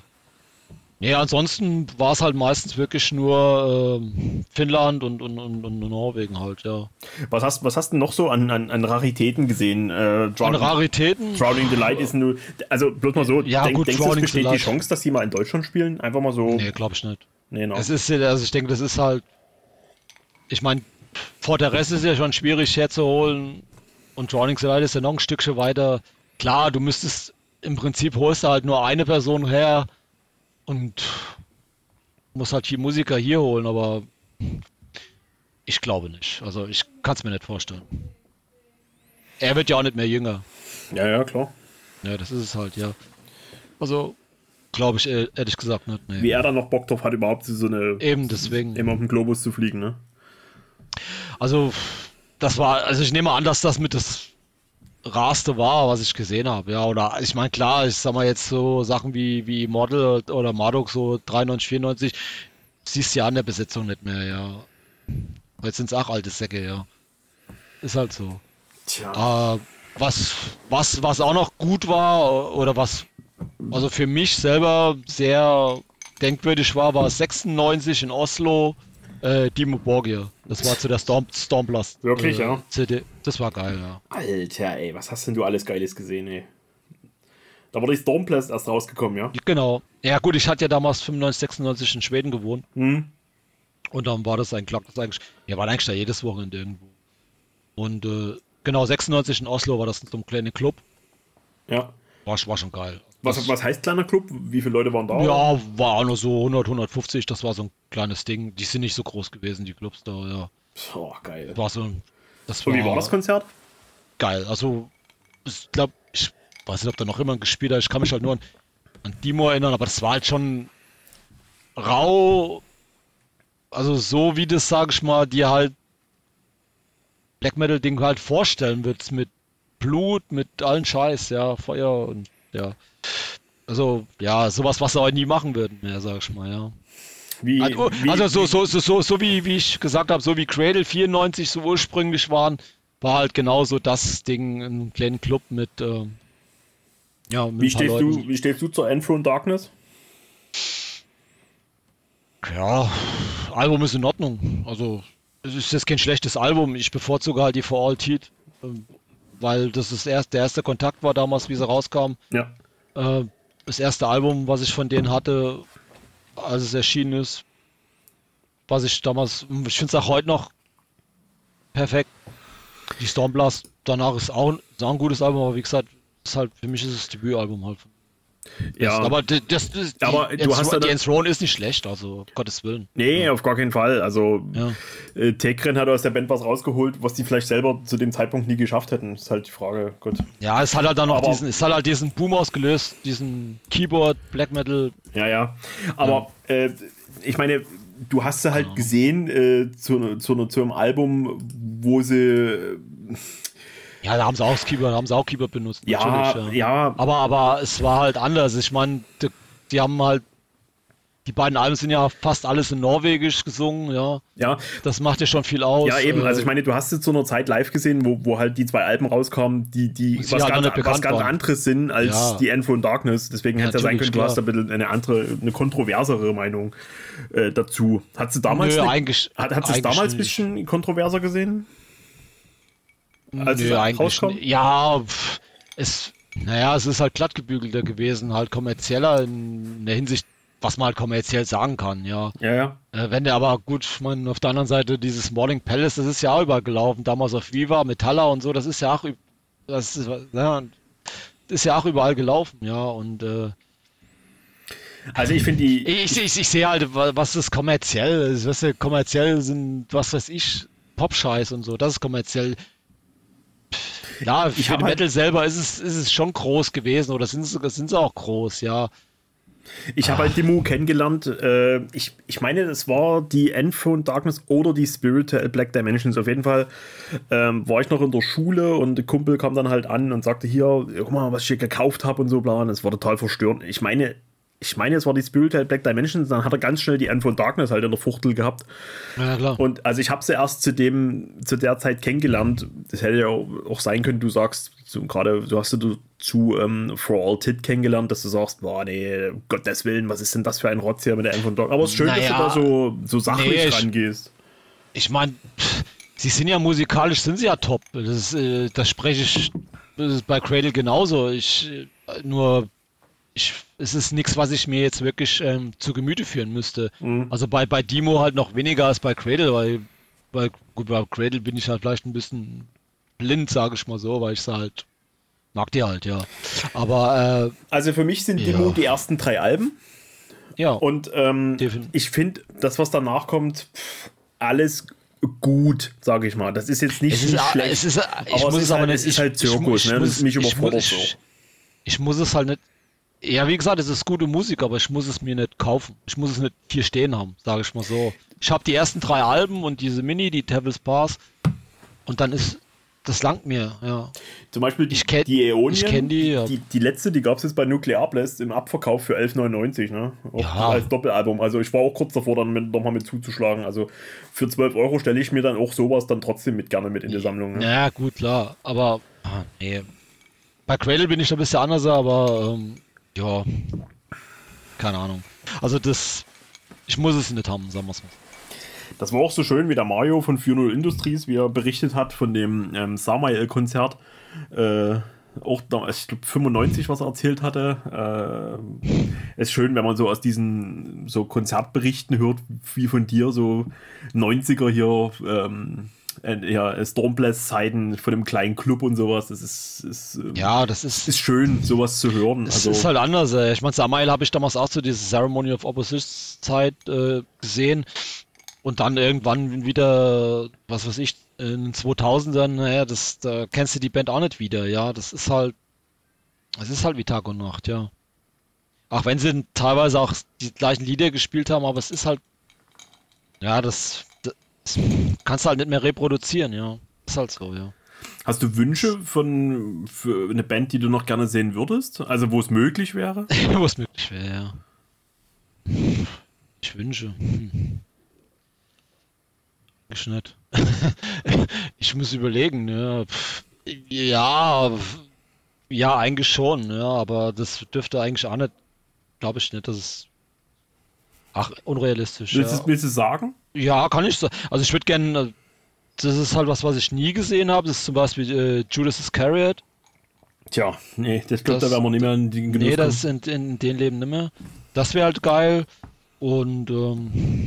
Nee, ansonsten war es halt meistens wirklich nur ähm, Finnland und, und, und, und Norwegen halt, ja. Was hast, was hast du noch so an, an, an Raritäten gesehen? Äh, An Drowning, Raritäten? Drowning the Light ist nur. Also, bloß mal so, Ja, denk, gut, denkst du, es Drowning besteht die. Chance, dass die mal in Deutschland spielen? Einfach mal so. Nee, glaube ich nicht. Nee, no. Es ist, also ich denke, das ist halt, ich meine, Fortress ist ja schon schwierig herzuholen und Drowning the Light ist ja noch ein Stückchen weiter. Klar, du müsstest, im Prinzip holst du halt nur eine Person her und musst halt die Musiker hier holen, aber ich glaube nicht. Also ich kann es mir nicht vorstellen. Er wird ja auch nicht mehr jünger. Ja, ja, klar. Ja, das ist es halt, ja. Also, glaube ich eh- ehrlich gesagt nicht. Nee. Wie er dann noch Bock drauf hat, überhaupt so eine. Eben deswegen. immer auf dem Globus zu fliegen, ne? Also, das war, also ich nehme an, dass das mit das Raste war, was ich gesehen habe. Ja, oder ich meine, klar, ich sag mal jetzt so Sachen wie, wie Model oder Marduk, so 93, 94, siehst du ja an der Besetzung nicht mehr, ja. Jetzt sind es auch alte Säcke, ja. Ist halt so. Tja. Äh, was, was, was auch noch gut war, oder was, also für mich selber sehr denkwürdig war, war 96 in Oslo, äh, Dimo Borgir. Das war zu der Storm, Stormblast. Wirklich, äh, ja? CD. Das war geil, ja. Alter, ey, was hast denn du alles Geiles gesehen, ey? Da war die Stormblast erst rausgekommen, ja? Genau. Ja gut, ich hatte ja damals 95, 96 in Schweden gewohnt. Hm. Und dann war das ein Glock, das eigentlich, wir waren eigentlich da jedes Wochenende irgendwo. Und äh, genau, 96 in Oslo war das so einem kleinen Club. Ja. War, war schon geil. Was, was heißt kleiner Club? Wie viele Leute waren da? Ja, war nur so 100, 150, das war so ein kleines Ding. Die sind nicht so groß gewesen, die Clubs da, ja. Oh, geil. War so ein, das Und wie war das Konzert? geil. Also, ich glaube, ich weiß nicht, ob da noch jemand gespielt hat. Ich kann mich halt nur an, an Dimo erinnern, aber das war halt schon rau. Also, so wie das, sag ich mal, die halt Black Metal Ding halt vorstellen würdest mit Blut, mit allen Scheiß, ja, Feuer und ja. Also, ja, sowas, was sie auch nie machen würden mehr, sag ich mal, ja. Wie, Also, wie, also so, so, so, so, so wie, wie ich gesagt habe, so wie Cradle 94 so ursprünglich waren, war halt genauso das Ding, ein kleinen Club mit, ähm, ja, mit wie, stehst Leuten. du, wie stehst du zur Enthroned Darkness? Ja, Album ist in Ordnung. Also, es ist jetzt kein schlechtes Album. Ich bevorzuge halt die For All Teeth, ähm, weil das ist erst, der erste Kontakt war damals, wie sie rauskam. Ja. Äh, das erste Album, was ich von denen hatte, als es erschienen ist, was ich damals, ich finde es auch heute noch perfekt. Die Stormblast danach ist auch, ist auch ein gutes Album, aber wie gesagt, ist halt, für mich ist es das Debütalbum halt. Ja, Aber das, das Aber die, du hast ja die Enthroned ist nicht schlecht, also Gottes Willen. nee, auf gar keinen Fall. Also, Ja. äh, Tekren hat aus der Band was rausgeholt, was die vielleicht selber zu dem Zeitpunkt nie geschafft hätten. Ist halt die Frage. Gut. Ja, es hat halt dann noch Aber- diesen, es hat halt diesen Boom ausgelöst, diesen Keyboard, Black Metal. Ja, ja. Aber äh, ich meine, du hast sie halt gesehen äh, zu, zu, zu einem Album, wo sie. Äh, Ja, da haben sie auch da haben sie auch Keyboard benutzt. Ja, natürlich, ja. Aber, aber es war halt anders. Ich meine, die, die haben halt, die beiden Alben sind ja fast alles in Norwegisch gesungen, ja. Ja, Das macht ja schon viel aus. ja, eben. Äh, Also ich meine, du hast es zu einer Zeit live gesehen, wo, wo halt die zwei Alben rauskamen, die, die was, halt ganz, was ganz waren. anderes sind als Ja. die End Darkness. Deswegen hätte es ja sein können, du hast da ein bisschen eine andere, eine kontroversere Meinung äh, dazu. Hat sie damals, Nö, eine- eigentlich- hat, hat sie es damals ein bisschen kontroverser gesehen? Als es Nö, eigentlich rauskam? nicht. Ja, pff, es, naja, es ist halt glattgebügelter gewesen, halt kommerzieller in der Hinsicht, was man halt kommerziell sagen kann, ja. Ja, ja. Äh, wenn der aber gut, ich meine, auf der anderen Seite dieses Morning Palace, das ist ja auch übergelaufen, damals auf Viva, Metalla und so, das ist ja auch, das ist, ja, ist ja auch überall gelaufen, ja, und äh, Also ich finde die. ich, ich, ich sehe halt, wa- was ist kommerziell ist, weißt du, kommerziell sind, was weiß ich, Pop-Scheiß und so, das ist kommerziell. Ja, für hab den halt- Metal selber ist es, ist es schon groß gewesen, oder sind sie, auch groß, ja. Ich habe halt Demo kennengelernt. Äh, ich, ich meine, das war die Endphone Darkness oder die Spiritual Black Dimensions. Auf jeden Fall ähm, war ich noch in der Schule und der Kumpel kam dann halt an und sagte: Hier, guck mal, was ich hier gekauft habe und so bla. Und es war total verstörend. Ich meine, ich meine, es war die Spiritual Black Dimensions. Dann hat er ganz schnell die Endphone Darkness halt in der Fuchtel gehabt. Ja, klar. Und also ich habe sie erst zu dem, zu der Zeit kennengelernt. Das hätte ja auch sein können, du sagst, so, gerade du hast du zu ähm, For All Tit kennengelernt, dass du sagst, boah, nee, um Gottes Willen, was ist denn das für ein Rotz hier mit der M von Dog? Aber es ist schön, dass Naja, du da so, so sachlich nee, ich- rangehst. Ich meine, sie sind ja musikalisch, sind sie ja top. Das, ist, äh, das spreche ich das ist bei Cradle genauso. Ich äh, nur, ich, es ist nichts, was ich mir jetzt wirklich ähm, zu Gemüte führen müsste. Also bei, bei Demo halt noch weniger als bei Cradle, weil bei, gut, bei Cradle bin ich halt vielleicht ein bisschen blind, sage ich mal so, weil ich sie halt mag die halt, ja. Aber Also für mich sind Ja. Demo die ersten drei Alben. äh, ja, Und ähm, ich finde, das, was danach kommt, pff, alles gut, sage ich mal. Das ist jetzt nicht, Es ist, äh, schlecht. es ist, äh, ich aber muss es es ist aber halt, nicht. es ist ich- halt ich Zirkus, ne? ich Das ist mich ich überfordert so. ich, ich muss es halt nicht. Ja, wie gesagt, es ist gute Musik, aber ich muss es mir nicht kaufen. Ich muss es nicht hier stehen haben, sage ich mal so. Ich habe die ersten drei Alben und diese Mini, die Devil's Pass, und dann ist das langt mir, ja. Zum Beispiel die, Ich kenn- die Äonien, ich kenn die, ja. die, die letzte, die gab es jetzt bei Nuclear Blast im Abverkauf für 11,99, ne? Auch Ja. als Doppelalbum. Also ich war auch kurz davor, dann mit, nochmal mit zuzuschlagen. Also für 12 Euro stelle ich mir dann auch sowas dann trotzdem mit gerne mit in die Sammlung. Ne? Ja, gut, klar, aber ah, nee. Bei Cradle bin ich ein bisschen anders, aber ähm, ja, keine Ahnung. Also das, ich muss es nicht haben, sagen wir es mal. Das war auch so schön, wie der Mario von 4.0 Industries, wie er berichtet hat von dem ähm, Samael-Konzert. Äh, auch ich glaube 95, was er erzählt hatte. Äh, ist schön, wenn man so aus diesen so Konzertberichten hört, wie von dir, so 90er hier, ähm, äh, ja, Stormblast-Zeiten von dem kleinen Club und sowas. Das ist, ist, ähm, Ja, das ist, ist schön, sowas zu hören. Es Also, ist halt anders. Ey. Ich meine, Samael habe ich damals auch zu dieser Ceremony of Opposition Zeit äh, gesehen und dann irgendwann wieder, was weiß ich, in den 2000ern, naja, das, da kennst du die Band auch nicht wieder, ja. Das ist halt, es ist halt wie Tag und Nacht, ja. Auch wenn sie teilweise auch die gleichen Lieder gespielt haben, aber es ist halt, ja, das kannst du halt nicht mehr reproduzieren, ja. Ist halt so, ja. Hast du Wünsche von für eine Band, die du noch gerne sehen würdest? Also wo es möglich wäre? wo es möglich wäre, ja. Ich wünsche. Hm. Ich nicht. ich muss überlegen, ja. Ja, ja, eigentlich schon, ja, aber das dürfte eigentlich auch nicht, glaube ich nicht, dass es ach, unrealistisch. Willst, ja. du, willst du sagen? Ja, kann ich so. Also ich würde gerne, das ist halt was, was ich nie gesehen habe. Das ist zum Beispiel äh, Judas Iscariot. Tja, nee, das glaube da werden wir nicht mehr in den Genuss Nee, das in, in den Leben nicht mehr. Das wäre halt geil. Und ähm,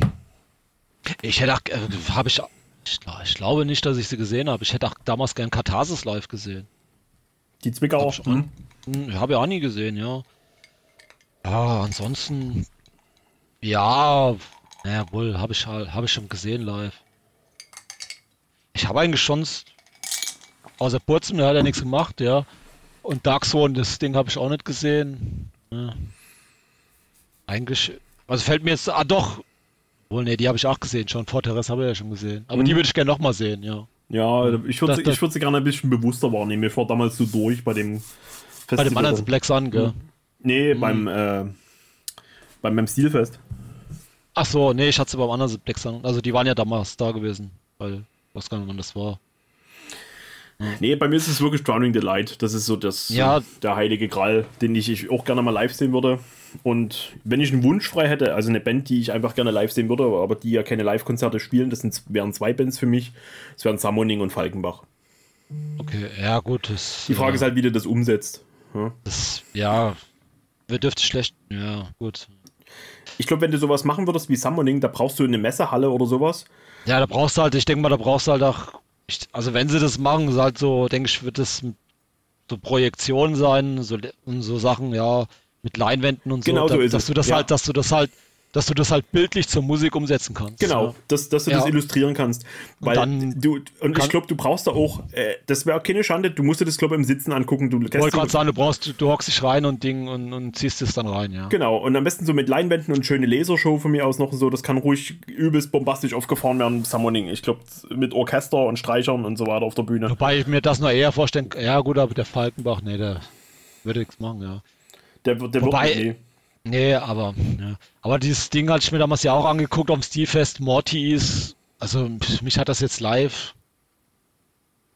ich hätte auch, äh, habe ich, ich, ich, glaube nicht, dass ich sie gesehen habe. Ich hätte auch damals gern Katharsis live gesehen. Die Zwickau auch. Hm? hm? Habe ich auch nie gesehen, ja. Ja, ansonsten, ja, naja, wohl, habe ich halt, habe ich schon gesehen live. Ich habe eigentlich schon außer Burzen, der hat ja nichts gemacht, ja. Und Dark Zone, das Ding habe ich auch nicht gesehen. Ja. Eigentlich, also fällt mir jetzt, ah doch, wohl, ne, die habe ich auch gesehen schon. Fortress habe ich ja schon gesehen. Aber mhm. die würde ich gerne nochmal sehen, ja. Ja, ich würde sie, würd sie gerne ein bisschen bewusster wahrnehmen. Mir war damals so durch bei dem Festival. Bei dem anderen Black Sun, gell? Nee, mhm. beim, äh, beim, beim Stilfest. Ach so, nee, ich hatte sie beim anderen Sun. Also die waren ja damals da gewesen. Weil, ich weiß gar nicht, wann das war. Nee, bei mir ist es wirklich Drowning the Light. Das ist so das, ja. der heilige Gral, den ich, ich auch gerne mal live sehen würde. Und wenn ich einen Wunsch frei hätte, also eine Band, die ich einfach gerne live sehen würde, aber die ja keine Live-Konzerte spielen, das sind, wären zwei Bands für mich. Das wären Summoning und Falkenbach. Okay, ja gut. Das, die Frage ja, ist halt, wie du das umsetzt. Ja, das, ja wir dürften schlecht, ja gut. Ich glaube, wenn du sowas machen würdest wie Summoning, da brauchst du eine Messehalle oder sowas. Ja, da brauchst du halt, ich denke mal, da brauchst du halt auch, also wenn sie das machen, ist halt so, denke ich, wird das so Projektion sein, so, und so Sachen, ja, mit Leinwänden und so, genau so da, ist dass es. du das ja. halt, dass du das halt dass du das halt bildlich zur Musik umsetzen kannst. Genau, ja. dass, dass du ja. das illustrieren kannst. Weil und du, und ich glaube, du brauchst da auch, äh, das wäre auch keine Schande, du musst dir das, glaube ich, im Sitzen angucken. Du wollte gerade sagen, du brauchst, du hockst dich rein und Ding und, und ziehst es dann rein, ja. Genau, und am besten so mit Leinwänden und schöne Lasershow von mir aus noch so, das kann ruhig übelst bombastisch aufgefahren werden, Summoning. Ich glaube, mit Orchester und Streichern und so weiter auf der Bühne. Wobei ich mir das noch eher vorstellen, ja gut, aber der Falkenbach, nee, der würde nichts machen, ja. Der, der Wobei, wird, nee. Nee, aber, ja. aber dieses Ding hatte ich mir damals ja auch angeguckt am Stilfest. Morty ist, also mich hat das jetzt live.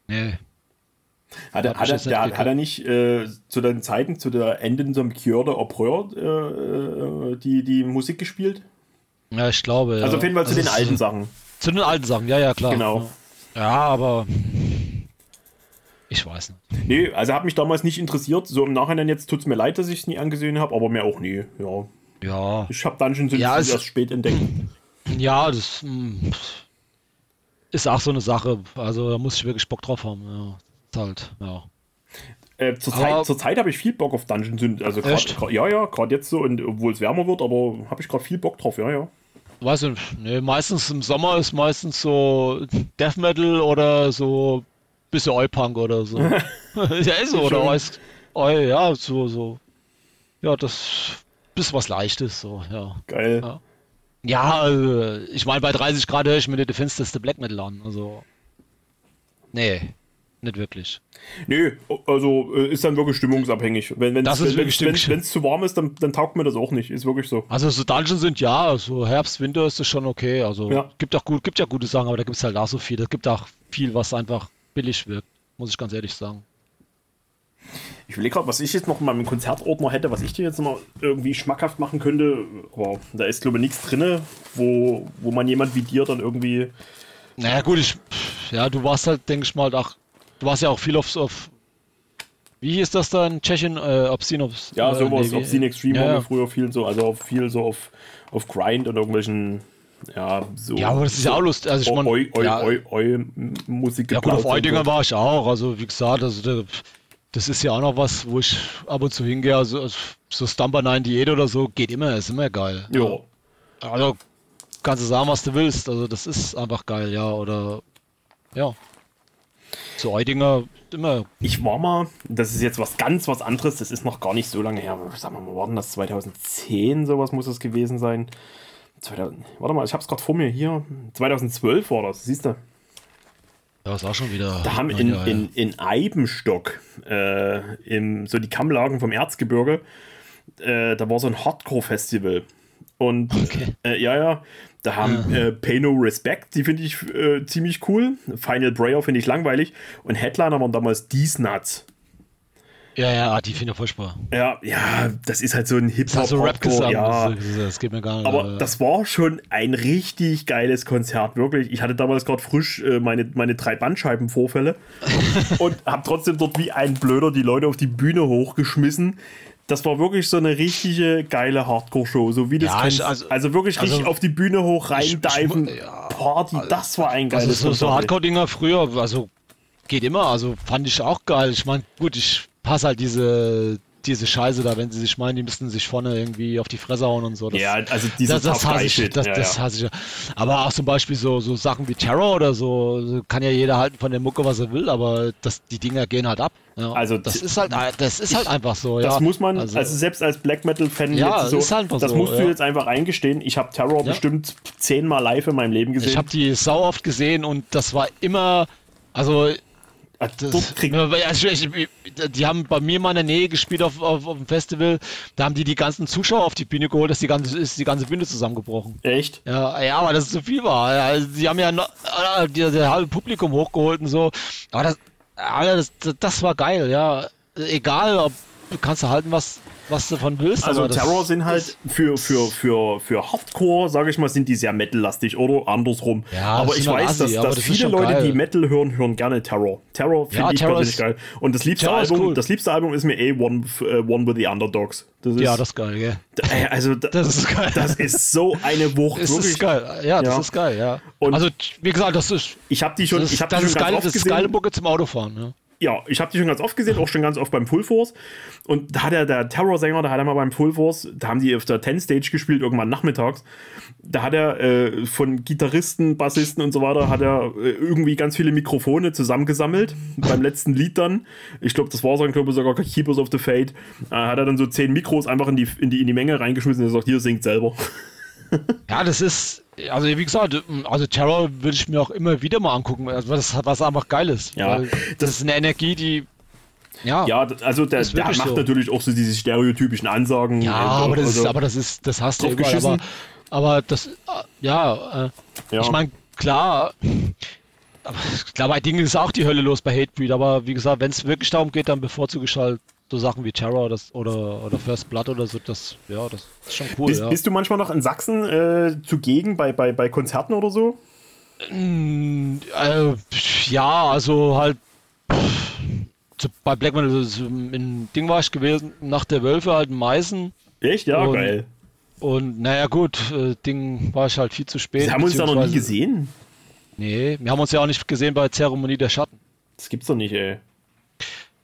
Nee. Hat er, hat, er, der, hat er nicht äh, zu den Zeiten, zu der Enden zum Cure de äh, äh, die, die Musik gespielt? Ja, ich glaube. Also auf jeden Fall also zu den alten Sachen. Zu den alten Sachen, ja, ja, klar. Genau. Ja, aber ich weiß nicht. Nee, also hat mich damals nicht interessiert. So im Nachhinein jetzt tut es mir leid, dass ich es nie angesehen habe, aber mir auch nie. Ja. Ja. Ich habe Dungeons schon ja, erst spät entdeckt. Ja, das mh, hm, ist auch so eine Sache. Also da muss ich wirklich Bock drauf haben. Ja. Ist halt, ja. Äh, zur, Zeit, zur habe ich viel Bock auf Dungeons. Also grad, grad, ja, ja, gerade jetzt so, obwohl es wärmer wird, aber habe ich gerade viel Bock drauf, ja, ja. Weiß nicht, nee, meistens im Sommer ist meistens so Death Metal oder so bisschen Oi-Punk oder so. ja, ist so, oder weiß. Oi, ja, so, so. Ja, das ist was Leichtes, so, ja. Geil. Ja, ja also, ich meine, bei 30 Grad höre ich mir die finsterste Black Metal an, also. Nee, nicht wirklich. Nö, also äh, ist dann wirklich stimmungsabhängig. Wenn es wenn, zu warm ist, dann, dann taugt mir das auch nicht. Ist wirklich so. Also so Dungeons sind ja, so Herbst, Winter ist das schon okay. Also ja. gibt auch gut, gibt ja gute Sachen, aber da gibt es halt auch so viel. Es gibt auch viel, was einfach billig wirkt, muss ich ganz ehrlich sagen. Ich überlege gerade, was ich jetzt noch in meinem Konzertordner hätte, was ich dir jetzt noch irgendwie schmackhaft machen könnte. Aber da ist, glaube ich, nichts drin, wo, wo man jemand wie dir dann irgendwie. Naja, gut, ich. Ja, du warst halt, denke ich mal, ach, du warst ja auch viel auf. auf wie hieß das da in Tschechien? Äh, Obscene, Obs ja, sowas. Äh, nee, Obscene Extreme ja, ja. früher viel so, also viel so auf, auf Grind und irgendwelchen ja, so. Ja, aber das ist ja auch lustig. Also ich meine, eu, eu, ja, eu, eu, Musik Ja, gut, auf Eudinger war ich auch. Also, wie gesagt, also das ist ja auch noch was, wo ich ab und zu hingehe. Also, so Stumper 98 oder so geht immer, ist immer geil. Ja. Also, kannst du sagen, was du willst. Also, das ist einfach geil, ja. Oder, ja. So Eudinger immer. Ich war mal, das ist jetzt was ganz was anderes, das ist noch gar nicht so lange her. Sagen wir mal, war denn das 2010, sowas muss es gewesen sein. 2000, warte mal, ich habe es gerade vor mir hier. 2012 war das, siehst du? Ja, ist auch schon wieder. Da haben in, in, in Eibenstock, äh, im, so die Kammlagen vom Erzgebirge, äh, da war so ein Hardcore-Festival. Und okay. äh, ja, ja, da haben ja. äh, Pay No Respect, die finde ich äh, ziemlich cool. Final Brayer finde ich langweilig. Und Headliner waren damals These Nuts. Ja, ja, ah, die finde ich furchtbar. Ja, ja, das ist halt so ein Hip-Hop. Das, so Rap ja. das, das geht mir gar nicht. Aber das war schon ein richtig geiles Konzert, wirklich. Ich hatte damals gerade frisch äh, meine, meine drei Bandscheibenvorfälle und habe trotzdem dort wie ein Blöder die Leute auf die Bühne hochgeschmissen das war wirklich so eine richtige geile Hardcore-Show, so wie das ja, ich, also, also, wirklich also, richtig auf die Bühne hoch reindiven, ja, Party, das war ein geiles also so, so Hardcore-Dinger früher, also geht immer, also fand ich auch geil. Ich meine, gut, ich passe halt diese diese Scheiße da, wenn sie sich meinen, die müssten sich vorne irgendwie auf die Fresse hauen und so. Das, ja, also diese das, das hasse ich, das, ja, das hasse ich. Aber auch zum Beispiel so, so Sachen wie Terror oder so, kann ja jeder halten von der Mucke, was er will, aber das, die Dinger gehen halt ab. Ja, also das ist halt, das ist halt einfach so. Das ja. muss man, also, also, selbst als Black Metal Fan, ja, so, ist halt das so, musst du jetzt einfach eingestehen. Ich habe Terror bestimmt zehnmal live in meinem Leben gesehen. Ich habe die sau oft gesehen und das war immer, also das, also ich, die haben bei mir mal in der Nähe gespielt auf, auf, auf, dem Festival. Da haben die die ganzen Zuschauer auf die Bühne geholt, dass die ganze, ist die ganze Bühne zusammengebrochen. Echt? Ja, ja, aber das ist zu viel war. Also, die haben ja noch, die, das halbe Publikum hochgeholt und so. Aber das, das, das war geil, ja. Egal, ob du kannst halten, was, was du davon willst. Also Terror sind halt für, für, für, für Hardcore, sage ich mal, sind die sehr Metal-lastig oder andersrum. Ja, aber ich weiß, dass, dass das viele Leute, geil. die Metal hören, hören gerne Terror. Terror finde ja, ich Terror persönlich geil. Und das liebste, Album, cool. das liebste Album ist mir eh One, uh, One with the Underdogs. Das ist, ja, das ist geil, gell? Also, das ist geil. Das ist so eine Wucht. Das ist geil. Ja, das ja. ist geil, ja. Und also, wie gesagt, das ist. Ich habe die schon. Das, ich hab das, die schon geil, das ist geile Mucke zum Autofahren, ja ja, ich habe die schon ganz oft gesehen, auch schon ganz oft beim Full Force. Und da hat er, der Terror-Sänger, da hat er mal beim Full Force, da haben die auf der 10 Stage gespielt, irgendwann nachmittags. Da hat er äh, von Gitarristen, Bassisten und so weiter, hat er äh, irgendwie ganz viele Mikrofone zusammengesammelt. beim letzten Lied dann. Ich glaube, das war so, glaube sogar Keepers of the Fate. Äh, hat er dann so zehn Mikros einfach in die, in die, in die Menge reingeschmissen und gesagt, hier singt selber. Ja, das ist, also wie gesagt, also Terror würde ich mir auch immer wieder mal angucken, also was, was einfach geil ist. Ja, das, das, ist eine Energie, die ja, ja also der, der macht so. natürlich auch so diese stereotypischen Ansagen. Ja, aber das, also, ist, aber das ist, das hast du überall, aber, aber das, ja, äh, ja. ich meine, klar, klar, bei Dingen ist auch die Hölle los bei Hatebreed, aber wie gesagt, wenn es wirklich darum geht, dann bevorzuge ich halt so Sachen wie Terror das, oder, oder First Blood oder so, das, ja, das ist schon cool. Bist, ja. bist du manchmal noch in Sachsen äh, zugegen bei, bei, bei Konzerten oder so? Äh, ja, also halt zu, bei Black Metal in Ding war ich gewesen, nach der Wölfe halt in Meißen. Echt? Ja, und, geil. Und naja, gut, äh, Ding war ich halt viel zu spät. Wir haben uns da noch nie gesehen. Nee, wir haben uns ja auch nicht gesehen bei Zeremonie der Schatten. Das gibt's doch nicht, ey.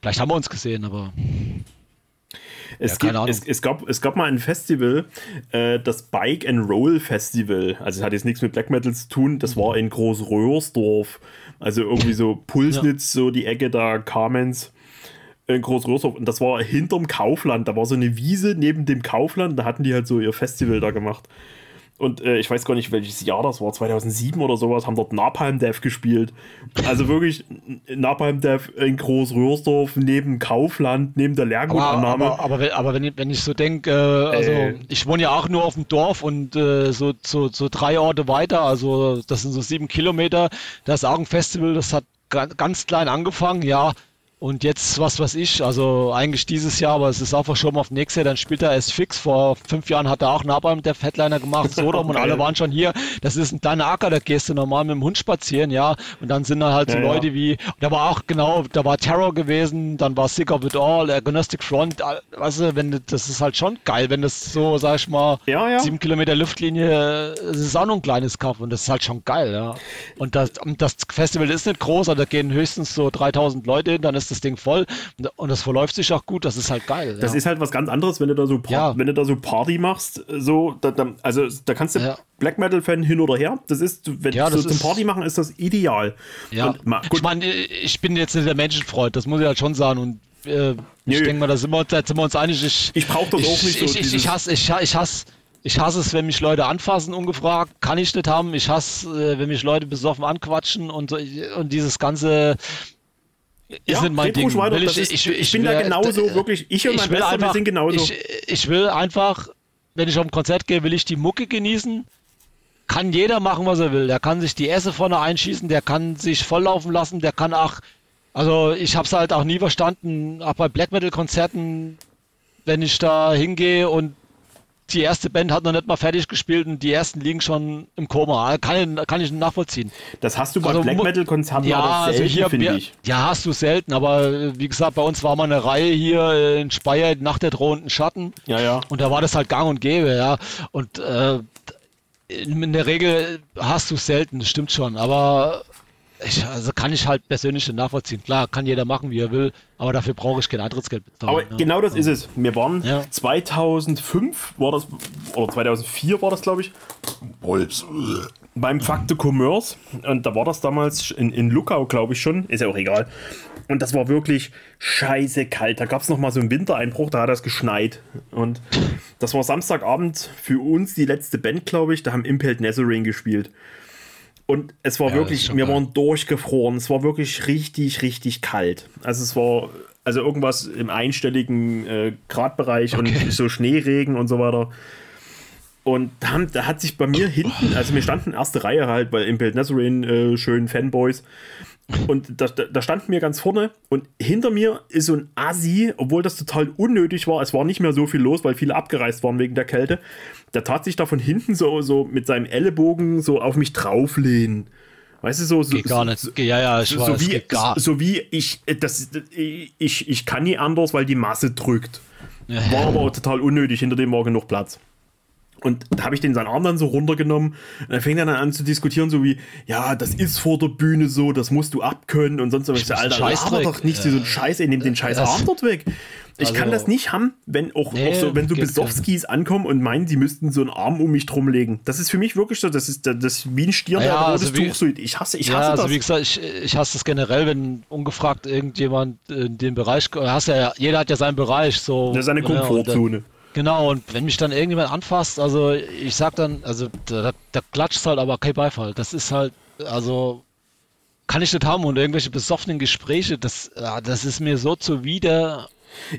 Vielleicht haben wir uns gesehen, aber. Es, ja, gibt, es, es, gab, es gab mal ein Festival, äh, das Bike and Roll Festival. Also es hat jetzt nichts mit Black Metal zu tun. Das war in Großröhrsdorf. Also irgendwie so Pulsnitz, ja. so die Ecke da, Kamenz in Großröhrsdorf. Und das war hinterm Kaufland. Da war so eine Wiese neben dem Kaufland. Da hatten die halt so ihr Festival da gemacht. Und äh, ich weiß gar nicht, welches Jahr das war, 2007 oder sowas, haben dort Napalm Death gespielt. Also wirklich Napalm Death in Großröhrsdorf, neben Kaufland, neben der Lehrgutannahme. Aber, aber, aber, aber wenn, ich, wenn ich so denke, äh, also äh, ich wohne ja auch nur auf dem Dorf und äh, so, so, so drei Orte weiter, also das sind so sieben Kilometer, da ist auch ein Festival, das hat ganz klein angefangen, ja, und jetzt, was weiß ich, also eigentlich dieses Jahr, aber es ist auch verschoben auf nächstes Jahr, dann spielt er es fix. Vor fünf Jahren hat er auch Nabal mit der Fatliner gemacht, Sodom und alle waren schon hier. Das ist ein kleiner Acker, da gehst du normal mit dem Hund spazieren, ja. Und dann sind da halt so ja, Leute ja. wie, da war auch genau, da war Terror gewesen, dann war Sick of It All, Agnostic Front, weißt du, wenn, das ist halt schon geil, wenn das so, sag ich mal, ja, sieben Kilometer Luftlinie, das ist auch noch ein kleines Kaff und das ist halt schon geil, ja. Und das, das Festival ist nicht groß, also da gehen höchstens so 3000 Leute hin, dann ist das Ding voll und das verläuft sich auch gut, das ist halt geil. Das ja. ist halt was ganz anderes, wenn du da so, ja. wenn du da so Party machst, so, da, da, also da kannst du ja. Black Metal-Fan hin oder her, das ist, wenn ja, das so zum Party machen, ist das ideal. Ja, und, ma, ich meine, ich bin jetzt nicht der Menschenfreund, das muss ich halt schon sagen und äh, ich denke mal, da sind wir, da sind wir uns einig. Ich, ich brauche das ich, auch nicht so. Ich, ich, ich hasse, ich, ich hasse Ich hasse es, wenn mich Leute anfassen, ungefragt. Kann ich nicht haben. Ich hasse, äh, wenn mich Leute besoffen anquatschen und, und dieses ganze ist ja, nicht mein Ding. Ich, ist, ich, ich, ich, bin will, da genauso, äh, wirklich. Ich und mein Bester, einfach, wir sind genauso. Ich, ich will einfach, wenn ich auf ein Konzert gehe, will ich die Mucke genießen. Kann jeder machen, was er will. Der kann sich die Esse vorne einschießen, der kann sich volllaufen lassen, der kann auch. Also, ich habe es halt auch nie verstanden, auch bei Black Metal Konzerten, wenn ich da hingehe und die erste Band hat noch nicht mal fertig gespielt und die ersten liegen schon im Koma. Kann, kann ich nachvollziehen. Das hast du bei also, Black Metal Konzerten ja, aber also selten, also finde ich. Ja, hast du selten, aber äh, wie gesagt, bei uns war mal eine Reihe hier in Speyer nach der drohenden Schatten. Ja, ja. Und da war das halt gang und gäbe, ja. Und äh, in der Regel hast du selten, das stimmt schon, aber ich, also kann ich halt persönlich nachvollziehen. Klar, kann jeder machen, wie er will, aber dafür brauche ich kein Eintrittsgeld bezahlen. Aber ja. genau das ist es. Wir waren ja. 2005 war das, oder 2004 war das, glaube ich, Wolfs. beim Fakte Commerce. Und da war das damals in, in Luckau, glaube ich schon. Ist ja auch egal. Und das war wirklich scheiße kalt. Da gab es nochmal so einen Wintereinbruch, da hat es geschneit. Und das war Samstagabend für uns die letzte Band, glaube ich. Da haben Impelled Nazarene gespielt. Und es war ja, wirklich, wir waren durchgefroren. Es war wirklich richtig, richtig kalt. Also es war also irgendwas im einstelligen äh, Gradbereich okay. und so Schneeregen und so weiter. Und da, haben, da hat sich bei mir hinten, also wir standen erste Reihe halt bei Impel Nazarene, äh, schönen Fanboys. Und da, da standen wir ganz vorne und hinter mir ist so ein Assi, obwohl das total unnötig war. Es war nicht mehr so viel los, weil viele abgereist waren wegen der Kälte. Der tat sich da von hinten so, so mit seinem Ellenbogen so auf mich drauflehnen. Weißt du, so. so geht gar nicht. So, ja, ja, ich so, weiß, wie, gar. so wie ich, das, ich, ich kann nie anders, weil die Masse drückt. War aber total unnötig, hinter dem war genug Platz. Und da habe ich den seinen Arm dann so runtergenommen. Und dann fängt er dann an zu diskutieren, so wie, ja, das ist vor der Bühne so, das musst du abkönnen und sonst was. Ich so, Alter, laber doch nicht ja. so einen Scheiß, ey, nimm den scheiß Arm dort weg. Ich also, kann das nicht haben, wenn auch, nee, auch so, wenn so Besowskis ankommen und meinen, sie müssten so einen Arm um mich drum legen. Das ist für mich wirklich so, das ist, das ist wie ein Stirn, ja, also Tuch. So, ich hasse, ich ja, hasse also das. wie gesagt, ich, ich hasse das generell, wenn ungefragt irgendjemand in den Bereich, hast ja, jeder hat ja seinen Bereich, so. Ja, seine Komfortzone. Genau, und wenn mich dann irgendjemand anfasst, also ich sag dann, also da, da klatscht halt aber kein Beifall. Das ist halt, also kann ich nicht haben und irgendwelche besoffenen Gespräche, das, das ist mir so zuwider.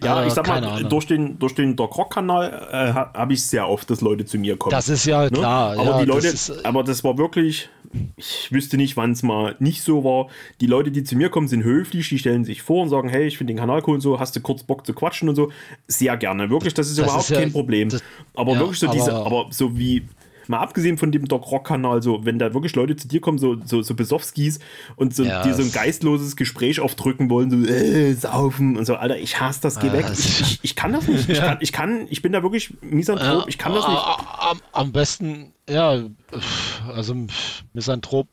Ja, äh, ich sag mal, durch den, durch den Doc Rock-Kanal äh, habe ich sehr oft, dass Leute zu mir kommen. Das ist ja ne? klar. Aber ja, die Leute, das ist, aber das war wirklich, ich wüsste nicht, wann es mal nicht so war. Die Leute, die zu mir kommen, sind höflich, die stellen sich vor und sagen, hey, ich finde den Kanal cool und so, hast du kurz Bock zu quatschen und so. Sehr gerne, wirklich, das ist das überhaupt ist ja, kein Problem. Das, aber ja, wirklich so diese, aber so wie, mal abgesehen von dem Doc Rock Kanal, so wenn da wirklich Leute zu dir kommen, so so, so Besowskis und so, ja, die so ein geistloses Gespräch aufdrücken wollen, so äh, saufen und so, Alter, ich hasse das, geh weg. Ich, ich, ich, kann das nicht. Ich, kann, ich kann, ich bin da wirklich Misanthrop, ich kann das nicht. Am, am besten, ja, also Misanthrop,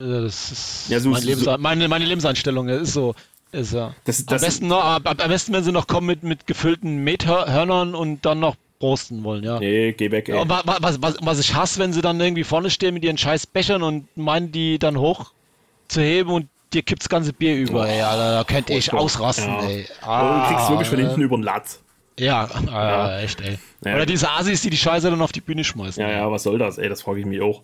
äh, das ist ja, so, mein so, meine, meine Lebenseinstellung, das ist so. Ist ja. Das, das am, besten noch, am, am besten, wenn sie noch kommen mit, mit gefüllten Methörnern und dann noch brosten wollen, ja. Nee, geh weg, ey. Was, was, was, was ich hasse, wenn sie dann irgendwie vorne stehen mit ihren scheiß Bechern und meinen, die dann hoch zu heben und dir kippt das ganze Bier über, oh, ey. Alter, da könnte ich ausrasten, ja. ey. Ah, du kriegst wirklich von hinten über den Latz. Ja, äh, ja, echt, ey. Ja. Oder diese Asis, die die Scheiße dann auf die Bühne schmeißen. Ja, ja, was soll das, ey? Das frage ich mich auch.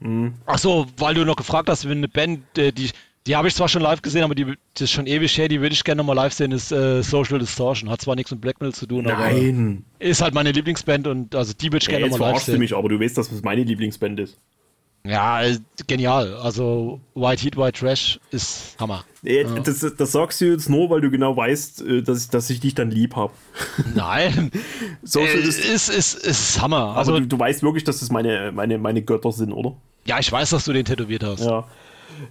Hm. Ach so, weil du noch gefragt hast, wenn eine Band, äh, die die habe ich zwar schon live gesehen, aber die das ist schon ewig her, die würde ich gerne nochmal live sehen, ist äh, Social Distortion. Hat zwar nichts mit Black Metal zu tun, Nein. aber ist halt meine Lieblingsband und also die würde ich gerne nochmal live sehen. Du mich, aber du weißt, dass das meine Lieblingsband ist. Ja, äh, genial. Also White Heat, White Trash ist Hammer. Ja, das, das, sagst du jetzt nur, weil du genau weißt, äh, dass ich, dass ich dich dann lieb habe. Nein. Social äh, ist, ist, ist, ist Hammer. Also, aber du, du weißt wirklich, dass das meine, meine, meine Götter sind, oder? Ja, ich weiß, dass du den tätowiert hast. Ja.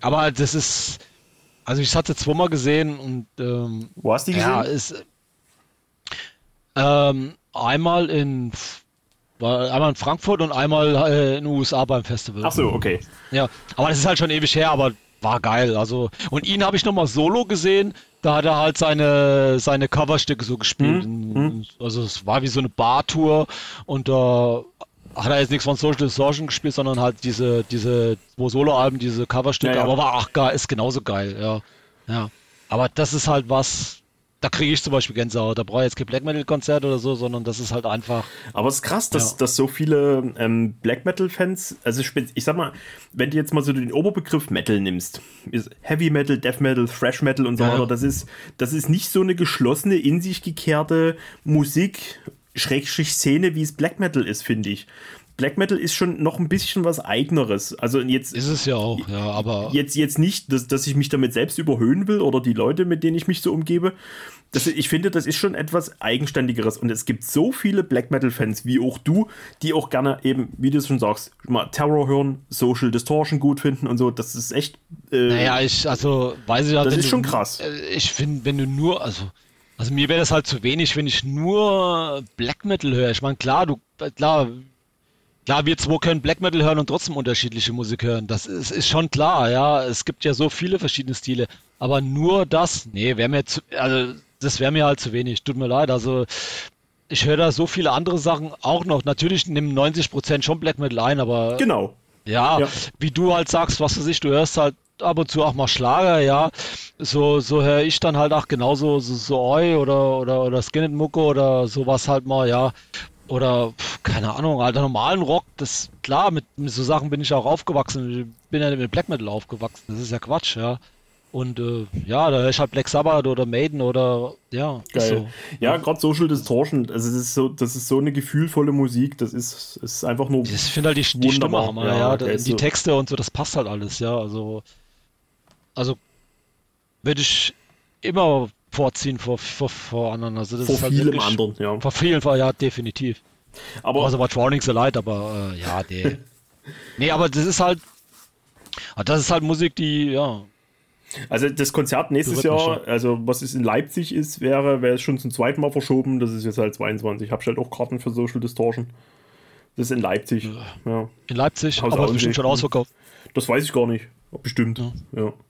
Aber das ist. Also ich hatte zweimal gesehen und ähm, Wo hast du die gesehen? Ja, ist ähm, einmal in einmal in Frankfurt und einmal äh, in den USA beim Festival. Ach so, okay. Ja, aber das ist halt schon ewig her, aber war geil. Also und ihn habe ich nochmal solo gesehen. Da hat er halt seine seine Coverstücke so gespielt. Mhm. Also es war wie so eine Bartour und da hat er jetzt nichts von Social Distortion gespielt, sondern halt diese, diese zwei Solo-Alben, diese Coverstücke, ja, ja. aber war ach geil, ist genauso geil, ja. Ja. Aber das ist halt was, da kriege ich zum Beispiel Gänsehaut. Da brauche ich jetzt kein Black Metal-Konzert oder so, sondern das ist halt einfach. Aber es ist krass, dass, Ja. dass so viele ähm, Black Metal-Fans, also ich sag mal, wenn du jetzt mal so den Oberbegriff Metal nimmst, ist Heavy Metal, Death Metal, Thrash Metal und so ja. weiter, das ist, das ist nicht so eine geschlossene, in sich gekehrte Musik, Schrägstrich Szene, wie es Black Metal ist, finde ich. Black Metal ist schon noch ein bisschen was Eigeneres. Also jetzt, Ist es ja auch, ja, aber. jetzt, jetzt nicht, dass, dass ich mich damit selbst überhöhen will oder die Leute, mit denen ich mich so umgebe. Das, ich finde, das ist schon etwas Eigenständigeres. Und es gibt so viele Black Metal-Fans, wie auch du, die auch gerne eben, wie du es schon sagst, mal Terror hören, Social Distortion gut finden und so. Das ist echt. Äh, Naja, ich, also, weiß ich ja, Das ist schon krass. äh, Ich finde, wenn du nur, also, also mir wäre das halt zu wenig, wenn ich nur Black Metal höre. Ich meine, klar, du, klar, klar, wir zwei können Black Metal hören und trotzdem unterschiedliche Musik hören. Das ist, ist schon klar, ja. Es gibt ja so viele verschiedene Stile. Aber nur das, nee, wäre mir zu, also, das wäre mir halt zu wenig. Tut mir leid. Also, ich höre da so viele andere Sachen auch noch. Natürlich nehmen 90% schon Black Metal ein, aber Genau. ja, Ja. wie du halt sagst, was weiß ich, du hörst halt ab und zu auch mal Schlager, ja. So, so höre ich dann halt auch genauso so, so Oi oder, oder, oder Skinhead Mucke oder sowas halt mal, ja. Oder, pf, keine Ahnung, alter normalen Rock, das, klar, mit, mit so Sachen bin ich auch aufgewachsen. Ich bin ja mit Black Metal aufgewachsen, das ist ja Quatsch, ja. Und äh, ja, da höre ich halt Black Sabbath oder Maiden oder, ja, Geil. so. Ja, gerade Social Distortion, also das ist so, das ist so eine gefühlvolle Musik, das ist, ist einfach nur. Ich finde halt die, die Stimme Hammer, ja, ja, die so- Texte und so, das passt halt alles, ja. Also, also würde ich immer vorziehen vor, vor, vor anderen. Also das vor ist halt vielem anderen, ja. Vor vielen, ja, definitiv. Aber Außer bei Drowning's a Light, aber äh, ja, nee. nee, aber das ist halt, ah, das ist halt Musik, die, ja, Also das Konzert nächstes Jahr, also was es in Leipzig ist, wäre, wäre es schon zum zweiten Mal verschoben. Das ist jetzt halt 22. Ich habe halt auch Karten für Social Distortion. Das ist in Leipzig. Ja. in Leipzig, Haus aber bestimmt schon ausverkauft. Das weiß ich gar nicht. Bestimmt. Ja. Bestimmt.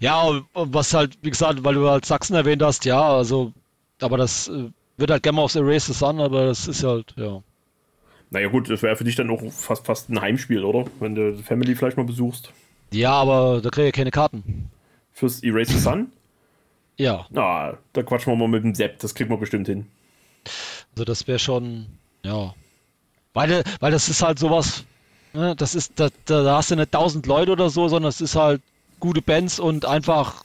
Ja, was halt, wie gesagt, weil du halt Sachsen erwähnt hast, ja, also, aber das äh, wird halt gerne mal aufs Erase the Sun, aber das ist halt, ja. Naja gut, das wäre für dich dann auch fast, fast ein Heimspiel, oder? Wenn du die Family vielleicht mal besuchst. Ja, aber da kriege ich keine Karten. Fürs Erase the Sun? Ja, Na, da quatschen wir mal mit dem Sepp. Das kriegen wir bestimmt hin. also das wäre schon, ja. Weil, weil das ist halt sowas, ne, das ist, da, da, da hast du nicht tausend Leute oder so, sondern es ist halt gute Bands und einfach,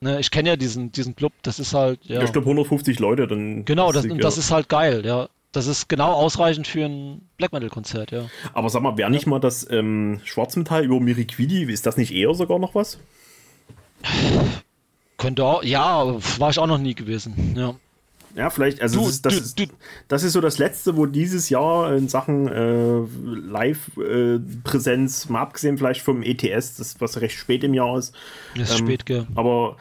ne, ich kenne ja diesen, diesen Club, das ist halt, ja. Ich glaube 150 Leute, dann. Genau, das, und das ja. ist halt geil, ja. Das ist genau ausreichend für ein Black Metal Konzert, ja. Aber sag mal, wäre nicht mal das ähm, Schwarzmetall über Miriquidi, ist das nicht eher sogar noch was? Könnte auch, ja, war ich auch noch nie gewesen, ja. Ja, vielleicht, also Du- das, ist, das, du- ist, das ist so das Letzte, wo dieses Jahr in Sachen äh, Live-Präsenz, mal abgesehen vielleicht vom ETS, das was recht spät im Jahr ist. Ist Ähm, spät, gell. Aber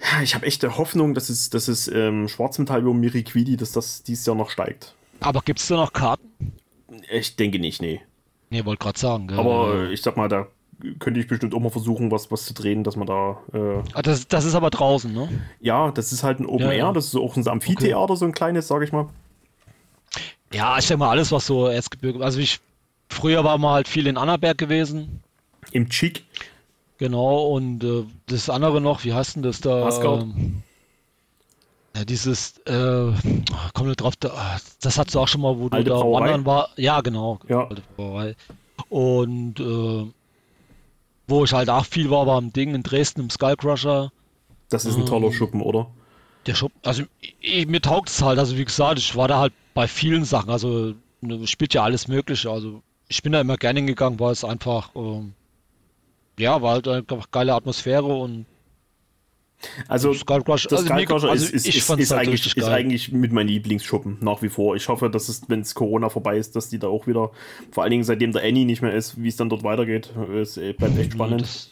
ja, ich habe echte Hoffnung, dass es, dass es ähm, Schwarzmetall über Miriquidi, dass das dieses Jahr noch steigt. Aber gibt's da noch Karten? Ich denke nicht, nee. Nee, wollte gerade sagen, gell. Aber äh, ich sag mal, da könnte ich bestimmt auch mal versuchen, was, was zu drehen, dass man da. Äh, Ah, das, das ist aber draußen, ne? ja, das ist halt ein Open Ja, Air, ja. das ist auch ein Amphitheater, so ein kleines, sag ich mal. Ja, ich denke mal, alles, was so Erzgebirge, also ich, früher war mal halt viel in Annaberg gewesen, Im Chic. genau, und äh, das andere noch, wie heißt denn das da? Asgard. Ähm, ja, dieses, äh, komm nicht drauf, da, das hattest du auch schon mal, wo du Alte da Brauerei? wandern war. Ja, genau. Ja. Und äh, wo ich halt auch viel war, war im Ding in Dresden im Skullcrusher. Das ist ein Ähm. toller Schuppen, oder? Der Shop, also ich, mir taugt es halt, also wie gesagt, ich war da halt bei vielen Sachen, also ne, spielt ja alles Mögliche, also ich bin da immer gerne hingegangen, weil es einfach, ähm, ja, war halt einfach geile Atmosphäre und Also, Skull Crush, das also Skullcrusher also ist, ist, ich ist, ist, halt eigentlich, ist eigentlich mit meinem Lieblingsschuppen nach wie vor. Ich hoffe, dass es, wenn es Corona vorbei ist, dass die da auch wieder, vor allen Dingen seitdem der Annie nicht mehr ist, wie es dann dort weitergeht, es äh, bleibt echt spannend. Das,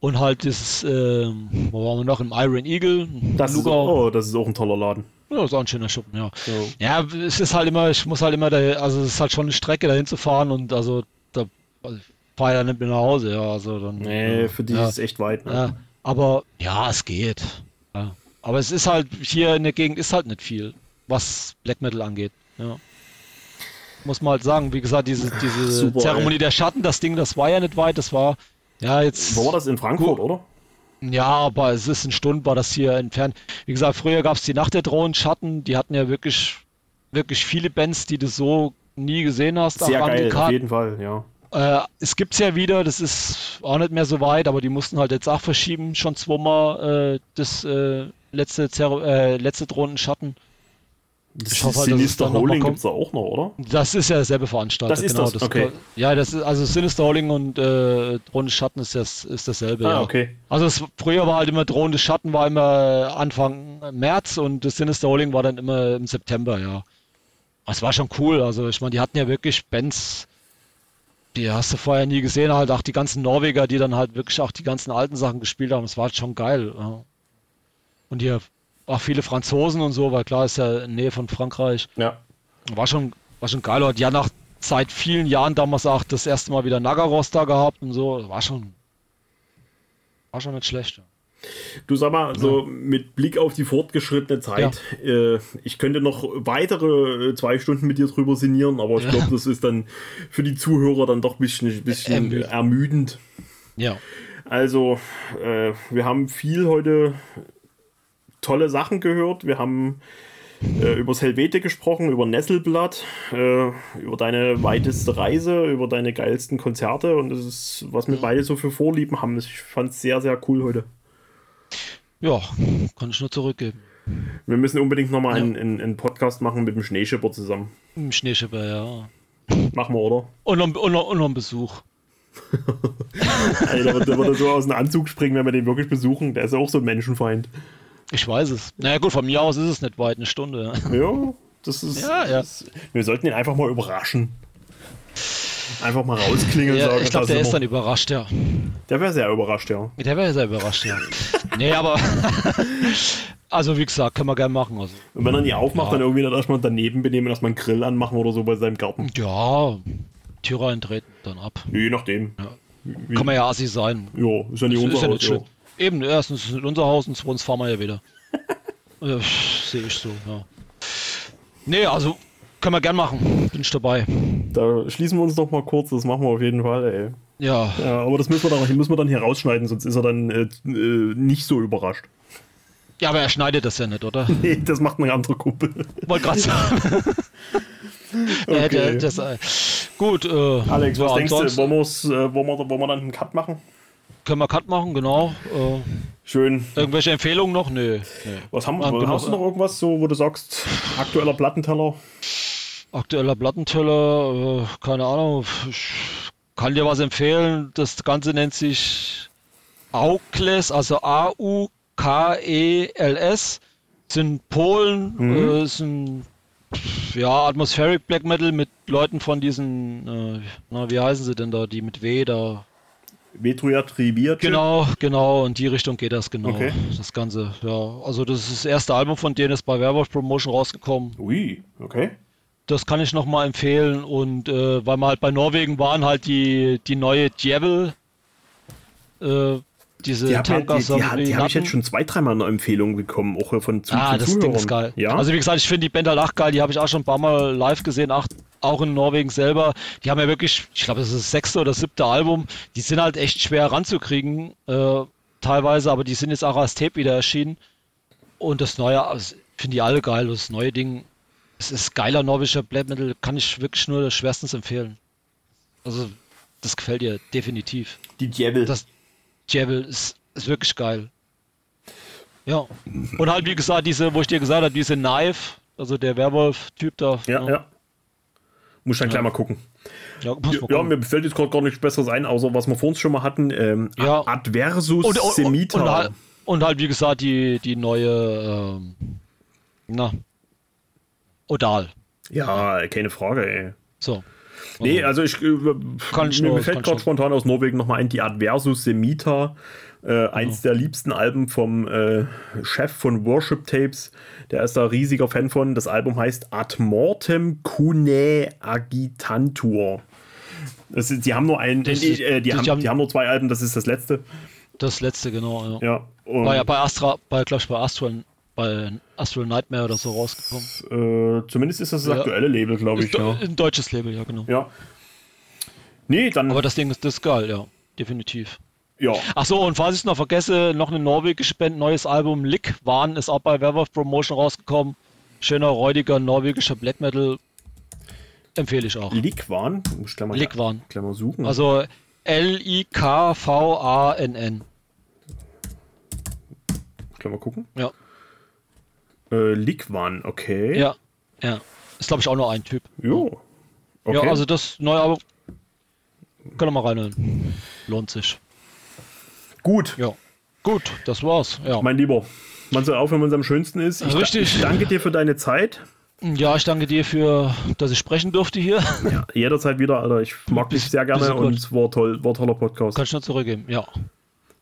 und halt das, ähm, wo waren wir noch, im Iron Eagle, Das ist, oh, das ist auch ein toller Laden. ja, das ist auch ein schöner Schuppen, ja. So. Ja, es ist halt immer, ich muss halt immer, da, also es ist halt schon eine Strecke dahin zu fahren und also da also ich fahre ja nicht mehr nach Hause, ja, also dann. Nee, für die ja. ist es echt weit. Ne? Ja, aber ja, es geht. Ja. Aber es ist halt, hier in der Gegend ist halt nicht viel, was Black Metal angeht. Ja. Muss man halt sagen, wie gesagt, diese, diese Super, Zeremonie der Schatten, das Ding, das war ja nicht weit, das war ja jetzt. Wo war das? In Frankfurt, Gut. oder? Ja, aber es ist ein Stund, war das hier entfernt. Wie gesagt, früher gab es die Nacht der Drohnen Schatten, die hatten ja wirklich, wirklich viele Bands, die du so nie gesehen hast. Sehr geil, auf jeden Fall, ja. Äh, es gibt's ja wieder, das ist auch nicht mehr so weit, aber die mussten halt jetzt auch verschieben, schon zweimal äh, das äh, letzte, Zer äh, letzte Drohnenschatten. Das Ich hoffe halt, es Sinister Holding gibt es da auch noch, oder? Das ist ja derselbe Veranstalter. Das ist genau, das, okay. Ja, das ist, also Sinister Holding und äh, Drohende Schatten ist, das, ist dasselbe. Ah, ja. okay. Also es, früher war halt immer Drohende Schatten war immer Anfang März und das Sinister Holding war dann immer im September, ja. Das war schon cool. Also ich meine, die hatten ja wirklich Bands, die hast du vorher nie gesehen, halt auch die ganzen Norweger, die dann halt wirklich auch die ganzen alten Sachen gespielt haben. Das war halt schon geil. Ja. Und hier auch viele Franzosen und so, weil klar ist ja in Nähe von Frankreich. Ja. War schon, war schon geil. Und ja, nach seit vielen Jahren damals auch das erste Mal wieder Nagaros da gehabt und so. War schon, war schon nicht schlecht. Ja. Du sag mal, so mit Blick auf die fortgeschrittene Zeit, äh, ich könnte noch weitere äh, zwei Stunden mit dir drüber sinnieren, aber ich Ja. glaube, das ist dann für die Zuhörer dann doch ein bisschen, bisschen Ermüdend. ermüdend. Ja. Also, äh, wir haben viel heute tolle Sachen gehört. Wir haben äh, über das Helvete gesprochen, über Nesselblatt, äh, über deine weiteste Reise, über deine geilsten Konzerte und das ist, was wir beide so für Vorlieben haben. Ich fand es sehr, sehr cool heute. Ja, kann ich nur zurückgeben. Wir müssen unbedingt nochmal einen, einen, einen Podcast machen mit dem Schneeschipper zusammen. Im Schneeschipper, ja. Machen wir, oder? Und noch, und noch, und noch ein Besuch. Alter, der wird so aus dem Anzug springen, wenn wir den wirklich besuchen. Der ist ja auch so ein Menschenfeind. Ich weiß es. Naja gut, von mir aus ist es nicht weit, eine Stunde. Ja, das ist. Ja, ja. Das, wir sollten ihn einfach mal überraschen. Einfach mal rausklingeln Ja, sagen. ich glaube, der ist dann überrascht, ja. Der wäre sehr überrascht, ja. Der wäre sehr überrascht, ja. Nee, aber. also, wie gesagt, können wir gerne machen. Also. Und wenn er nie aufmacht, Ja. dann irgendwie dann erstmal daneben benehmen, erstmal einen Grill anmachen oder so bei seinem Garten. Ja, Türe eintreten, dann ab. Je nachdem. Wie- Kann man ja assi sein. Ja, ist ja nicht Ist unser ja Haus. schlimm. Eben, erstens ist nicht unser Haus und zweitens fahren wir ja wieder. ja, Sehe ich so, ja. Nee, also können wir gern machen. Bin ich dabei. Da schließen wir uns noch mal kurz, das machen wir auf jeden Fall, ey. Ja, Ja, aber das müssen wir dann, müssen wir dann hier rausschneiden, sonst ist er dann äh, äh, nicht so überrascht. ja, aber er schneidet das ja nicht, oder? Nee, das macht eine andere Kumpel. Wollte gerade sagen. Okay. das, äh, gut, äh, Alex, was ja, denkst du? Wollen, äh, wollen, wir, wollen wir dann einen Cut machen? Können wir Cut machen, genau. Äh, Schön. irgendwelche Empfehlungen noch? Nö. nee. Was haben wir? Hast du noch irgendwas, so, wo du sagst, aktueller Plattenteller? Aktueller Plattenteller, äh, keine Ahnung. Ich kann dir was empfehlen. Das Ganze nennt sich Aukles, also A-U-K-E-L-S. Sind Polen, Mhm. äh, sind ja Atmospheric Black Metal mit Leuten von diesen, äh, na, wie heißen sie denn da, die mit W da. Vetruja Tribiert. Genau, genau, in die Richtung geht das genau. Okay. Das Ganze, ja. Also das ist das erste Album von denen ist bei Werwolf Promotion rausgekommen. Ui, okay. Das kann ich nochmal empfehlen. Und äh, weil wir halt bei Norwegen waren, halt die, die neue Djevel. Äh, diese Die habe die, die, die, Tanker- die hab ich jetzt schon zwei, dreimal eine Empfehlung bekommen, auch von, zu, Ah, das Zuhörern. Ding ist geil. Ja, Also wie gesagt, ich finde die Band halt auch geil. Die habe ich auch schon ein paar Mal live gesehen, auch, auch in Norwegen selber. Die haben ja wirklich, ich glaube, das ist das sechste oder siebte Album. Die sind halt echt schwer ranzukriegen, äh, teilweise, aber die sind jetzt auch als Tape wieder erschienen. Und das neue, also, finde ich alle geil. Das neue Ding, es ist geiler norwegischer Black Metal, kann ich wirklich nur schwerstens empfehlen. Also, das gefällt dir definitiv. die Djevel. Das Jebel ist, ist wirklich geil. Ja. Und halt, wie gesagt, diese, wo ich dir gesagt habe, diese Knife, also der Werwolf-Typ da. ja, ja. Muss ich dann gleich mal gucken. Ja, Ja, ja, mir fällt jetzt gerade gar nichts Besseres ein, außer was wir vor uns schon mal hatten. Ähm, Ja. Adversus und, und, Semita. und, halt, und halt, wie gesagt, die, die neue, ähm, na, Odal. ja, keine Frage, ey. So. Nee, also ich äh, Kann ich mir nur- fällt gerade spontan aus Norwegen nochmal ein, die Adversus Semita, äh, eins der liebsten Alben vom äh, Chef von Worship Tapes. Der ist da riesiger Fan von. Das Album heißt Ad Mortem Cune Agitantur. Das ist, die haben nur ein, Das äh, äh, die, das- haben, die haben- die haben nur zwei Alben, das ist das letzte. Das letzte, genau, ja. Ja. War ja bei Astra, bei, glaube ich, bei Astral, bei Astral Nightmare oder so rausgekommen. äh, zumindest ist das das Ja. aktuelle Label, glaube ich. Ja. Ein deutsches Label, ja, genau. ja. Nee, dann Aber das Ding ist, das geil, ja. Definitiv. Ja. Achso, und falls ich es noch vergesse, noch eine norwegische Band, neues Album Lick Waren ist auch bei Werwolf Promotion rausgekommen. Schöner, räudiger norwegischer Black Metal. Empfehle ich auch. Likwan? Muss ich gleich mal, Likwan. gleich mal suchen. Also L-I-K-V-A-N-N. Gleich mal gucken. Ja. Äh, Likwan, okay. Ja. Ja. Ist, glaube ich, auch nur ein Typ. Jo. Okay. Ja, also das neue Album. Können wir mal reinhören. Lohnt sich. Gut, Ja. Gut, das war's. Ja. mein Lieber. Man soll aufhören, wenn es am schönsten ist. Ich, Richtig. ich danke dir für deine Zeit. Ja, ich danke dir für, dass ich sprechen durfte hier. Ja, jederzeit wieder, Alter. Ich mag dich Bis- sehr gerne und es war toll, war toller Podcast. Kann ich nur zurückgeben. Ja.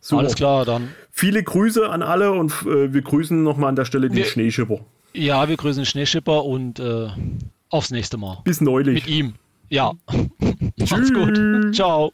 Super. Alles klar, dann. Viele Grüße an alle und äh, wir grüßen nochmal an der Stelle den Wir- Schneeschipper. Ja, wir grüßen den Schneeschipper und äh, aufs nächste Mal. Bis neulich. Mit ihm. Ja. Macht's gut. Ciao.